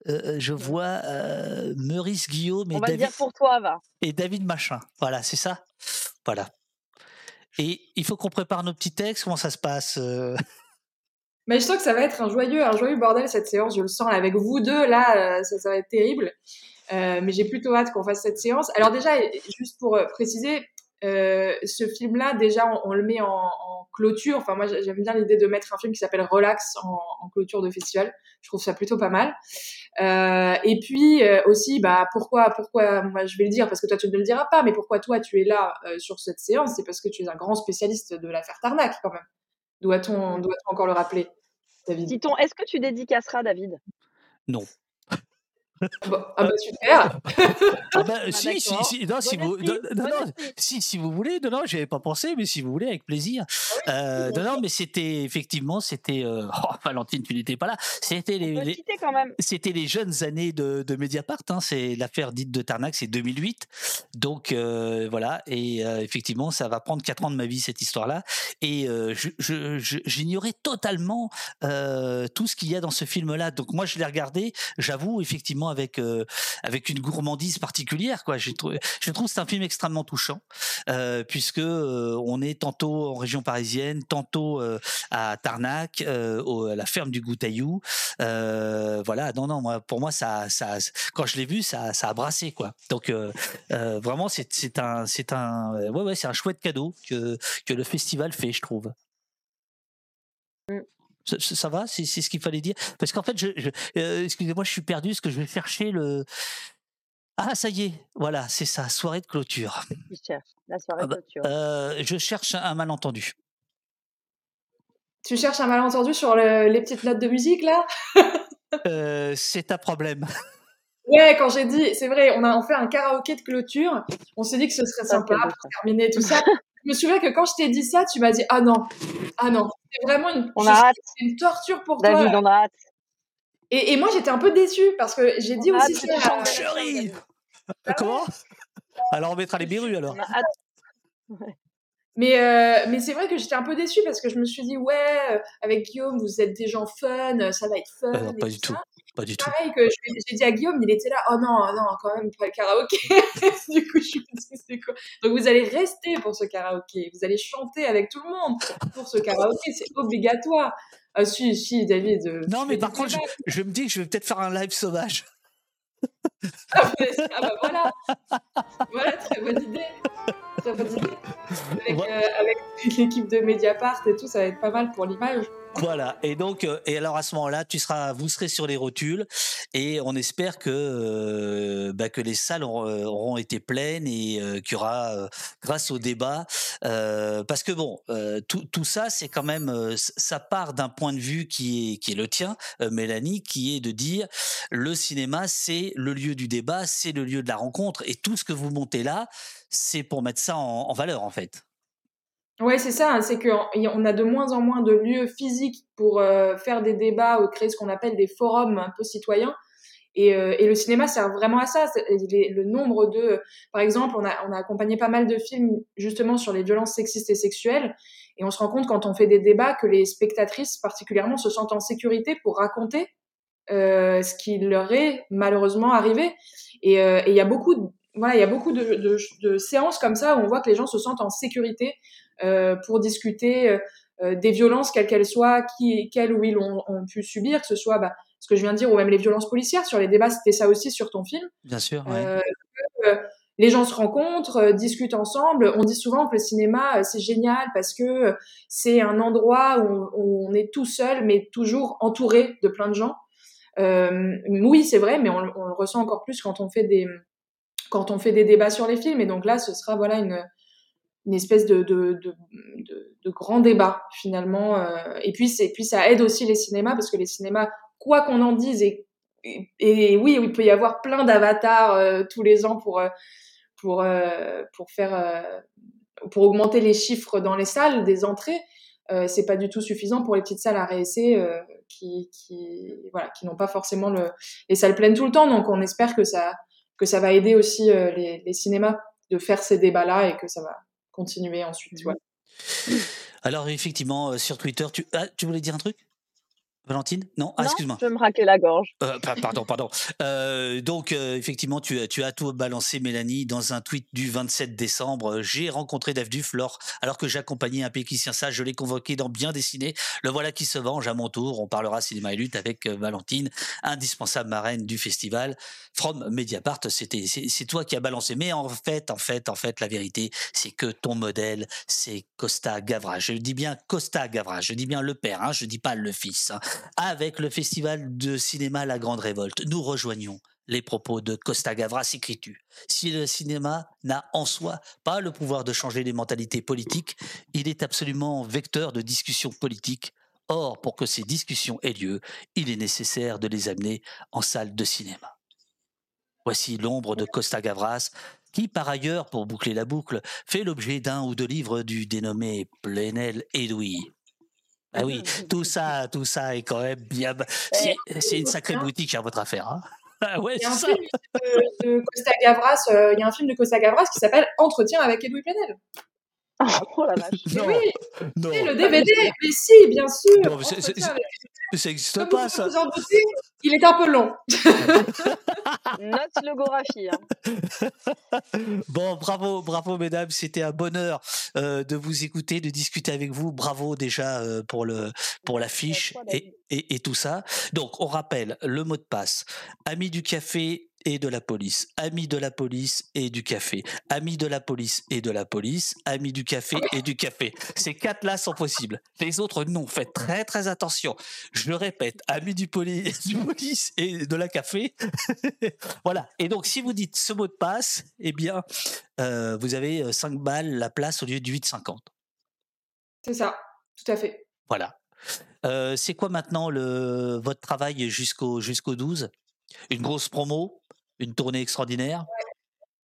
Speaker 1: euh, je vois, euh, Meurice Guillaume et
Speaker 4: On va le
Speaker 1: David,
Speaker 4: dire pour toi, va.
Speaker 1: et David Machin. Voilà, c'est ça. Voilà. Et il faut qu'on prépare nos petits textes. Comment ça se passe
Speaker 5: Mais je sens que ça va être un joyeux, un joyeux bordel cette séance. Je le sens avec vous deux là, ça, ça va être terrible. Euh, mais j'ai plutôt hâte qu'on fasse cette séance. Alors déjà, juste pour euh, préciser, euh, ce film-là, déjà, on, on le met en, en clôture. Enfin, moi, j'aime bien l'idée de mettre un film qui s'appelle Relax en, en clôture de festival. Je trouve ça plutôt pas mal. Euh, et puis euh, aussi, bah pourquoi, pourquoi, moi je vais le dire parce que toi tu ne le diras pas, mais pourquoi toi tu es là euh, sur cette séance, c'est parce que tu es un grand spécialiste de l'affaire Tarnac quand même. Doit-on, doit-on encore le rappeler, David?
Speaker 4: Dit-on, est-ce que tu dédicaceras David?
Speaker 1: Non.
Speaker 5: Ah bah, ah bah, super.
Speaker 1: Ah bah, si, si, si, non, si vous, non, non, si, si vous voulez, non, non, j'y avais pas pensé, mais si vous voulez, avec plaisir. Euh, non, non, mais c'était effectivement, c'était, euh, oh, Valentine, tu n'étais pas là. C'était les, les- c'était les jeunes années de, de Mediapart. Hein, c'est l'affaire dite de Tarnac, c'est 2008. Donc euh, voilà, et effectivement, ça va prendre quatre ans de ma vie cette histoire-là. Et j'ignorais totalement tout ce qu'il y a dans ce film-là. Donc moi, je l'ai regardé, j'avoue, effectivement, avec euh, avec une gourmandise particulière. Quoi. J'ai trouvé, je trouve c'est un film extrêmement touchant, euh, puisque euh, on est tantôt en région parisienne, tantôt à Tarnac, à la ferme du Goutaillou. Voilà, non, non, moi, pour moi, ça, ça, quand je l'ai vu, ça, ça a brassé, quoi. Donc, vraiment, c'est, un, c'est un, ouais, ouais, c'est un chouette cadeau que, que le festival fait, je trouve. Ça, ça- ça va C'est c'est ce qu'il fallait dire Parce qu'en fait, je, je- euh, excusez-moi, je suis perdu, parce que je vais chercher le. Ah, ça y est, voilà, c'est ça, soirée de clôture.
Speaker 4: Il cherche la soirée
Speaker 1: Ah bah,
Speaker 4: de clôture.
Speaker 1: euh, je cherche un malentendu.
Speaker 5: Tu cherches un malentendu sur le- les petites notes de musique là?
Speaker 1: Euh, c'est un problème.
Speaker 5: Ouais, quand j'ai dit, c'est vrai, on a on fait un karaoké de clôture. On s'est dit que ce serait sympa pour terminer tout ça. Je me souviens que quand je t'ai dit ça, tu m'as dit ah non, ah non, c'est vraiment une,
Speaker 4: On a hâte.
Speaker 5: torture pour
Speaker 4: David,
Speaker 5: toi.
Speaker 4: on a hâte.
Speaker 5: Et, et moi j'étais un peu déçue parce que j'ai dit aussi ça.
Speaker 4: Action, David.
Speaker 1: Comment? Alors on mettra les berrues alors.
Speaker 4: On a hâte.
Speaker 5: Mais, euh, mais c'est vrai que j'étais un peu déçue parce que je me suis dit, ouais, euh, avec Guillaume, vous êtes des gens fun, ça va être fun.
Speaker 1: Euh, non,
Speaker 5: et
Speaker 1: pas
Speaker 5: tout
Speaker 1: du tout. Pas du tout.
Speaker 5: Pareil que je lui ai- j'ai dit à Guillaume, il était là, oh non, non, quand même pas le karaoké. du coup, je suis dit, c'est quoi? Donc vous allez rester pour ce karaoké, vous allez chanter avec tout le monde pour ce karaoké, c'est obligatoire. Ah si, si, David. euh,
Speaker 1: Non, mais par contre, je, me dis que je vais peut-être faire un live sauvage.
Speaker 5: Ah, bah, ah bah voilà, voilà, très bonne idée. Très bonne idée. Avec, euh, avec l'équipe de Mediapart et tout, ça va être pas mal pour l'image.
Speaker 1: Voilà. Et donc, euh, et alors à ce moment-là, tu seras, vous serez sur les rotules, et on espère que euh, bah, que les salles auront, euh, été pleines et qu'il y aura, grâce au débat, parce que bon, tout, tout ça, c'est quand même, ça part d'un point de vue qui est qui est le tien, Mélanie, qui est de dire le cinéma, c'est le lieu du débat, c'est le lieu de la rencontre, et tout ce que vous montez là, c'est pour mettre ça en valeur, en fait.
Speaker 5: Ouais, c'est ça, hein, c'est qu'on a de moins en moins de lieux physiques pour euh, faire des débats ou créer ce qu'on appelle des forums un peu citoyens. Et, euh, et le cinéma sert vraiment à ça. Le nombre de, par exemple, on a, on a accompagné pas mal de films justement sur les violences sexistes et sexuelles, et on se rend compte quand on fait des débats que les spectatrices particulièrement se sentent en sécurité pour raconter euh, ce qui leur est malheureusement arrivé. Et il y a beaucoup, de, voilà, il y a beaucoup de, de, séances comme ça où on voit que les gens se sentent en sécurité pour discuter euh, euh, des violences, quelles qu'elles soient, qui, quelles ou ils ont, ont pu subir, que ce soit bah, ce que je viens de dire, ou même les violences policières. Sur les débats, c'était ça aussi sur ton film.
Speaker 1: Bien sûr. ouais.
Speaker 5: Euh, euh, les gens se rencontrent, euh, discutent ensemble. On dit souvent que le cinéma, euh, c'est génial parce que euh, c'est un endroit où on, où on est tout seul, mais toujours entouré de plein de gens. Euh, oui, c'est vrai, mais on, on le ressent encore plus quand on fait des quand on fait des débats sur les films. Et donc là, ce sera voilà une une espèce de, de, de, de, grand débat finalement. euh, et puis c'est puis ça aide aussi les cinémas parce que les cinémas, quoi qu'on en dise, et, et, oui, il peut y avoir plein d'avatars euh, tous les ans pour euh, pour euh, pour faire euh, pour augmenter les chiffres dans les salles des entrées. Euh, c'est pas du tout suffisant pour les petites salles à réessayer qui, qui voilà qui n'ont pas forcément le, les salles pleines tout le temps. Donc on espère que ça que ça va aider aussi les, les cinémas de faire ces débats là et que ça va continuer ensuite.
Speaker 1: Alors effectivement, euh, sur Twitter, tu, ah, tu voulais dire un truc? Valentine? Non Ah, excuse-moi.
Speaker 4: je me raquer la gorge.
Speaker 1: Euh, pa- pardon, pardon. Euh, donc, euh, effectivement, tu, as- tu as tout balancé, Mélanie, dans un tweet du 27 décembre. J'ai rencontré Dave Duf lors, alors que j'accompagnais un péquicien sage. Je l'ai convoqué dans Bien dessiné. Le voilà qui se venge à mon tour. On parlera cinéma et lutte avec Valentine, indispensable marraine du festival. From Mediapart, c'était, c'est, toi qui as balancé. Mais en fait, en fait, en fait, la vérité, c'est que ton modèle, c'est Costa Gavras. Je dis bien Costa Gavras. Je dis bien le père, hein, je dis pas le fils. hein. Avec le festival de cinéma La Grande Révolte, nous rejoignons les propos de Costa Gavras, écris-tu. Si le cinéma n'a en soi pas le pouvoir de changer les mentalités politiques, il est absolument vecteur de discussions politiques. Or, pour que ces discussions aient lieu, il est nécessaire de les amener en salle de cinéma. Voici l'ombre de Costa Gavras, qui par ailleurs, pour boucler la boucle, fait l'objet d'un ou deux livres du dénommé Plenel Edoui. Ah oui, tout ça, tout ça est quand même bien. C'est c'est une sacrée boutique à votre affaire. Hein ah ouais,
Speaker 5: Il y a
Speaker 1: c'est
Speaker 5: un
Speaker 1: ça.
Speaker 5: film de, de Costa Gavras, euh, il y a un film de Costa Gavras qui s'appelle Entretien avec Edoui Plenel.
Speaker 4: Oh la vache.
Speaker 1: Non,
Speaker 5: oui,
Speaker 1: non.
Speaker 5: le DVD, mais si, bien sûr.
Speaker 1: Non,
Speaker 5: Entretien avec-
Speaker 1: Ça n'existe
Speaker 5: Comme
Speaker 1: pas,
Speaker 5: vous
Speaker 1: ça.
Speaker 5: vous en doutez, il est un peu long.
Speaker 4: Note logographie. Hein.
Speaker 1: Bon, bravo, bravo, mesdames. C'était un bonheur euh, de vous écouter, de discuter avec vous. Bravo déjà euh, pour le pour l'affiche et, et, et tout ça. Donc, on rappelle le mot de passe ami du café et de la police, ami de la police et du café, ami de la police et de la police, ami du café et du café. Ces quatre-là sont possibles. Les autres, non. Faites très, très attention. Je le répète, ami du, poli- du police et de la café. voilà. Et donc, si vous dites ce mot de passe, eh bien, euh, vous avez 5 balles la place au lieu de 8,50.
Speaker 5: C'est ça, tout à fait.
Speaker 1: Voilà. Euh, c'est quoi maintenant le, votre travail jusqu'au jusqu'au 12 Une grosse promo? Une tournée extraordinaire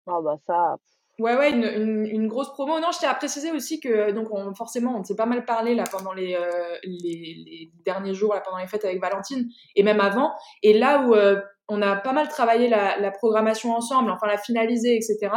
Speaker 4: Ah bah ça.
Speaker 5: Ouais, ouais, une, une, une grosse promo. Non, je tiens à préciser aussi que, donc, on, forcément, on s'est pas mal parlé là pendant les, euh, les, les derniers jours, là, pendant les fêtes avec Valentine, et même avant. Et là où euh, on a pas mal travaillé la, la programmation ensemble, enfin la finaliser, etc.,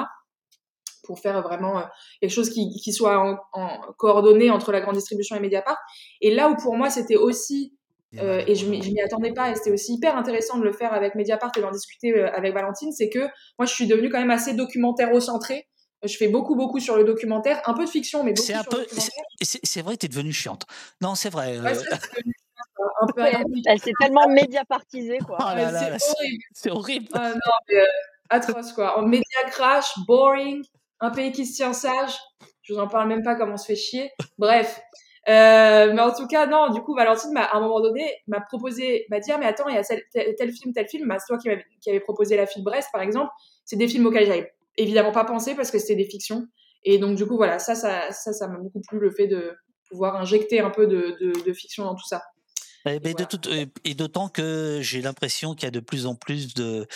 Speaker 5: pour faire vraiment euh, quelque chose qui, qui soit en, en coordonné entre la grande distribution et Mediapart. Et là où pour moi c'était aussi euh, et je m'y attendais pas et c'était aussi hyper intéressant de le faire avec Mediapart et d'en discuter euh, avec Valentine, c'est que moi je suis devenue quand même assez documentaire centré. Je fais beaucoup beaucoup sur le documentaire, un peu de fiction mais beaucoup sur le documentaire.
Speaker 1: c'est- vrai, t'es devenue chiante. Non, c'est vrai.
Speaker 5: Ouais,
Speaker 1: euh,
Speaker 5: un peu.
Speaker 4: Elle s'est tellement médiapartisée quoi.
Speaker 1: oh là
Speaker 5: Ouais,
Speaker 1: là,
Speaker 5: c'est horrible.
Speaker 1: c'est horrible.
Speaker 5: Ah non, mais, euh, atroce quoi. En média crash, boring, un pays qui se tient sage. Je vous en parle même pas comme on se fait chier. Bref. Euh, mais en tout cas, non, du coup, Valentine, à un moment donné, m'a proposé, m'a dit, ah, mais attends, il y a tel, film, tel film. Bah, c'est toi qui, m'avais- qui avait proposé La fille de Brest, par exemple. C'est des films auxquels j'avais évidemment pas pensé parce que c'était des fictions. Et donc, du coup, voilà, ça, ça, ça, ça m'a beaucoup plu, le fait de pouvoir injecter un peu de, de, de fiction dans tout ça.
Speaker 1: Eh ben, de euh, et d'autant que j'ai l'impression qu'il y a de plus en plus de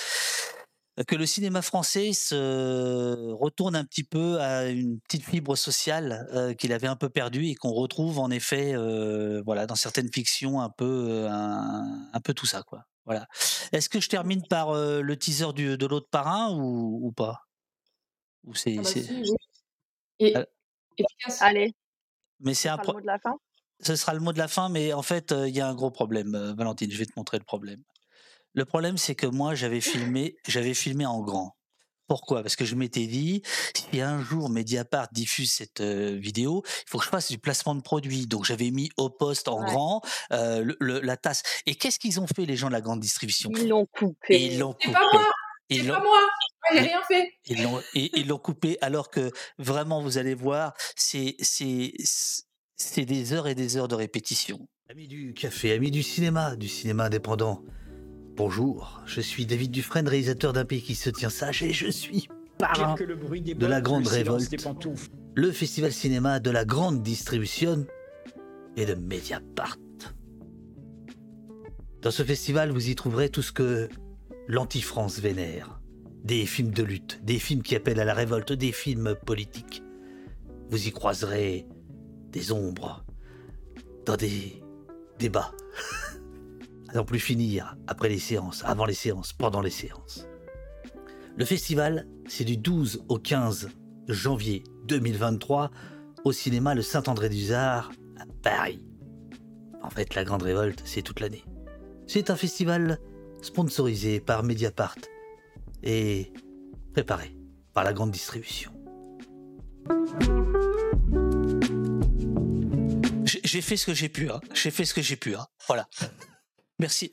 Speaker 1: que le cinéma français se retourne un petit peu à une petite fibre sociale euh, qu'il avait un peu perdue et qu'on retrouve en effet euh, voilà dans certaines fictions un peu euh, un, un peu tout ça quoi voilà est-ce que je termine par euh, le teaser du, de l'autre parrain ou, ou pas? Ou c'est
Speaker 5: Ah bah
Speaker 1: c'est-
Speaker 5: si, oui. Et
Speaker 1: Euh,
Speaker 5: efficace.
Speaker 4: Allez,
Speaker 1: mais c'est
Speaker 4: ce
Speaker 1: un
Speaker 4: sera
Speaker 1: pro-
Speaker 4: le mot de la fin?
Speaker 1: ce sera le mot de la fin, mais en fait, euh, il y a un gros problème, euh, Valentine. Je vais te montrer le problème. Le problème, c'est que moi, j'avais filmé, j'avais filmé en grand. Pourquoi? Parce que je m'étais dit, si un jour Mediapart diffuse cette euh, vidéo, il faut que je fasse du placement de produit. Donc j'avais mis au poste en
Speaker 4: Ouais.
Speaker 1: grand euh, le- le- la tasse. Et qu'est-ce qu'ils ont fait les gens de la grande distribution?
Speaker 4: Ils l'ont coupé.
Speaker 1: Ils l'ont
Speaker 5: C'est
Speaker 1: coupé.
Speaker 5: pas moi,
Speaker 1: Ils
Speaker 5: c'est
Speaker 1: l'ont-
Speaker 5: pas moi. J'ai rien fait.
Speaker 1: ils l'ont et- ils l'ont coupé alors que vraiment vous allez voir c'est c'est c'est des heures et des heures de répétition. Amis du café, amis du cinéma, du cinéma indépendant. Bonjour, je suis David Dufresne, réalisateur d'un pays qui se tient sage et je suis parrain
Speaker 2: que le bruit des
Speaker 1: de la grande révolte,
Speaker 2: des
Speaker 1: le festival cinéma de la grande distribution et de Mediapart. Dans ce festival, vous y trouverez tout ce que l'anti-France vénère. Des films de lutte, des films qui appellent à la révolte, des films politiques. Vous y croiserez des ombres dans des débats. n'en plus finir après les séances, avant les séances, pendant les séances. Le festival, c'est du 12 au 15 janvier 2023 au cinéma Le Saint-André-du-Zard à Paris. En fait, la Grande Révolte, c'est toute l'année. C'est un festival sponsorisé par Mediapart et préparé par la grande distribution. J'ai fait ce que j'ai pu, hein. J'ai fait ce que j'ai pu, hein. Voilà. Merci.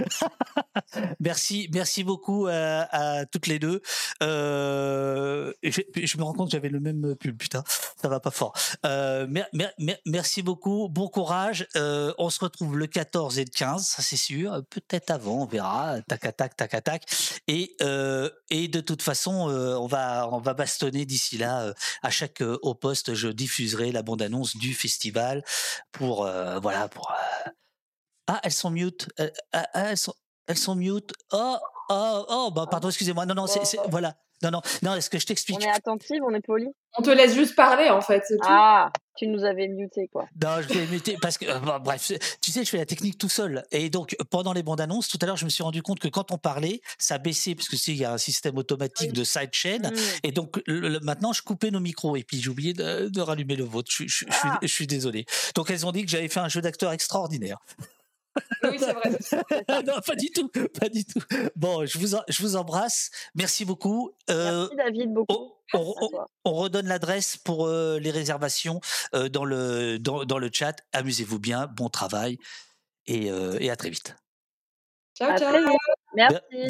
Speaker 1: merci, merci beaucoup à, toutes les deux. Euh, je, me rends compte que j'avais le même pull, putain, ça va pas fort. Euh, mer- mer- mer- merci beaucoup, bon courage. Euh, on se retrouve le 14 et le 15, ça c'est sûr. Peut-être avant, on verra. Tac, tac, tac, tac. Et, et de toute façon, on va, on va bastonner d'ici là. à chaque au poste, je diffuserai la bande-annonce du festival pour, voilà, pour. Ah, elles sont mute. Euh, ah, ah, elles sont, elles sont mute. Oh, oh, oh, bah pardon, excusez-moi. Non, non, c'est, c'est- voilà. Non, non, non. Est-ce que je
Speaker 4: On
Speaker 1: t'explique?
Speaker 4: est attentive, on est poli.
Speaker 5: On te laisse juste parler, en fait, c'est tout.
Speaker 4: Ah, tu nous avais muté, quoi.
Speaker 1: Non, je vais muter parce que euh, bon, bref, tu sais, je fais la technique tout seul. Et donc pendant les bandes annonces, tout à l'heure, je me suis rendu compte que quand on parlait, ça baissait parce que c'est il y a un système automatique de sidechain.
Speaker 4: Mm.
Speaker 1: Et donc le- le- maintenant, je coupais nos micros et puis j'ai oublié de, de rallumer le vôtre. Je, je- je suis,
Speaker 4: Ah.
Speaker 1: je suis désolé. Donc elles ont dit que j'avais fait un jeu d'acteur extraordinaire.
Speaker 5: Oui, c'est vrai.
Speaker 1: non, pas du tout, pas du tout. Bon, je vous, en- je vous embrasse. Merci beaucoup. Euh,
Speaker 4: Merci David, beaucoup.
Speaker 1: on, on- on- on redonne l'adresse pour euh, les réservations euh, dans, le, dans, dans le chat. Amusez-vous bien, bon travail et, euh, et à très vite.
Speaker 5: Ciao,
Speaker 4: À
Speaker 5: ciao.
Speaker 4: très vite. Merci.
Speaker 1: Merci.